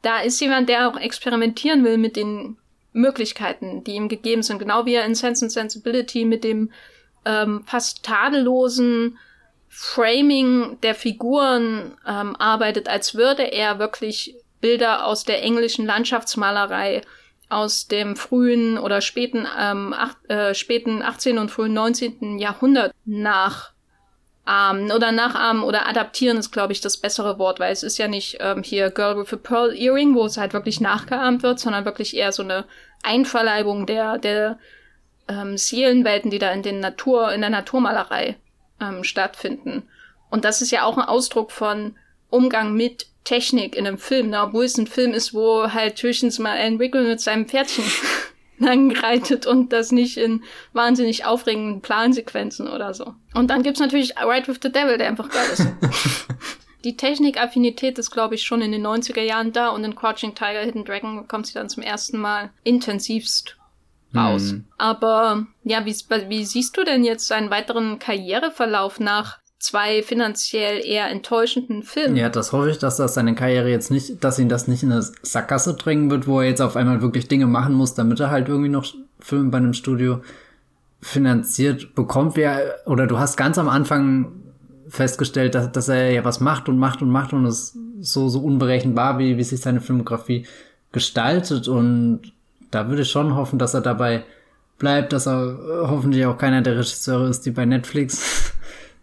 da ist jemand, der auch experimentieren will mit den Möglichkeiten, die ihm gegeben sind. Genau wie er in Sense and Sensibility mit dem ähm, fast tadellosen Framing der Figuren ähm, arbeitet, als würde er wirklich Bilder aus der englischen Landschaftsmalerei aus dem frühen oder späten, ähm, acht, äh, späten 18. und frühen 19. Jahrhundert nachahmen oder nachahmen oder adaptieren ist, glaube ich, das bessere Wort, weil es ist ja nicht ähm, hier Girl with a Pearl Earring, wo es halt wirklich nachgeahmt wird, sondern wirklich eher so eine Einverleibung der, der ähm, Seelenwelten, die da in den Natur, in der Naturmalerei ähm, stattfinden. Und das ist ja auch ein Ausdruck von Umgang mit Technik in einem Film, ne? obwohl es ein Film ist, wo halt höchstens mal Alan Wiggle mit seinem Pferdchen *laughs* langreitet und das nicht in wahnsinnig aufregenden Plansequenzen oder so. Und dann gibt's natürlich Ride with the Devil, der einfach geil ist. *laughs* Die Technikaffinität ist, glaube ich, schon in den 90er Jahren da und in Crouching Tiger, Hidden Dragon kommt sie dann zum ersten Mal intensivst raus. Hm. Aber ja, wie, wie siehst du denn jetzt seinen weiteren Karriereverlauf nach zwei finanziell eher enttäuschenden Filmen. Ja, das hoffe ich, dass das seine Karriere jetzt nicht, dass ihn das nicht in eine Sackgasse drängen wird, wo er jetzt auf einmal wirklich Dinge machen muss, damit er halt irgendwie noch Filme bei einem Studio finanziert bekommt. Wir, oder du hast ganz am Anfang festgestellt, dass, dass er ja was macht und macht und macht und es so, so unberechenbar, wie, wie sich seine Filmografie gestaltet. Und da würde ich schon hoffen, dass er dabei bleibt, dass er hoffentlich auch keiner der Regisseure ist, die bei Netflix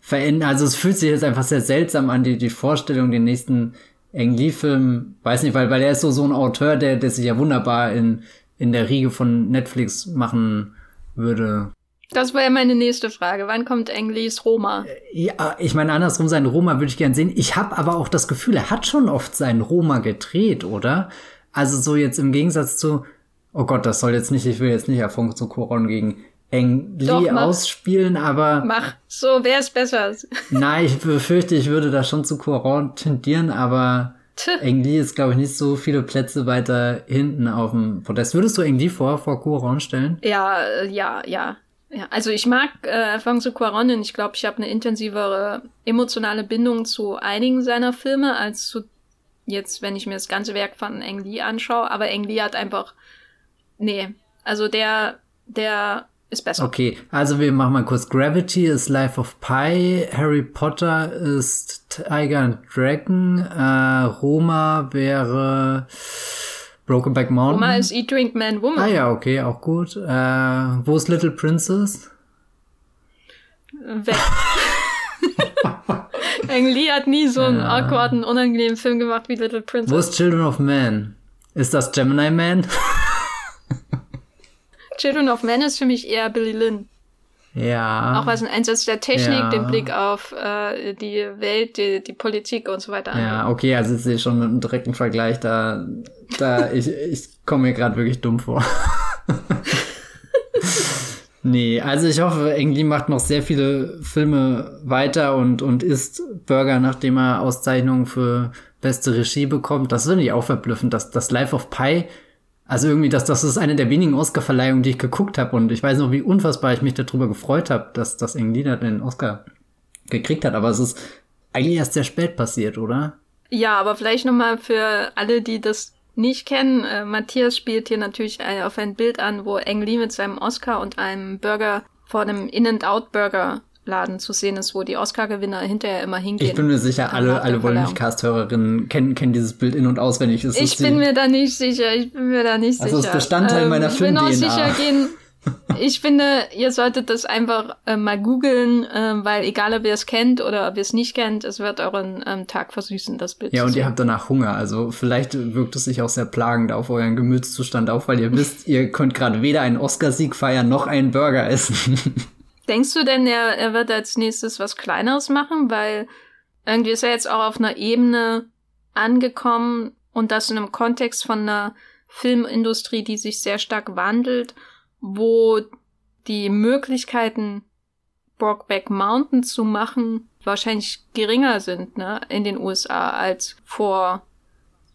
verändern. Also es fühlt sich jetzt einfach sehr seltsam an, die, die Vorstellung, den nächsten Ang Lee-Film, weiß nicht, weil, weil er ist so, so ein Autor, der, der sich ja wunderbar in, in der Riege von Netflix machen würde. Das war ja meine nächste Frage. Wann kommt Ang Lees Roma? Ja, ich meine, andersrum, seinen Roma würde ich gern sehen. Ich habe aber auch das Gefühl, er hat schon oft seinen Roma gedreht, oder? Also so jetzt im Gegensatz zu, oh Gott, das soll jetzt nicht, ich will jetzt nicht Afonso Coron gegen Eng Lee ausspielen, aber. Mach, so wäre es besser. *laughs* Nein, ich befürchte, ich würde da schon zu Coron tendieren, aber Eng Lee ist, glaube ich, nicht so viele Plätze weiter hinten auf dem Podest. Würdest du Eng Lee vor, vor Coron stellen? Ja, äh, ja, ja. Ja, also ich mag äh, zu Cuaron, denn ich glaube, ich habe eine intensivere emotionale Bindung zu einigen seiner Filme als zu jetzt, wenn ich mir das ganze Werk von Eng Lee anschaue. Aber Eng Lee hat einfach, nee, also der, der ist besser. Okay, also wir machen mal kurz. Gravity ist Life of Pi, Harry Potter ist Tiger and Dragon, äh, Roma wäre Brokenback Mountain. Roma ist Eat, Drink, Man, Woman. Ah ja, okay, auch gut. Äh, wo ist Little Princess? Weg. *laughs* Ang Lee hat nie so einen ja. awkwarden, unangenehmen Film gemacht wie Little Princess. Wo ist Children of Man? Ist das Gemini Man? *laughs* Children of Men ist für mich eher Billy Lynn. Ja. Auch was ein Einsatz der Technik, ja. den Blick auf äh, die Welt, die, die Politik und so weiter. Ja, okay, also ich sehe schon einen direkten Vergleich da. Da *laughs* ich, ich komme mir gerade wirklich dumm vor. *laughs* nee, also ich hoffe, Engli macht noch sehr viele Filme weiter und, und isst Burger, nachdem er Auszeichnungen für beste Regie bekommt. Das finde ich auch verblüffend, dass das Life of Pi also irgendwie, das, das ist eine der wenigen Oscar-Verleihungen, die ich geguckt habe. Und ich weiß noch, wie unfassbar ich mich darüber gefreut habe, dass das Englina den Oscar gekriegt hat. Aber es ist eigentlich erst sehr spät passiert, oder? Ja, aber vielleicht nochmal für alle, die das nicht kennen. Äh, Matthias spielt hier natürlich auf ein Bild an, wo Ang Lee mit seinem Oscar und einem Burger vor einem In-and-Out-Burger Laden zu sehen ist, wo die Oscar-Gewinner hinterher immer hingehen. Ich bin mir sicher, alle, alle Wollmilchcast-Hörerinnen kennen, kennen dieses Bild in- und auswendig. Es ich bin mir da nicht sicher, ich bin mir da nicht also sicher. Das ist Bestandteil ähm, meiner film Ich bin auch sicher gehen, *laughs* ich finde, ihr solltet das einfach äh, mal googeln, äh, weil egal ob ihr es kennt oder ob ihr es nicht kennt, es wird euren ähm, Tag versüßen, das Bild. Ja, und ihr habt danach Hunger. Also vielleicht wirkt es sich auch sehr plagend auf euren Gemütszustand auf, weil ihr wisst, ihr könnt gerade weder einen Oscarsieg feiern noch einen Burger essen. *laughs* Denkst du denn, er, er wird als nächstes was Kleineres machen? Weil irgendwie ist er jetzt auch auf einer Ebene angekommen und das in einem Kontext von einer Filmindustrie, die sich sehr stark wandelt, wo die Möglichkeiten, Brockback Mountain zu machen, wahrscheinlich geringer sind, ne, in den USA als vor,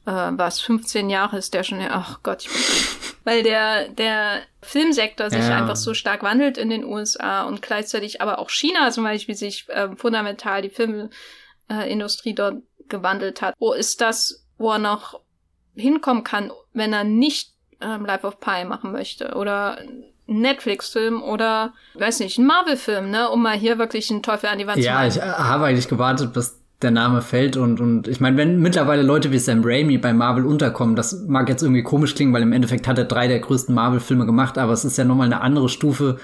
äh, was, 15 Jahre ist der schon, ach Gott, ich bin *laughs* weil der, der Filmsektor sich ja. einfach so stark wandelt in den USA und gleichzeitig aber auch China zum Beispiel sich äh, fundamental die Filmindustrie äh, dort gewandelt hat. Wo ist das, wo er noch hinkommen kann, wenn er nicht ähm, Life of Pi machen möchte oder Netflix-Film oder, weiß nicht, ein Marvel-Film, ne, um mal hier wirklich einen Teufel an die Wand ja, zu machen. Ja, ich äh, habe eigentlich gewartet, bis der Name fällt und, und ich meine, wenn mittlerweile Leute wie Sam Raimi bei Marvel unterkommen, das mag jetzt irgendwie komisch klingen, weil im Endeffekt hat er drei der größten Marvel-Filme gemacht, aber es ist ja nochmal eine andere Stufe,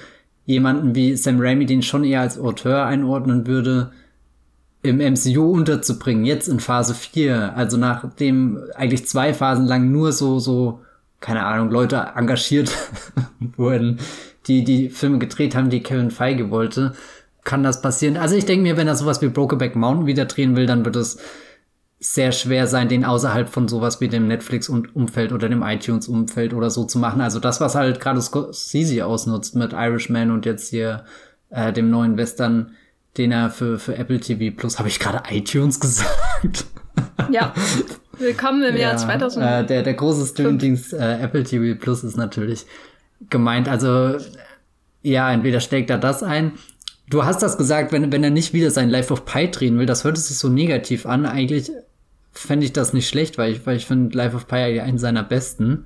jemanden wie Sam Raimi, den ich schon eher als Auteur einordnen würde, im MCU unterzubringen, jetzt in Phase 4, also nachdem eigentlich zwei Phasen lang nur so, so, keine Ahnung, Leute engagiert *laughs* wurden, die die Filme gedreht haben, die Kevin Feige wollte, kann das passieren. Also ich denke mir, wenn er sowas wie Brokeback Mountain wieder drehen will, dann wird es sehr schwer sein, den außerhalb von sowas wie dem Netflix-Umfeld oder dem iTunes-Umfeld oder so zu machen. Also das, was halt gerade Scorsese ausnutzt mit Irishman und jetzt hier äh, dem neuen Western, den er für, für Apple TV Plus, habe ich gerade iTunes *laughs* gesagt? Ja. Willkommen im ja, Jahr 2000. Äh, der, der große Streamingdienst äh, Apple TV Plus ist natürlich gemeint. Also ja, entweder steckt er das ein Du hast das gesagt, wenn, wenn er nicht wieder sein Life of Pi drehen will, das hört sich so negativ an. Eigentlich fände ich das nicht schlecht, weil ich, weil ich finde Life of Pi einen seiner besten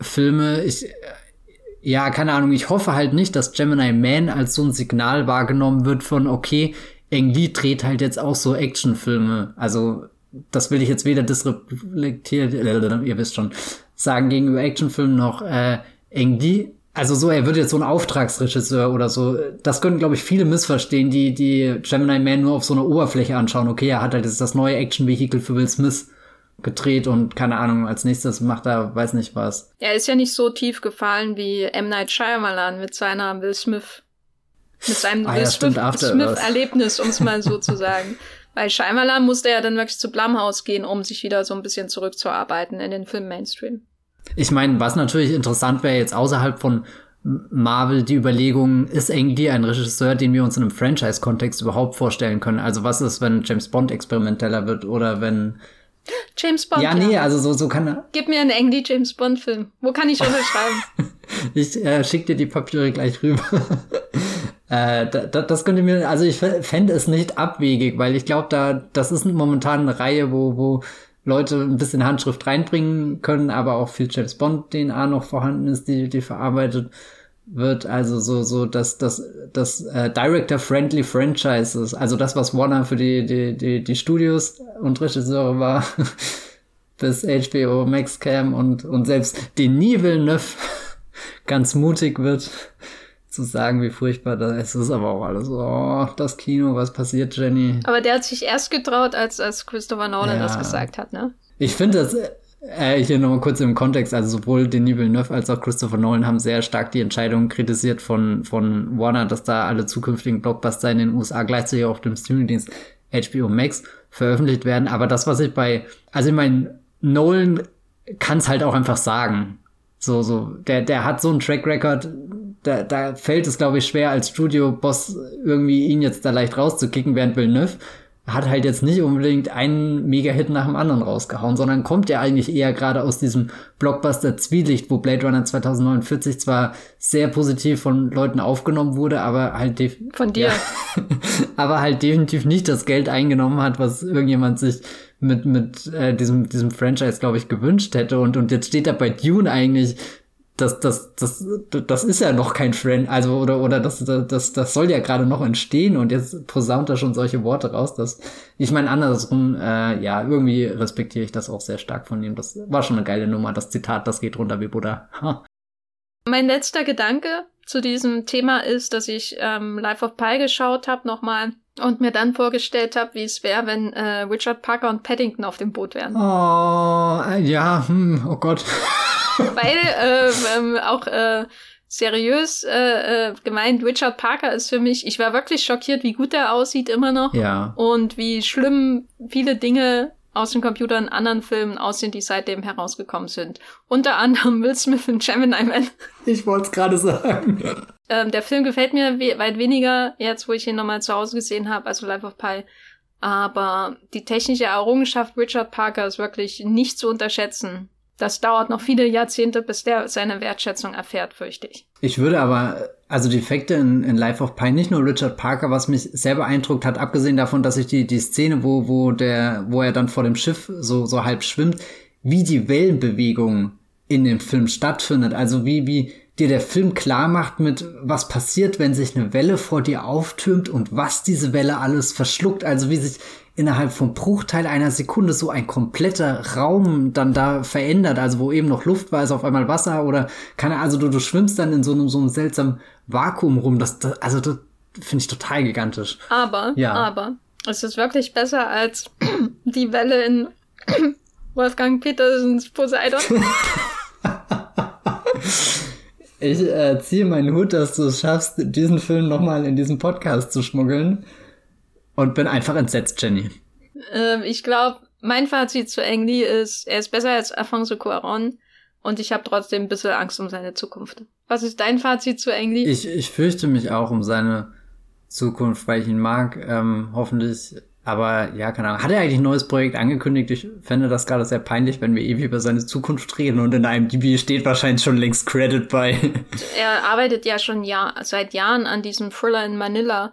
Filme. Ich, ja, keine Ahnung, ich hoffe halt nicht, dass Gemini Man als so ein Signal wahrgenommen wird von, okay, Eng Lee dreht halt jetzt auch so Actionfilme. Also, das will ich jetzt weder disreflektiert, *laughs* ihr wisst schon, sagen gegenüber Actionfilmen noch, äh, Eng Lee also so, er wird jetzt so ein Auftragsregisseur oder so. Das können, glaube ich, viele missverstehen, die die Gemini Man nur auf so einer Oberfläche anschauen. Okay, er hat halt jetzt das neue Action-Vehikel für Will Smith gedreht und keine Ahnung, als nächstes macht er weiß nicht was. Er ist ja nicht so tief gefallen wie M. Night Shyamalan mit seiner Will Smith, mit seinem ah, Will ja, Smith-Erlebnis, Smith um es mal so *laughs* zu sagen. Bei Shyamalan musste er dann wirklich zu Blumhouse gehen, um sich wieder so ein bisschen zurückzuarbeiten in den Film Mainstream. Ich meine, was natürlich interessant wäre jetzt außerhalb von Marvel die Überlegung, ist Ang Lee ein Regisseur, den wir uns in einem Franchise-Kontext überhaupt vorstellen können? Also was ist, wenn James Bond experimenteller wird oder wenn James Bond. Ja, nee, ja. also so, so kann er. Gib mir einen Ang Lee James Bond Film. Wo kann ich unterschreiben? *laughs* ich äh, schick dir die Papiere gleich rüber. *laughs* äh, da, da, das könnte mir, also ich fände es nicht abwegig, weil ich glaube, da, das ist momentan eine Reihe, wo, wo Leute ein bisschen Handschrift reinbringen können, aber auch viel James Bond DNA noch vorhanden ist, die, die verarbeitet wird. Also so, so, dass das, das äh, Director-Friendly Franchises, also das, was Warner für die, die, die, die Studios und Regisseure war, *laughs* bis HBO Max Cam und, und selbst Denis Villeneuve *laughs* ganz mutig wird, zu sagen, wie furchtbar das ist. Es ist aber auch alles oh, das Kino, was passiert, Jenny? Aber der hat sich erst getraut, als, als Christopher Nolan ja. das gesagt hat, ne? Ich finde das, äh, hier nochmal kurz im Kontext, also sowohl Denis Villeneuve als auch Christopher Nolan haben sehr stark die Entscheidung kritisiert von, von Warner, dass da alle zukünftigen Blockbuster in den USA gleichzeitig auf dem Streamingdienst HBO Max veröffentlicht werden. Aber das, was ich bei, also ich meine, Nolan kann es halt auch einfach sagen. So, so, der, der hat so einen Track Record, da, da fällt es, glaube ich, schwer als Studio-Boss irgendwie ihn jetzt da leicht rauszukicken, während Villeneuve hat halt jetzt nicht unbedingt einen Mega-Hit nach dem anderen rausgehauen, sondern kommt ja eigentlich eher gerade aus diesem Blockbuster Zwielicht, wo Blade Runner 2049 zwar sehr positiv von Leuten aufgenommen wurde, aber halt von dir, ja, *laughs* aber halt definitiv nicht das Geld eingenommen hat, was irgendjemand sich mit mit äh, diesem diesem Franchise, glaube ich, gewünscht hätte und und jetzt steht er bei Dune eigentlich das, das, das, das ist ja noch kein Friend, also oder oder das, das, das soll ja gerade noch entstehen und jetzt posaunt er schon solche Worte raus, dass ich meine andersrum, äh, ja irgendwie respektiere ich das auch sehr stark von ihm. Das war schon eine geile Nummer. Das Zitat, das geht runter wie Buddha. Ha. Mein letzter Gedanke zu diesem Thema ist, dass ich ähm, Life of Pi geschaut habe nochmal und mir dann vorgestellt habe, wie es wäre, wenn äh, Richard Parker und Paddington auf dem Boot wären. Oh, ja, hm, oh Gott. *laughs* Weil äh, ähm, auch äh, seriös äh, äh, gemeint, Richard Parker ist für mich, ich war wirklich schockiert, wie gut er aussieht immer noch. Ja. Und wie schlimm viele Dinge aus den Computern in anderen Filmen aussehen, die seitdem herausgekommen sind. Unter anderem Will Smith in Gemini Man. Ich wollte es gerade sagen. Ähm, der Film gefällt mir we weit weniger, jetzt wo ich ihn nochmal zu Hause gesehen habe, also Life of Pi. Aber die technische Errungenschaft Richard Parker ist wirklich nicht zu unterschätzen. Das dauert noch viele Jahrzehnte, bis der seine Wertschätzung erfährt, fürchte ich. Ich würde aber, also die Effekte in, in Life of Pi, nicht nur Richard Parker, was mich sehr beeindruckt hat, abgesehen davon, dass ich die, die Szene, wo, wo der, wo er dann vor dem Schiff so, so halb schwimmt, wie die Wellenbewegung in dem Film stattfindet, also wie, wie dir der Film klar macht mit, was passiert, wenn sich eine Welle vor dir auftürmt und was diese Welle alles verschluckt. Also wie sich innerhalb vom Bruchteil einer Sekunde so ein kompletter Raum dann da verändert. Also wo eben noch Luft war, ist auf einmal Wasser oder keine also du, du schwimmst dann in so einem, so einem seltsamen Vakuum rum. Das, das also das finde ich total gigantisch. Aber, ja. aber, es ist wirklich besser als *clears throat* die Welle in *clears throat* Wolfgang Petersens Poseidon. *laughs* ich äh, ziehe meinen Hut, dass du es schaffst, diesen Film nochmal in diesen Podcast zu schmuggeln. Und bin einfach entsetzt, Jenny. Ähm, ich glaube, mein Fazit zu Ang Lee ist, er ist besser als Alfonso Cuaron und ich habe trotzdem ein bisschen Angst um seine Zukunft. Was ist dein Fazit zu Ang Lee? Ich, ich fürchte mich auch um seine Zukunft, weil ich ihn mag. Ähm, hoffentlich aber ja, keine Ahnung. Hat er eigentlich ein neues Projekt angekündigt? Ich fände das gerade sehr peinlich, wenn wir ewig über seine Zukunft reden und in einem DB steht wahrscheinlich schon längst Credit bei. Er arbeitet ja schon Jahr, seit Jahren an diesem Thriller in Manila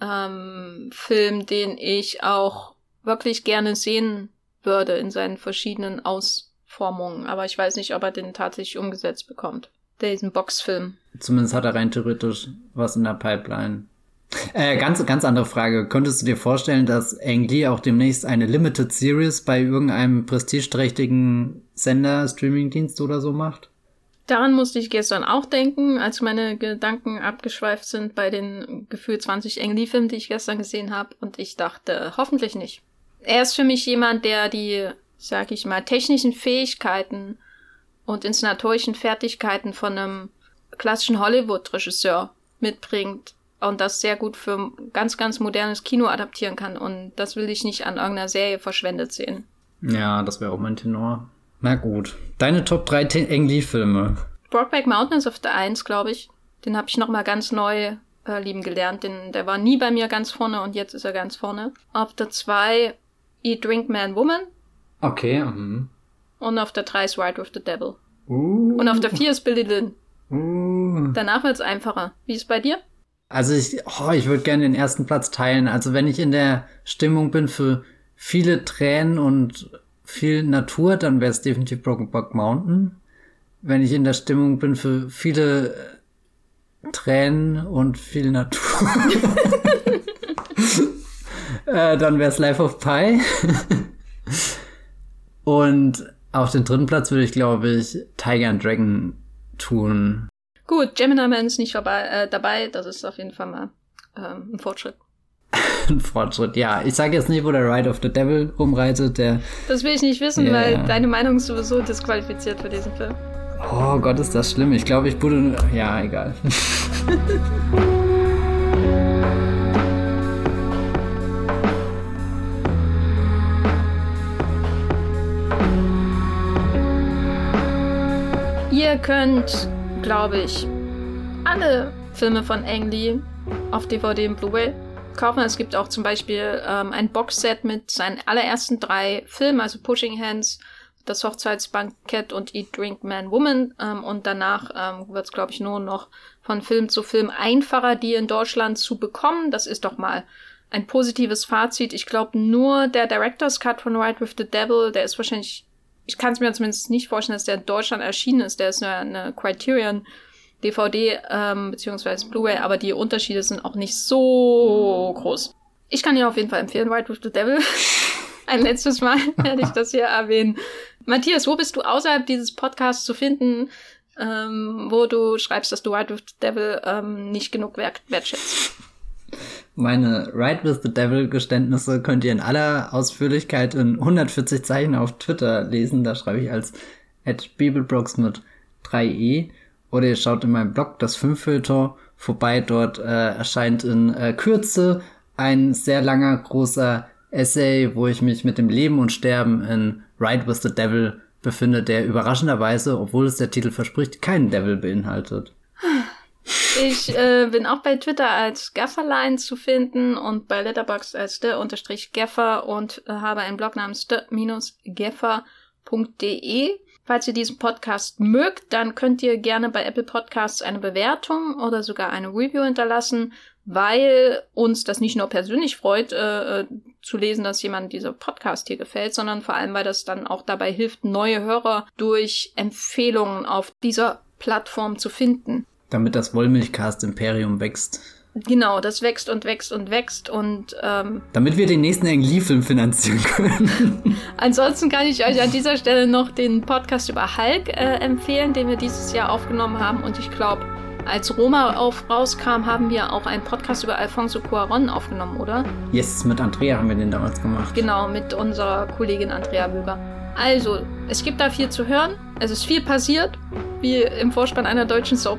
ähm, Film, den ich auch wirklich gerne sehen würde in seinen verschiedenen Ausformungen. Aber ich weiß nicht, ob er den tatsächlich umgesetzt bekommt. Diesen Boxfilm. Zumindest hat er rein theoretisch was in der Pipeline. Äh, ganz, ganz andere Frage. Könntest du dir vorstellen, dass Ang Lee auch demnächst eine Limited Series bei irgendeinem prestigeträchtigen Sender, Streamingdienst oder so macht? Daran musste ich gestern auch denken, als meine Gedanken abgeschweift sind bei den gefühlt 20 Ang Lee-Filmen, die ich gestern gesehen habe. Und ich dachte, hoffentlich nicht. Er ist für mich jemand, der die, sag ich mal, technischen Fähigkeiten und inszenatorischen Fertigkeiten von einem klassischen Hollywood-Regisseur mitbringt und das sehr gut für ganz, ganz modernes Kino adaptieren kann. Und das will ich nicht an irgendeiner Serie verschwendet sehen. Ja, das wäre auch mein Tenor. Na gut. Deine Top 3 Ang Lee-Filme. Brokeback Mountain ist auf der 1, glaube ich. Den habe ich noch mal ganz neu äh, lieben gelernt. Den, der war nie bei mir ganz vorne und jetzt ist er ganz vorne. Auf der 2 Eat, Drink, Man, Woman. Okay. Mhm. Und auf der 3 ist Ride with the Devil. Uh. Und auf der 4 ist Billy Lynn. Uh. Danach wird es einfacher. Wie ist es bei dir? Also ich, oh, ich würde gerne den ersten Platz teilen. Also wenn ich in der Stimmung bin für viele Tränen und viel Natur, dann wäre es definitiv Brokenback Mountain. Wenn ich in der Stimmung bin für viele Tränen und viel Natur, *laughs* äh, dann wäre es Life of Pi. *laughs* und auf den dritten Platz würde ich, glaube ich, Tiger and Dragon tun. Gut, Gemini Man ist nicht vorbei, äh, dabei. Das ist auf jeden Fall mal ähm, ein Fortschritt. *laughs* ein Fortschritt, ja. Ich sage jetzt nicht, wo der Ride of the Devil rumreitet. Der, das will ich nicht wissen, yeah. weil deine Meinung ist sowieso disqualifiziert für diesen Film. Oh Gott, ist das schlimm. Ich glaube, ich wurde. Ja, egal. *laughs* Ihr könnt glaube ich, alle Filme von Ang Lee auf DVD und Blu-ray kaufen. Es gibt auch zum Beispiel ähm, ein Boxset mit seinen allerersten drei Filmen, also Pushing Hands, das Hochzeitsbankett und Eat, Drink, Man, Woman. Ähm, und danach ähm, wird es, glaube ich, nur noch von Film zu Film einfacher, die in Deutschland zu bekommen. Das ist doch mal ein positives Fazit. Ich glaube, nur der Director's Cut von Ride with the Devil, der ist wahrscheinlich ich kann es mir zumindest nicht vorstellen, dass der in Deutschland erschienen ist. Der ist eine, eine Criterion DVD ähm, beziehungsweise Blu-ray, aber die Unterschiede sind auch nicht so groß. Ich kann dir auf jeden Fall empfehlen, White with the Devil. *laughs* Ein letztes Mal *laughs* werde ich das hier erwähnen. Matthias, wo bist du außerhalb dieses Podcasts zu finden, ähm, wo du schreibst, dass du White with the Devil ähm, nicht genug wert wertschätzt? Meine Ride with the Devil Geständnisse könnt ihr in aller Ausführlichkeit in 140 Zeichen auf Twitter lesen. Da schreibe ich als at Bibelbrox mit 3e. Oder ihr schaut in meinem Blog, das Fünffilter, vorbei. Dort äh, erscheint in äh, Kürze ein sehr langer, großer Essay, wo ich mich mit dem Leben und Sterben in Ride with the Devil befinde, der überraschenderweise, obwohl es der Titel verspricht, keinen Devil beinhaltet. *sighs* Ich äh, bin auch bei Twitter als Gafferline zu finden und bei Letterboxd als der-gaffer und habe einen Blog namens der-gaffer.de. Falls ihr diesen Podcast mögt, dann könnt ihr gerne bei Apple Podcasts eine Bewertung oder sogar eine Review hinterlassen, weil uns das nicht nur persönlich freut, äh, äh zu lesen, dass jemand dieser Podcast hier gefällt, sondern vor allem, weil das dann auch dabei hilft, neue Hörer durch Empfehlungen auf dieser Plattformen zu finden. Damit das Wollmilchcast-Imperium wächst. Genau, das wächst und wächst und wächst und ähm, damit wir den nächsten Ang Lee-Film finanzieren können. *laughs* Ansonsten kann ich euch an dieser Stelle noch den Podcast über Hulk äh, empfehlen, den wir dieses Jahr aufgenommen haben. Und ich glaube, als Roma auf rauskam, haben wir auch einen Podcast über Alfonso Cuaron aufgenommen, oder? Yes, mit Andrea haben wir den damals gemacht. Genau, mit unserer Kollegin Andrea Wilber. Also, es gibt da viel zu hören. Es ist viel passiert, wie im Vorspann einer deutschen Soap